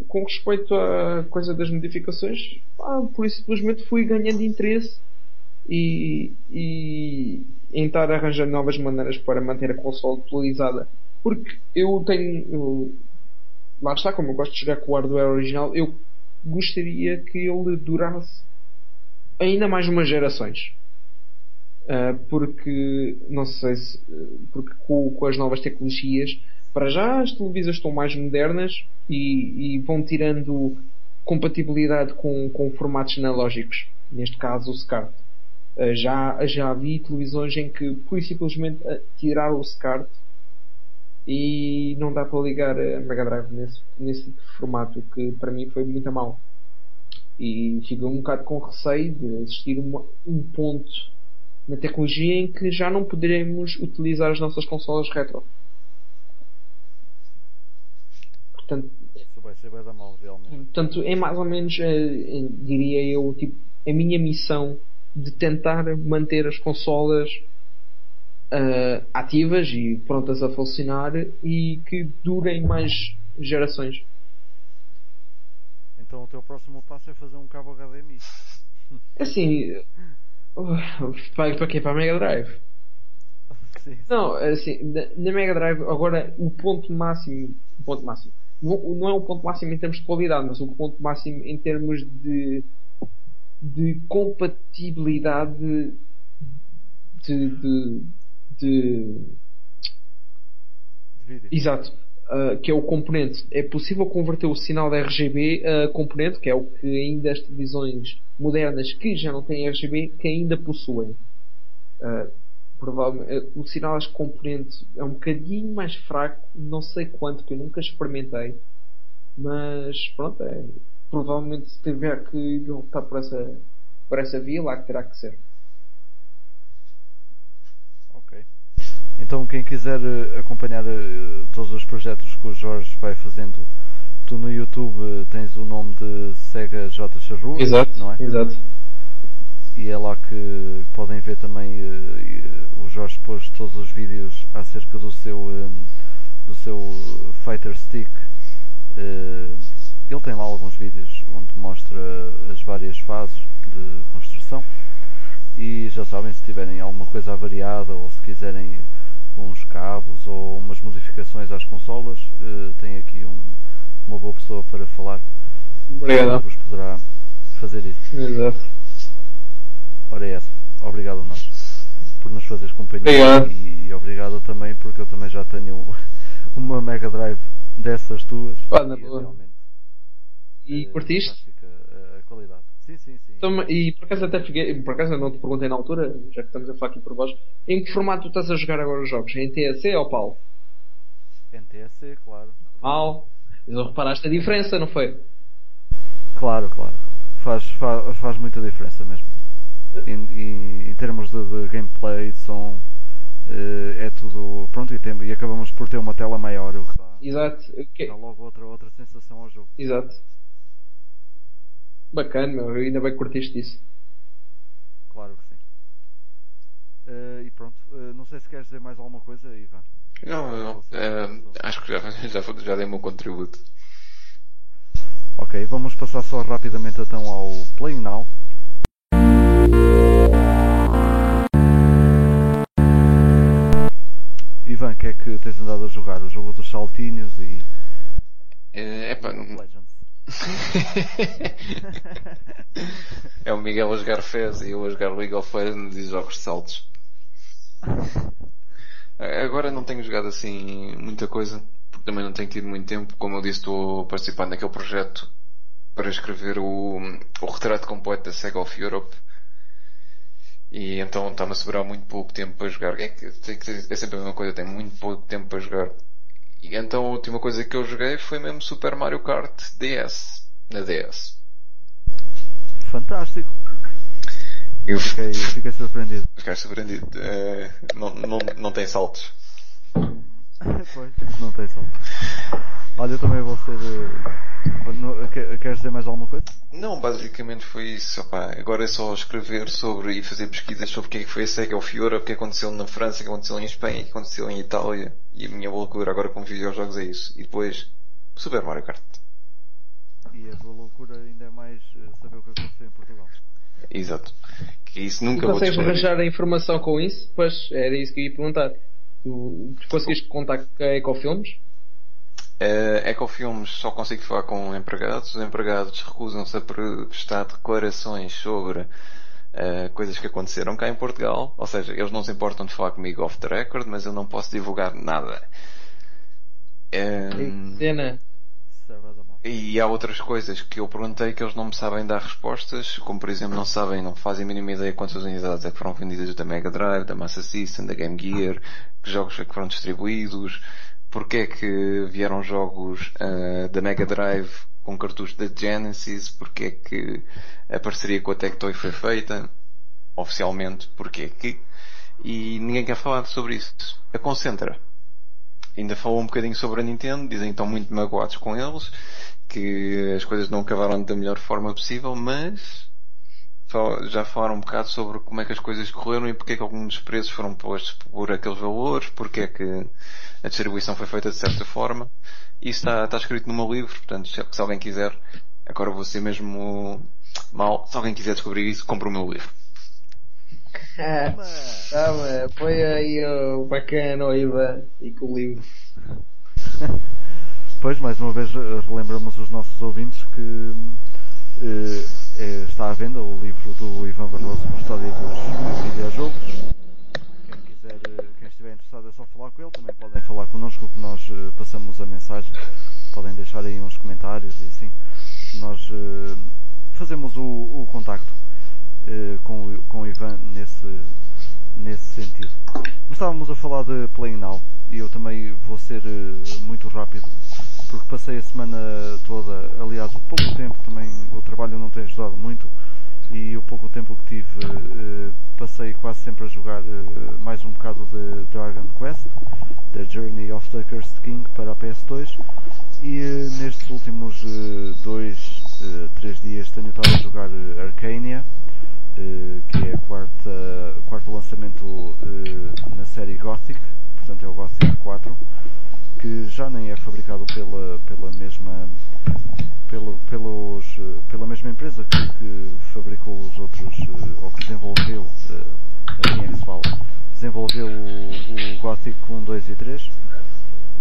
com respeito à coisa das modificações, ah, por isso simplesmente fui ganhando interesse e, e em estar arranjando novas maneiras para manter a console atualizada. Porque eu tenho. Eu, lá está, como eu gosto de jogar com o hardware original, eu gostaria que ele durasse ainda mais umas gerações. Uh, porque, não sei se. Porque com, com as novas tecnologias para já as televisões estão mais modernas e, e vão tirando compatibilidade com, com formatos analógicos, neste caso o SCART. Uh, já, já vi televisões em que por simplesmente tiraram o SCART e não dá para ligar a Mega Drive nesse, nesse formato, que para mim foi muito mal. E fico um bocado com receio de existir uma, um ponto na tecnologia em que já não poderemos utilizar as nossas consolas retro. Portanto. Portanto, é mais ou menos, eh, diria eu, tipo, a minha missão de tentar manter as consolas uh, ativas e prontas a funcionar e que durem mais gerações. Então o teu próximo passo é fazer um cabo HDMI. Assim, para, para quê? Para a Mega Drive? Sim. Não, assim, na, na Mega Drive agora o ponto máximo, o ponto máximo não é um ponto máximo em termos de qualidade, mas um ponto máximo em termos de, de compatibilidade de, de, de, de Exato. Uh, que é o componente. É possível converter o sinal de RGB a componente, que é o que ainda as televisões modernas que já não têm RGB, que ainda possuem. Uh, provavelmente eh, o sinal de componente é um bocadinho mais fraco, não sei quanto, que eu nunca experimentei, mas pronto, é, provavelmente se tiver que voltar por essa, por essa via, lá que terá que ser. Ok. Então quem quiser eh, acompanhar eh, todos os projetos que o Jorge vai fazendo, tu no YouTube tens o nome de Sega J. Charrua, exato, não é? Exato. E é lá que podem ver também o Jorge pôs todos os vídeos acerca do seu, do seu Fighter Stick ele tem lá alguns vídeos onde mostra as várias fases de construção e já sabem se tiverem alguma coisa avariada ou se quiserem uns cabos ou umas modificações às consolas, uh, tem aqui um, uma boa pessoa para falar. Obrigado. Vos poderá fazer isso. Exato. Ora é essa. Obrigado a nós por nos fazeres companhia obrigado. E, e obrigado também porque eu também já tenho uma Mega Drive dessas tuas. Na e boa. E eh, curtiste? fantástica a, a qualidade. Sim, sim, sim. Então, e por acaso até fiquei, por acaso eu não te perguntei na altura, já que estamos a falar aqui por baixo, em que formato tu estás a jogar agora os jogos? Em TSC ou PAL? NTSC, claro. PAL? Mas reparaste a diferença, não foi? Claro, claro. Faz, faz, faz muita diferença mesmo. Em, em, em termos de, de, gameplay, de som, uh, é tudo. Pronto, e, tem, e acabamos por ter uma tela maior, o que dá, Exato. Okay. dá logo outra, outra sensação ao jogo. Exato. Bacana, meu. Ainda bem que curtiste isso. Claro que sim. Uh, e pronto, uh, não sei se queres dizer mais alguma coisa, Ivan. Não, não. Uh, acho que já, já, já dei o meu contributo. Ok, vamos passar só rapidamente então ao Play Now. Ivan, o que é que tens andado a jogar? O jogo dos saltinhos e. É, não... é o Miguel a jogar Fez e eu a jogar League of Legends e jogos de saltos. Agora não tenho jogado assim muita coisa, porque também não tenho tido muito tempo. Como eu disse, estou participando naquele projeto para escrever o, o retrato completo da Sega of Europe. E então está-me a sobrar muito pouco tempo para jogar. É, que, é sempre a mesma coisa, tem muito pouco tempo para jogar. E então a última coisa que eu joguei foi mesmo Super Mario Kart DS. Na DS. Fantástico. Eu fiquei, fiquei surpreendido. Fiquei surpreendido. Uh, não, não, não tem saltos. pois, não tem saltos. Olha, eu também vou ser. Queres dizer mais alguma coisa? Não, basicamente foi isso. Opa, agora é só escrever sobre e fazer pesquisas sobre o que é que foi a SEGA of Europe, o que aconteceu na França, o que aconteceu em Espanha, o que aconteceu em Itália. E a minha loucura agora com videojogos é isso. E depois, Super Mario Kart. E a tua loucura ainda é mais saber o que aconteceu em Portugal. Exato. Que isso nunca tu vou consegues arranjar a informação com isso? Pois, era isso que eu ia perguntar. Tu, tu conseguiste contacto com a Ecofilmes? Uh, Ecofilmes só consigo falar com empregados. Os empregados recusam-se a prestar declarações sobre uh, coisas que aconteceram cá em Portugal. Ou seja, eles não se importam de falar comigo off the record, mas eu não posso divulgar nada. Um, cena. E há outras coisas que eu perguntei que eles não me sabem dar respostas, como por exemplo não sabem, não fazem a mínima ideia quantas unidades é que foram vendidas da Mega Drive, da Master System, da Game Gear, que jogos é que foram distribuídos, porque é que vieram jogos uh, da Mega Drive com cartuchos da Genesis, porque é que a parceria com a Tectoy foi feita, oficialmente, porque é que, e ninguém quer falar sobre isso. A Concentra ainda falou um bocadinho sobre a Nintendo, dizem que estão muito magoados com eles, que as coisas não acabaram da melhor forma possível, mas já falaram um bocado sobre como é que as coisas correram e porque é que alguns dos preços foram postos por aqueles valores, porque é que a distribuição foi feita de certa forma. Isso está, está escrito no meu livro, portanto, se, se alguém quiser, agora vou ser mesmo mal, se alguém quiser descobrir isso, compre o meu livro. Toma, põe aí o bacana, o Ivan, e com o livro. Pois, mais uma vez, relembramos os nossos ouvintes que eh, está à venda o livro do Ivan Barroso, História dos Videojogos. Quem quiser, quem estiver interessado é só falar com ele, também podem falar connosco que nós eh, passamos a mensagem, podem deixar aí uns comentários e assim. Nós eh, fazemos o, o contacto com, com o Ivan nesse, nesse sentido. Mas estávamos a falar de Play Now e eu também vou ser muito rápido porque passei a semana toda, aliás, o pouco tempo também, o trabalho não tem ajudado muito e o pouco tempo que tive uh, passei quase sempre a jogar uh, mais um bocado de Dragon Quest, The Journey of the Cursed King para a PS2 e uh, nestes últimos dois, três dias tenho estado a jogar Arcania, que é o quarto lançamento na série Gothic, portanto é o Gothic 4, que já nem é fabricado pela, pela mesma pelo, pelos, pela mesma empresa que, que fabricou os outros, ou que desenvolveu, assim é que se fala, desenvolveu o, o Gothic 1, 2 e 3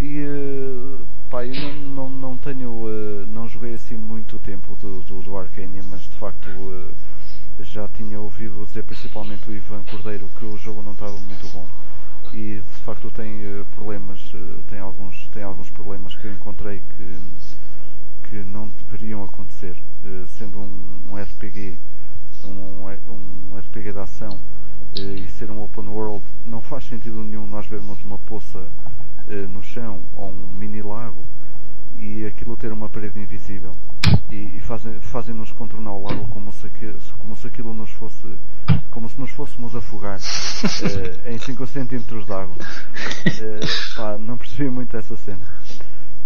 e pá, eu não, não, não tenho, não joguei assim muito tempo do, do, do mas de facto já tinha ouvido dizer principalmente o Ivan Cordeiro que o jogo não estava muito bom e de facto tem uh, problemas, uh, tem alguns, tem alguns problemas que eu encontrei que, que não deveriam acontecer, uh, sendo um, um RPG, um, um RPG de ação e ser um open world, não faz sentido nenhum nós vermos uma poça no chão ou um mini lago e aquilo ter uma parede invisível e, e fazem, fazem-nos contornar o lago como se, como se aquilo nos fosse, como se nos fôssemos afogar uh, em 5 centímetros de água. Uh, pá, não percebi muito essa cena.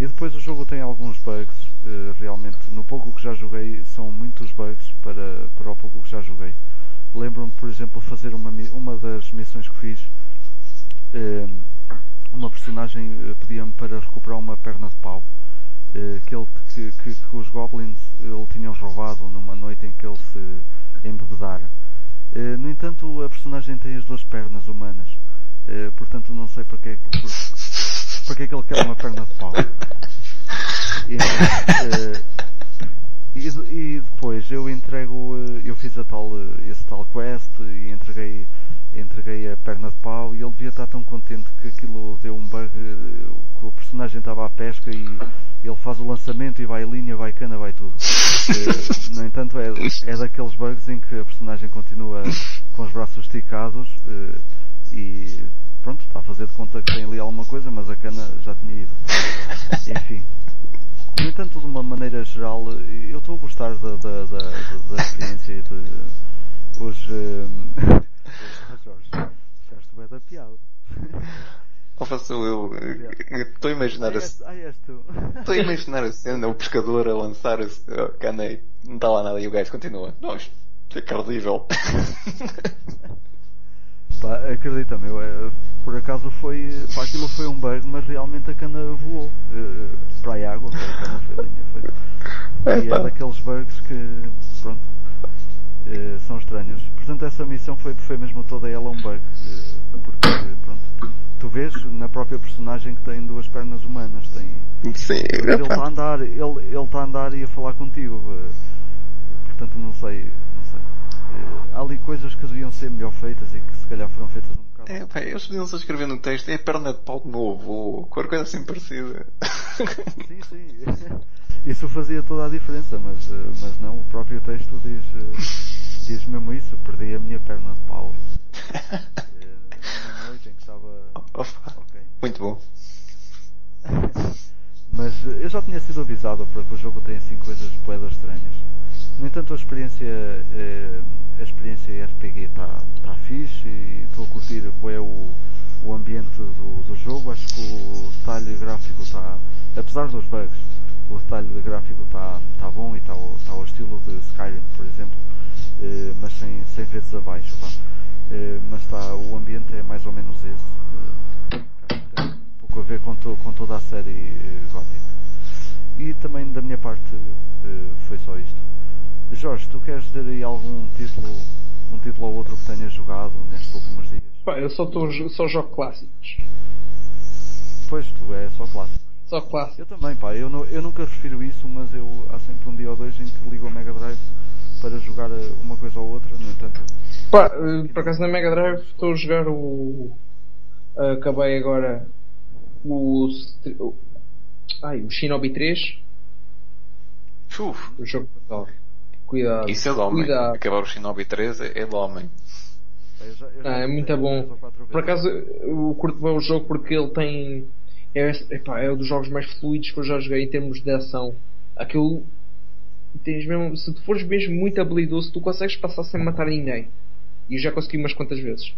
E depois o jogo tem alguns bugs, uh, realmente, no pouco que já joguei, são muitos bugs para, para o pouco que já joguei. Lembro-me, por exemplo, fazer uma, uma das missões que fiz, uma personagem pedia-me para recuperar uma perna de pau eh, que, ele, que, que, que, os goblins ele tinham roubado numa noite em que ele se embebedara. Eh, no entanto, a personagem tem as duas pernas humanas, eh, portanto não sei para que, por, para que é que ele quer uma perna de pau. E, e, e depois eu entrego, eu fiz a tal, esse tal quest e entreguei entreguei a perna de pau e ele devia estar tão contente que aquilo deu um bug, que o personagem estava à pesca e ele faz o lançamento e vai linha, vai cana, vai tudo. Eh, no entanto, é, é daqueles bugs em que a personagem continua com os braços esticados eh, e pronto, está a fazer de conta que tem ali alguma coisa, mas a cana já tinha ido. Enfim. No entanto, de uma maneira geral, eu estou a gostar da, da, da, da experiência e de os. Jorge, gostaste bem da piada. Ou sou eu. Estou a imaginar a Estou a imaginar a cena, o pescador a lançar a cana e não está lá nada e o gajo continua. Não, isto é cardível. Pá, acredita-me, é, por acaso foi. Pá, aquilo foi um bug, mas realmente a cana voou uh, para a água, a cana foi linha. Foi. É, e é daqueles bugs que. Pronto. Uh, são estranhos. Portanto, essa missão foi, foi mesmo toda ela um bug. Uh, porque, pronto tu vês na própria personagem que tem duas pernas humanas. Tem, Sim, ele está a andar, ele, ele está a andar e a falar contigo. Eh, portanto, não sei, não sei. Eh, há ali coisas que deviam ser melhor feitas e que se calhar foram feitas um bocado. É, pá, eles podiam só escrever no texto, é a perna de pau de novo, ou qualquer coisa assim parecida. Sim, sim. Isso fazia toda a diferença, mas, eh, mas não, o próprio texto diz, diz mesmo isso, perdi a minha perna de pau. noite em que estava. Okay. Muito bom. Mas eh, eu já tinha sido avisado para que o jogo tem assim coisas poedas estranhas. No entanto, a experiência, eh, a experiência RPG está tá fixe e estou a curtir bem o, o ambiente do, do jogo. Acho que o detalhe gráfico está, apesar dos bugs, o detalhe gráfico está tá bom e está tá ao estilo de Skyrim, por exemplo, eh, mas sem, sem vezes abaixo. Tá? Eh, mas está, o ambiente é mais ou menos esse. Uh, tem um pouco a ver com, to, com toda a série uh, gótica. E também da minha parte foi só isto. Jorge, tu queres dizer aí algum título, um título ou outro que tenhas jogado nestes últimos dias? Pá, eu só, tô, só jogo clássicos. Pois, tu é só clássico. Só clássico. Eu também, pá, eu, não, eu nunca refiro isso, mas eu há sempre um dia ou dois em que ligo o Mega Drive para jogar uma coisa ou outra, no entanto Pá, eh, por acaso na Mega Drive estou a jogar o. Acabei agora o. Ai, o Shinobi 3. Uf. O jogo total. Cuidado. Isso é de homem. Cuidado. Acabar o Shinobi 3 é, é de homem. ah, é muito bom. Por acaso eu curto bem o jogo porque ele tem. É, epá, é um dos jogos mais fluidos que eu já joguei em termos de ação. Aquilo. Tens mesmo, se tu fores mesmo muito habilidoso, tu consegues passar sem matar ninguém. E eu já consegui umas quantas vezes.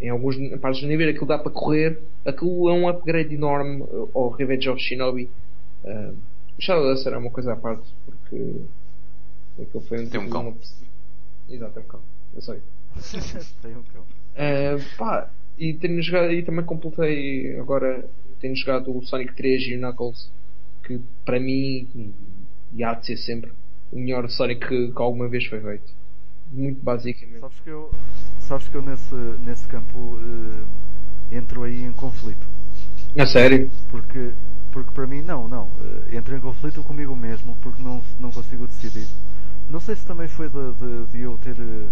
Em alguns partes do nível aquilo dá para correr. Aquilo é um upgrade enorme ao Revenge of Shinobi. Uh, Shadow Dancer é uma coisa à parte porque aquilo foi um Tem um cão. Uma... Exato, é um cão. É só isso. Tem um cão. Uh, pá, e, tenho jogado, e também completei agora tenho jogado o Sonic 3 e o Knuckles que para mim e há de ser sempre o melhor Sonic que, que alguma vez foi feito. Muito basicamente. Sabes que eu, sabes que eu nesse, nesse campo uh, entro aí em conflito. A sério? porque, porque para mim não, não. Uh, entro em conflito comigo mesmo porque não, não consigo decidir. Não sei se também foi de, de, de eu ter uh,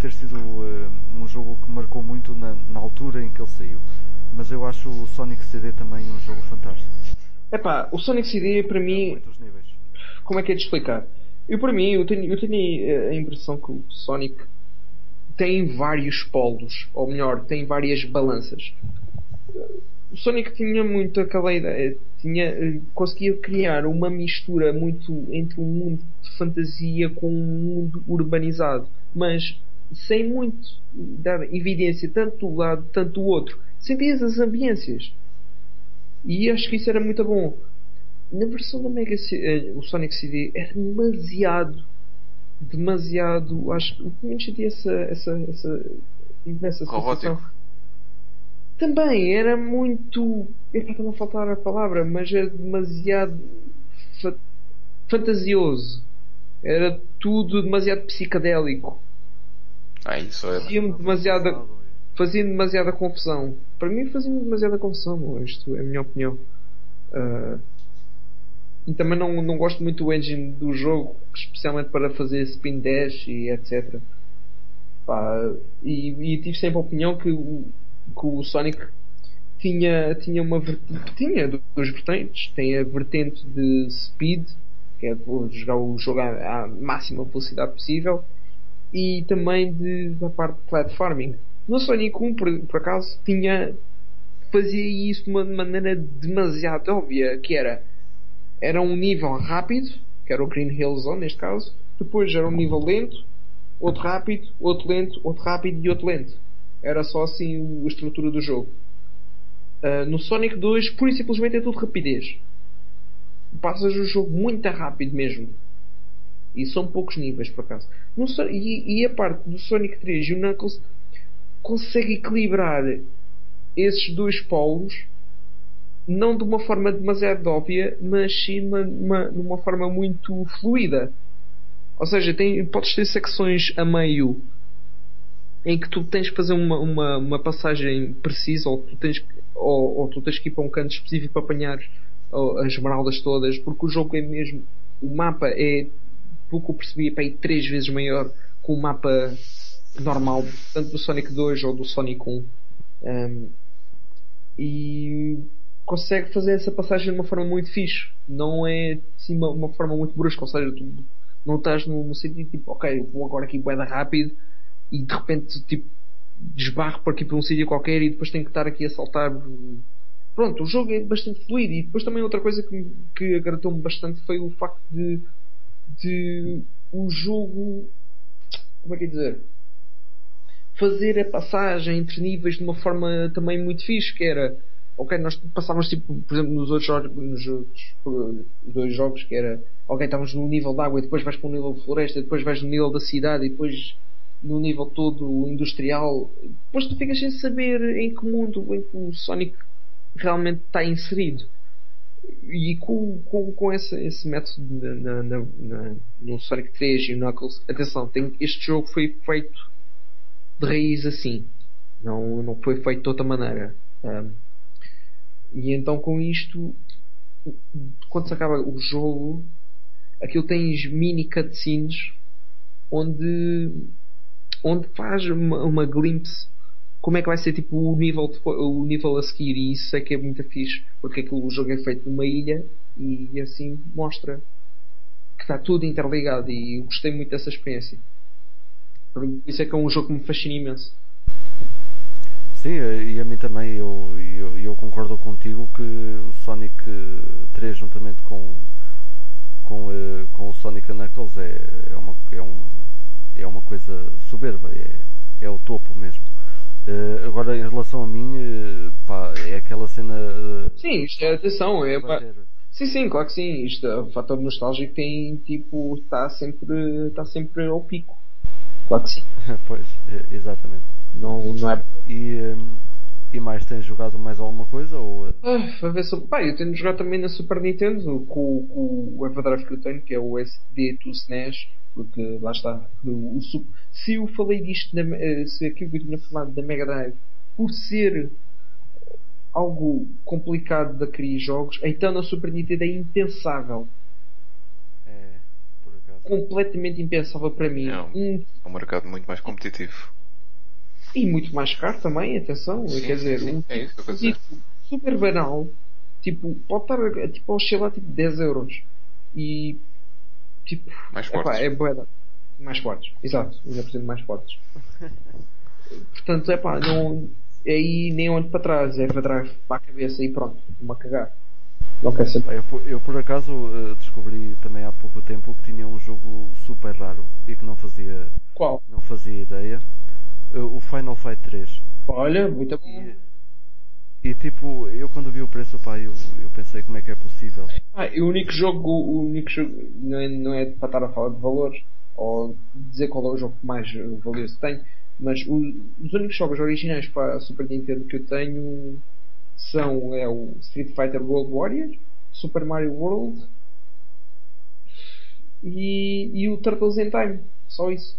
ter sido uh, um jogo que marcou muito na, na, altura em que ele saiu. Mas eu acho o Sonic CD também um jogo fantástico. Epá, o Sonic CD para mim. Como é que é de explicar? Eu para mim, eu tenho, eu tenho eh, a impressão que o Sonic tem vários polos, ou melhor, tem várias balanças. O Sonic tinha muito aquela ideia, tinha, eh, conseguia criar uma mistura muito entre um mundo de fantasia com um mundo urbanizado, mas sem muito dar evidência tanto do lado, tanto do outro. Sentias as ambiências. E acho que isso era muito bom. Na versão da Mega eh, o Sonic CD era demasiado demasiado acho que pelo menos senti essa essa, essa, essa sensação também era muito está-me a faltar a palavra mas era demasiado fa fantasioso era tudo demasiado psicadélico ah, isso é. Fazia-me demasiada. Fazia demasiada confusão. Para mim fazia-me demasiada confusão. Isto é a minha opinião. Uh, e também não, não gosto muito do engine do jogo, especialmente para fazer spin dash e etc. Pá, e, e, tive sempre a opinião que o, que o Sonic tinha, tinha uma tinha duas vertentes. Tem a vertente de speed, que é jogar o jogo à, à máxima velocidade possível, e também de, da parte de platforming. No Sonic 1, por, por acaso, tinha fazia isso de uma maneira demasiado óbvia, que era era um nível rápido, que era o Green Hill Zone neste caso, depois era um nível lento, outro rápido, outro lento, outro rápido e outro lento. Era só assim a estrutura do jogo. Uh, no Sonic 2, pura e simplesmente é tudo rapidez. Passas o jogo muito rápido mesmo. E são poucos níveis, por acaso. No, e, e, a parte do Sonic 3 e o Knuckles consegue equilibrar esses dois polos não de uma forma demasiado óbvia, mas sim de uma forma muito fluida. Ou seja, tem, podes ter secções a meio em que tu tens que fazer uma, uma, uma passagem precisa ou tu, tens, ou, ou, tu tens que ir para um canto específico para apanhar as esmeraldas todas, porque o jogo é mesmo. O mapa é que eu percebi, é para ir três vezes maior que o mapa normal, tanto do Sonic 2 ou do Sonic 1. Um, e consegue fazer essa passagem de uma forma muito fixe. Não é assim, uma, uma forma muito brusca, ou seja, tu não estás no, no sentido tipo, ok, vou agora aqui boeda rápido e de repente tipo desbarro por aqui para um sítio qualquer e depois tenho que estar aqui a saltar. Pronto, o jogo é bastante fluido e depois também outra coisa que, que agradou-me bastante foi o facto de de o jogo. Como é que é dizer? Fazer a passagem entre níveis de uma forma também muito fixe, que era. Ok, nós passávamos tipo, por exemplo, nos outros nos outros dois jogos, que era. Ok, estávamos no nível de água e depois vais para o nível de floresta, depois vais no nível da cidade e depois no nível todo industrial. Depois tu ficas sem saber em que mundo em que o Sonic realmente está inserido e com, com, com esse, esse método na, na, na, no Sonic 3 e o Knuckles, atenção, tem, este jogo foi feito de raiz assim, não, não foi feito de outra maneira. Um, e então com isto, quando se acaba o jogo, aquilo tens mini cutscenes onde, onde faz uma, uma glimpse como é que vai ser tipo o nível, o nível a seguir. E isso é que é muito fixe porque aquilo, o jogo é feito numa ilha e assim mostra que está tudo interligado. E gostei muito dessa experiência por isso é que é um jogo que me fascina imenso Sim, e a mim também eu, eu, eu concordo contigo que o Sonic 3 juntamente com com, eh, com o Sonic Knuckles é, é, uma, é, um, é uma coisa soberba, é, é o topo mesmo. Uh, agora, em relação a mim, uh, pá, é aquela cena. Uh, sim, isto é atenção, é. Pá, sim, sim, claro que sim. Isto, o fator nostálgico tem tipo. está sempre, está sempre ao pico. Claro que sim. pois, exatamente. Não, não é. E, e mais, tens jogado mais alguma coisa? Ou... Ah, a ver se... Pá, eu tenho jogado também na Super Nintendo com, com o Everdrive que eu tenho, que é o SD2 SNES, porque lá está. O, o, se eu falei disto, na, eh, se aquilo que eu tinha falado da Mega Drive, por ser algo complicado de criar jogos, então na Super Nintendo é impensável. É. Completamente impensável para mim. É um, um mercado muito mais competitivo. E muito mais caro também, atenção. Sim, quer dizer, sim, um é isso que eu dizer. super banal, tipo, pode estar tipo, a oscilar tipo 10 euros. E tipo, mais epá, fortes. é boeda. Mais fortes, exato, ainda por cima mais fortes. Portanto, é pá, não. É aí nem onde para trás, é para trás, para a cabeça e pronto, uma cagar. Saber. Eu, eu, por acaso uh, descobri também há pouco tempo que tinha um jogo super raro e que não fazia. Qual? Não fazia ideia. Uh, o Final Fight 3. Olha, muito bom. E, e tipo, eu quando vi o preço, pá, eu, eu pensei como é que é possível. Ah, o único jogo, o único jogo não é, não é para estar a falar de valores ou dizer qual é o jogo que mais valioso tem, mas o, os únicos jogos originais para a Super Nintendo que eu tenho são é o Street Fighter World Warrior, Super Mario World e, e o Turtles in Time. Só isso.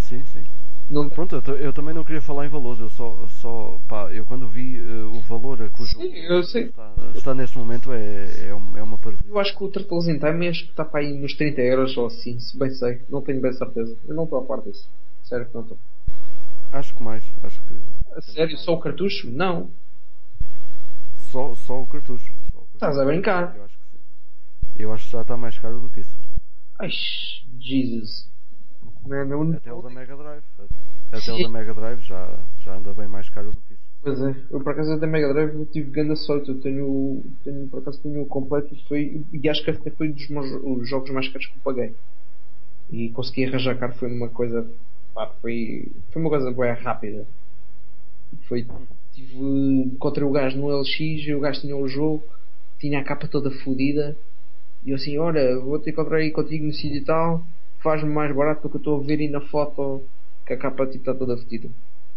Sim, sim. Não... Pronto, eu, eu, também não queria falar em valores, eu só, só pá, eu quando vi uh, o valor a que o jogo está, está, neste momento é, é, um, é uma. Eu acho que o Turtles in Time acho que está para aí nos 30 euros ou assim, se bem sei, não tenho bem certeza. Eu não estou a par disso. Sério que não estou. Acho que mais, acho que. A sério, só o cartucho? Não. Só, só o cartucho. Só o cartucho. Estás a brincar? Eu acho que sim. Eu acho que já está mais caro do que isso. Ai, Jesus. Não, não... Até o da Mega Drive. Até o da Mega Drive já, já anda bem mais caro do que isso. Pois é, eu por acaso da Mega Drive eu tive grande sorte, eu tenho, tenho por acaso tenho o completo e foi e acho que até foi dos meus, os jogos mais caros que eu paguei. E consegui arranjar caro foi uma coisa pá, foi, foi uma coisa boa rápida. Foi tive, encontrei o gajo no LX e o gajo tinha o jogo, tinha a capa toda fodida e eu assim, olha, vou que encontrar aí contigo no sítio e tal faz-me mais barato do que eu estou a ver aí na foto que a capa tipo, está toda fedida.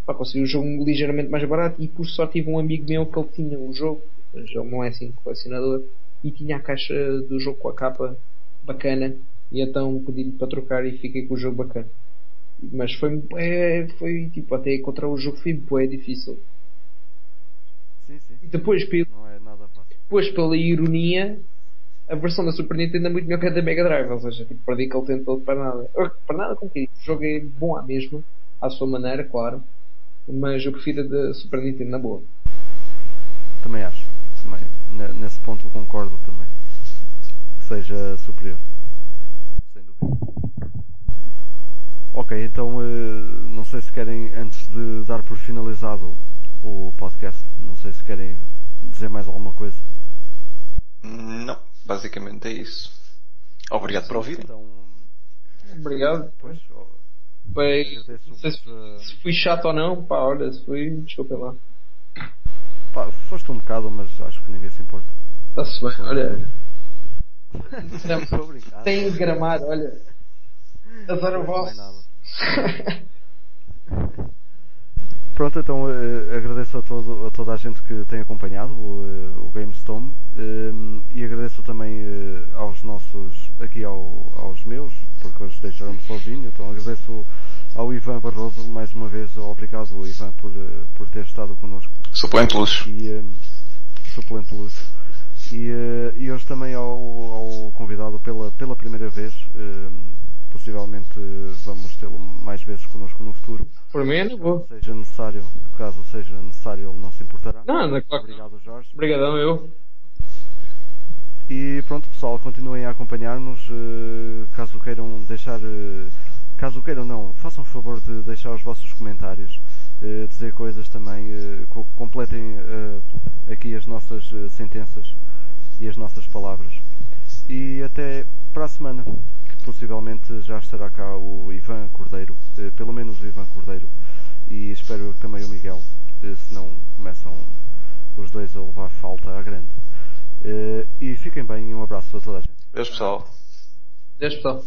Pá, consegui o jogo ligeiramente mais barato e por sorte tive um amigo meu que ele tinha o jogo, mas ele não é assim colecionador, e tinha a caixa do jogo com a capa bacana e então pedi-lhe para trocar e fiquei com o jogo bacana. Mas foi, é, foi tipo, até encontrar o jogo foi é difícil. Sim, sim. E depois, não é depois pela ironia, a versão da Super Nintendo é muito melhor que a da Mega Drive, ou seja, tipo, perdi aquele tempo todo para nada. Para nada, como que é? O jogo é bom à mesma, à sua maneira, claro, mas eu prefiro a da Super Nintendo na boa. Também acho, também. Nesse ponto concordo também. Que seja superior. Sem dúvida. Ok, então não sei se querem, antes de dar por finalizado o podcast, não sei se querem dizer mais alguma coisa. Não, basicamente é isso. Obrigado por ouvir. Então, Obrigado. Pois, Foi, não sei se, se, fui chato ou não, pá, olha, se fui, desculpa lá. Pá, foste um bocado, mas acho que ninguém se importa. Está-se bem, olha. Tem Tem gramado, olha. Azar o vosso. Pronto, então uh, agradeço a, todo, a, toda a gente que tem acompanhado o, uh, o GameStorm uh, e agradeço também aos nossos, aqui ao, aos meus, porque hoje deixaram-me sozinho, então agradeço ao Ivan Barroso mais uma vez, obrigado Ivan por, por ter estado connosco. Suplente luxo. E, suplente luxo. E, e hoje também ao, ao, convidado pela, pela primeira vez, possivelmente vamos tê-lo mais vezes connosco no futuro. Por mim é vou. Seja necessário, caso seja necessário, ele não se importará. Não, não é claro. Obrigado, Jorge. Obrigadão, eu. E pronto, pessoal, continuem a acompanhar-nos. Caso queiram deixar, caso queiram não, façam o favor de deixar os vossos comentários, dizer coisas também, completem aqui as nossas sentenças e as nossas palavras. E até para a semana possivelmente já estará cá o Ivan Cordeiro, eh, pelo menos o Ivan Cordeiro, e espero que também o Miguel, eh, se não começam os dois a levar falta à grande. Eh, e fiquem bem e um abraço a toda a gente. Beijo pessoal. Beijo pessoal.